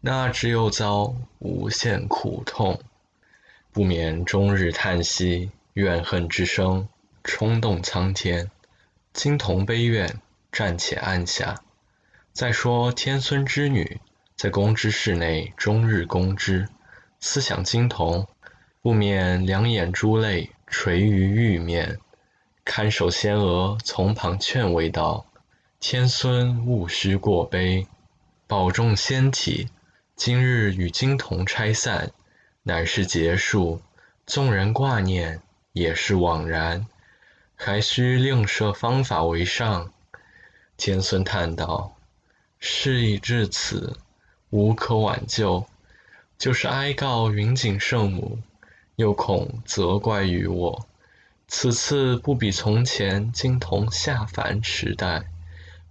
[SPEAKER 1] 那只有遭无限苦痛，不免终日叹息，怨恨之声冲动苍天。青铜悲怨，暂且按下。再说天孙之女，在宫之室内终日供之，思想金童，不免两眼珠泪垂于玉面。看守仙娥从旁劝慰道：“天孙勿须过悲，保重仙体。今日与金童拆散，乃是结束。纵然挂念，也是枉然。还需另设方法为上。”天孙叹道：“事已至此，无可挽救。就是哀告云锦圣母，又恐责怪于我。”此次不比从前金童下凡时代，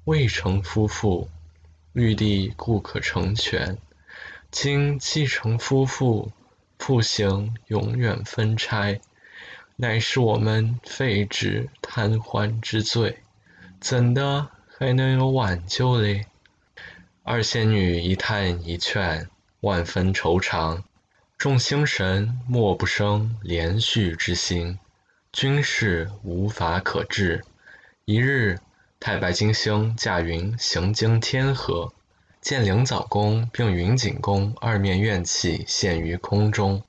[SPEAKER 1] 未成夫妇，玉帝故可成全。今既成夫妇，复行永远分差，乃是我们废止贪欢之罪，怎的还能有挽救嘞？二仙女一叹一劝，万分惆怅。众星神莫不生怜恤之心。军事无法可治。一日，太白金星驾云行经天河，见灵藻宫并云锦宫二面怨气现于空中，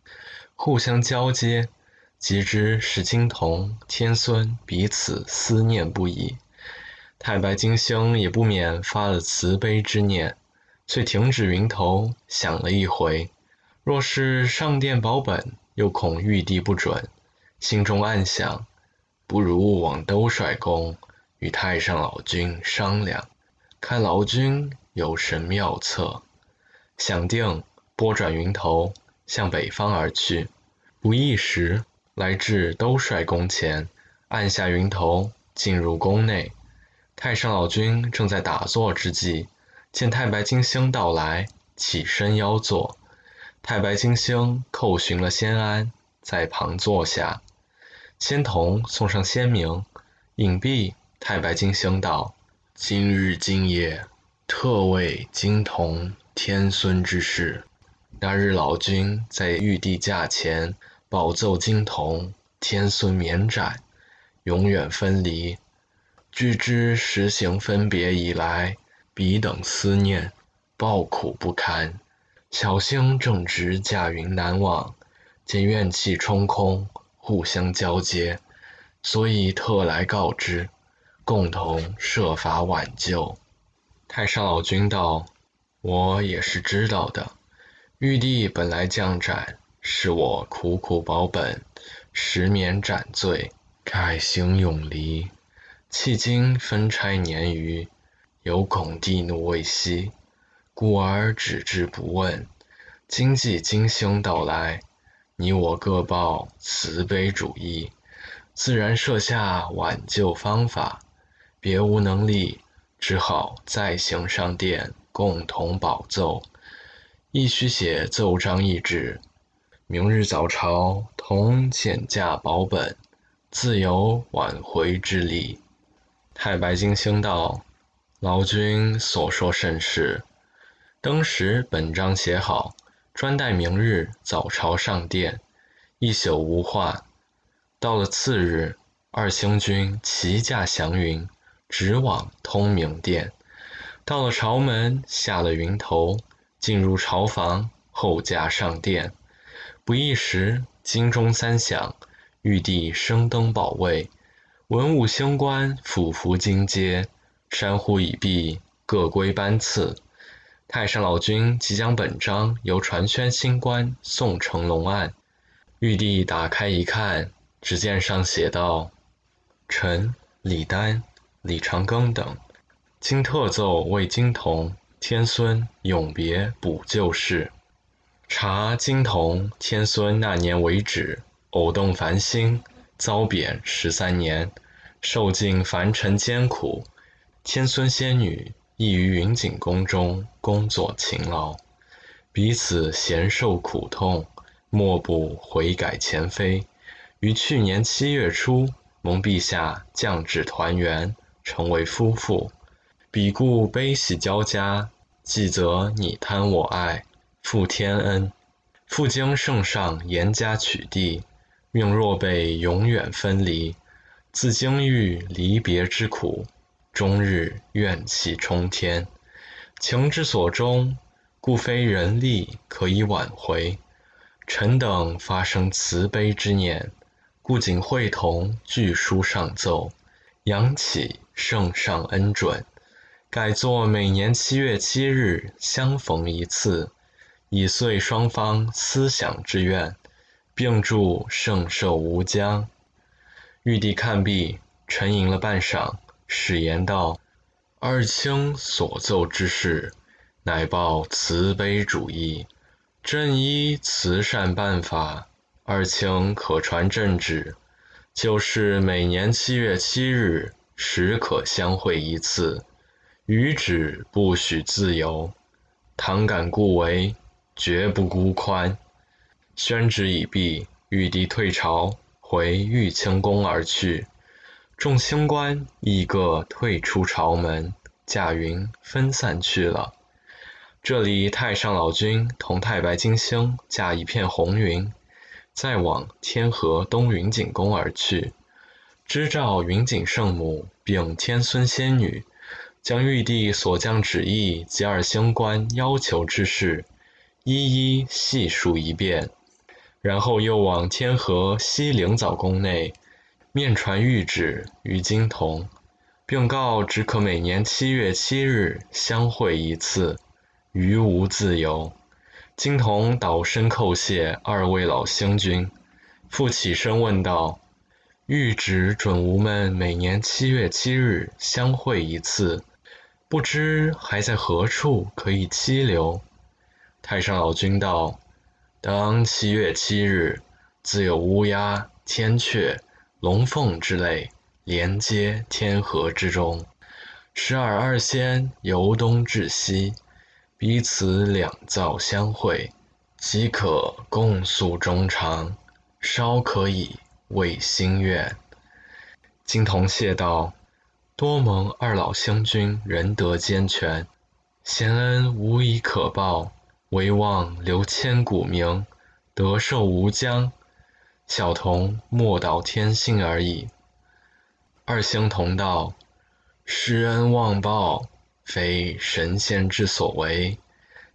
[SPEAKER 1] 互相交接，即知是金童天孙彼此思念不已。太白金星也不免发了慈悲之念，遂停止云头，想了一回，若是上殿保本，又恐玉帝不准。心中暗想，不如往兜率宫与太上老君商量，看老君有什妙策。想定，拨转云头，向北方而去。不一时，来至兜率宫前，按下云头，进入宫内。太上老君正在打坐之际，见太白金星到来，起身邀坐。太白金星叩寻了仙安，在旁坐下。仙童送上仙名，隐蔽。太白金星道：“今日今夜，特为金童天孙之事。那日老君在玉帝驾前，保奏金童天孙免斩，永远分离。据知实行分别以来，彼等思念，抱苦不堪。小星正值驾云南往，见怨气冲空，互相交接。”所以特来告知，共同设法挽救。太上老君道：“我也是知道的。玉帝本来降斩，是我苦苦保本，十年斩罪，改行永离。迄今分差年余，犹恐帝怒未息，故而止之不问。今既金星到来，你我各抱慈悲主义。”自然设下挽救方法，别无能力，只好再行上殿，共同保奏。亦须写奏章一纸，明日早朝同减价保本，自有挽回之力。太白金星道：“老君所说甚是。当时本章写好，专待明日早朝上殿，一宿无话。”到了次日，二星君骑驾祥云，直往通明殿。到了朝门，下了云头，进入朝房，后驾上殿。不一时，金钟三响，玉帝升登宝位，文武星官俯伏金阶，山呼已毕，各归班次。太上老君即将本章由传宣星官送呈龙案，玉帝打开一看。只见上写道：“臣李丹、李长庚等，今特奏为金童天孙永别补救事。查金童天孙那年为止，偶动凡星，遭贬十三年，受尽凡尘艰苦。天孙仙女亦于云锦宫中工作勤劳，彼此咸受苦痛，莫不悔改前非。”于去年七月初，蒙陛下降旨团圆，成为夫妇。彼故悲喜交加，既则你贪我爱，负天恩。复经圣上严加取缔，命若被永远分离，自经遇离别之苦，终日怨气冲天。情之所钟，故非人力可以挽回。臣等发生慈悲之念。故仅会同具书上奏，扬起圣上恩准，改作每年七月七日相逢一次，以遂双方思想之愿，并祝圣寿无疆。玉帝看毕，沉吟了半晌，始言道：“二卿所奏之事，乃报慈悲主义，朕依慈善办法。”二卿可传朕旨，就是每年七月七日，时可相会一次，余旨不许自由。倘敢故为，绝不孤宽。宣旨已毕，玉帝退朝，回玉清宫而去。众星官亦各退出朝门，驾云分散去了。这里太上老君同太白金星驾一片红云。再往天河东云景宫而去，知召云景圣母并天孙仙女，将玉帝所降旨意及二星官要求之事，一一细述一遍。然后又往天河西灵藻宫内，面传谕旨于金童，并告只可每年七月七日相会一次，余无自由。金童倒身叩谢二位老星君，复起身问道：“谕旨准吾们每年七月七日相会一次，不知还在何处可以栖留？”太上老君道：“当七月七日，自有乌鸦、天雀、龙凤之类连接天河之中，时而二仙由东至西，彼此两造相会，即可共诉衷肠，稍可以慰心愿。金童谢道：“多蒙二老兄君仁德兼全，贤恩无以可报，唯望留千古名，得寿无疆。小童莫道天心而已。”二星同道。施恩忘报，非神仙之所为，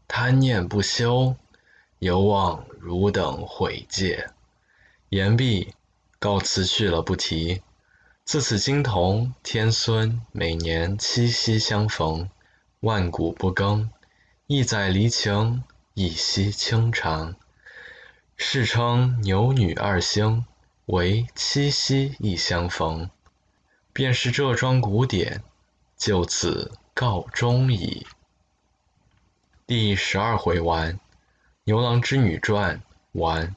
[SPEAKER 1] 贪念不休，犹望汝等悔戒。言毕，告辞去了，不提。自此金童天孙每年七夕相逢，万古不更，一载离情，一夕清长。世称牛女二星，为七夕一相逢。便是这桩古典，就此告终矣。第十二回完，《牛郎织女传》完。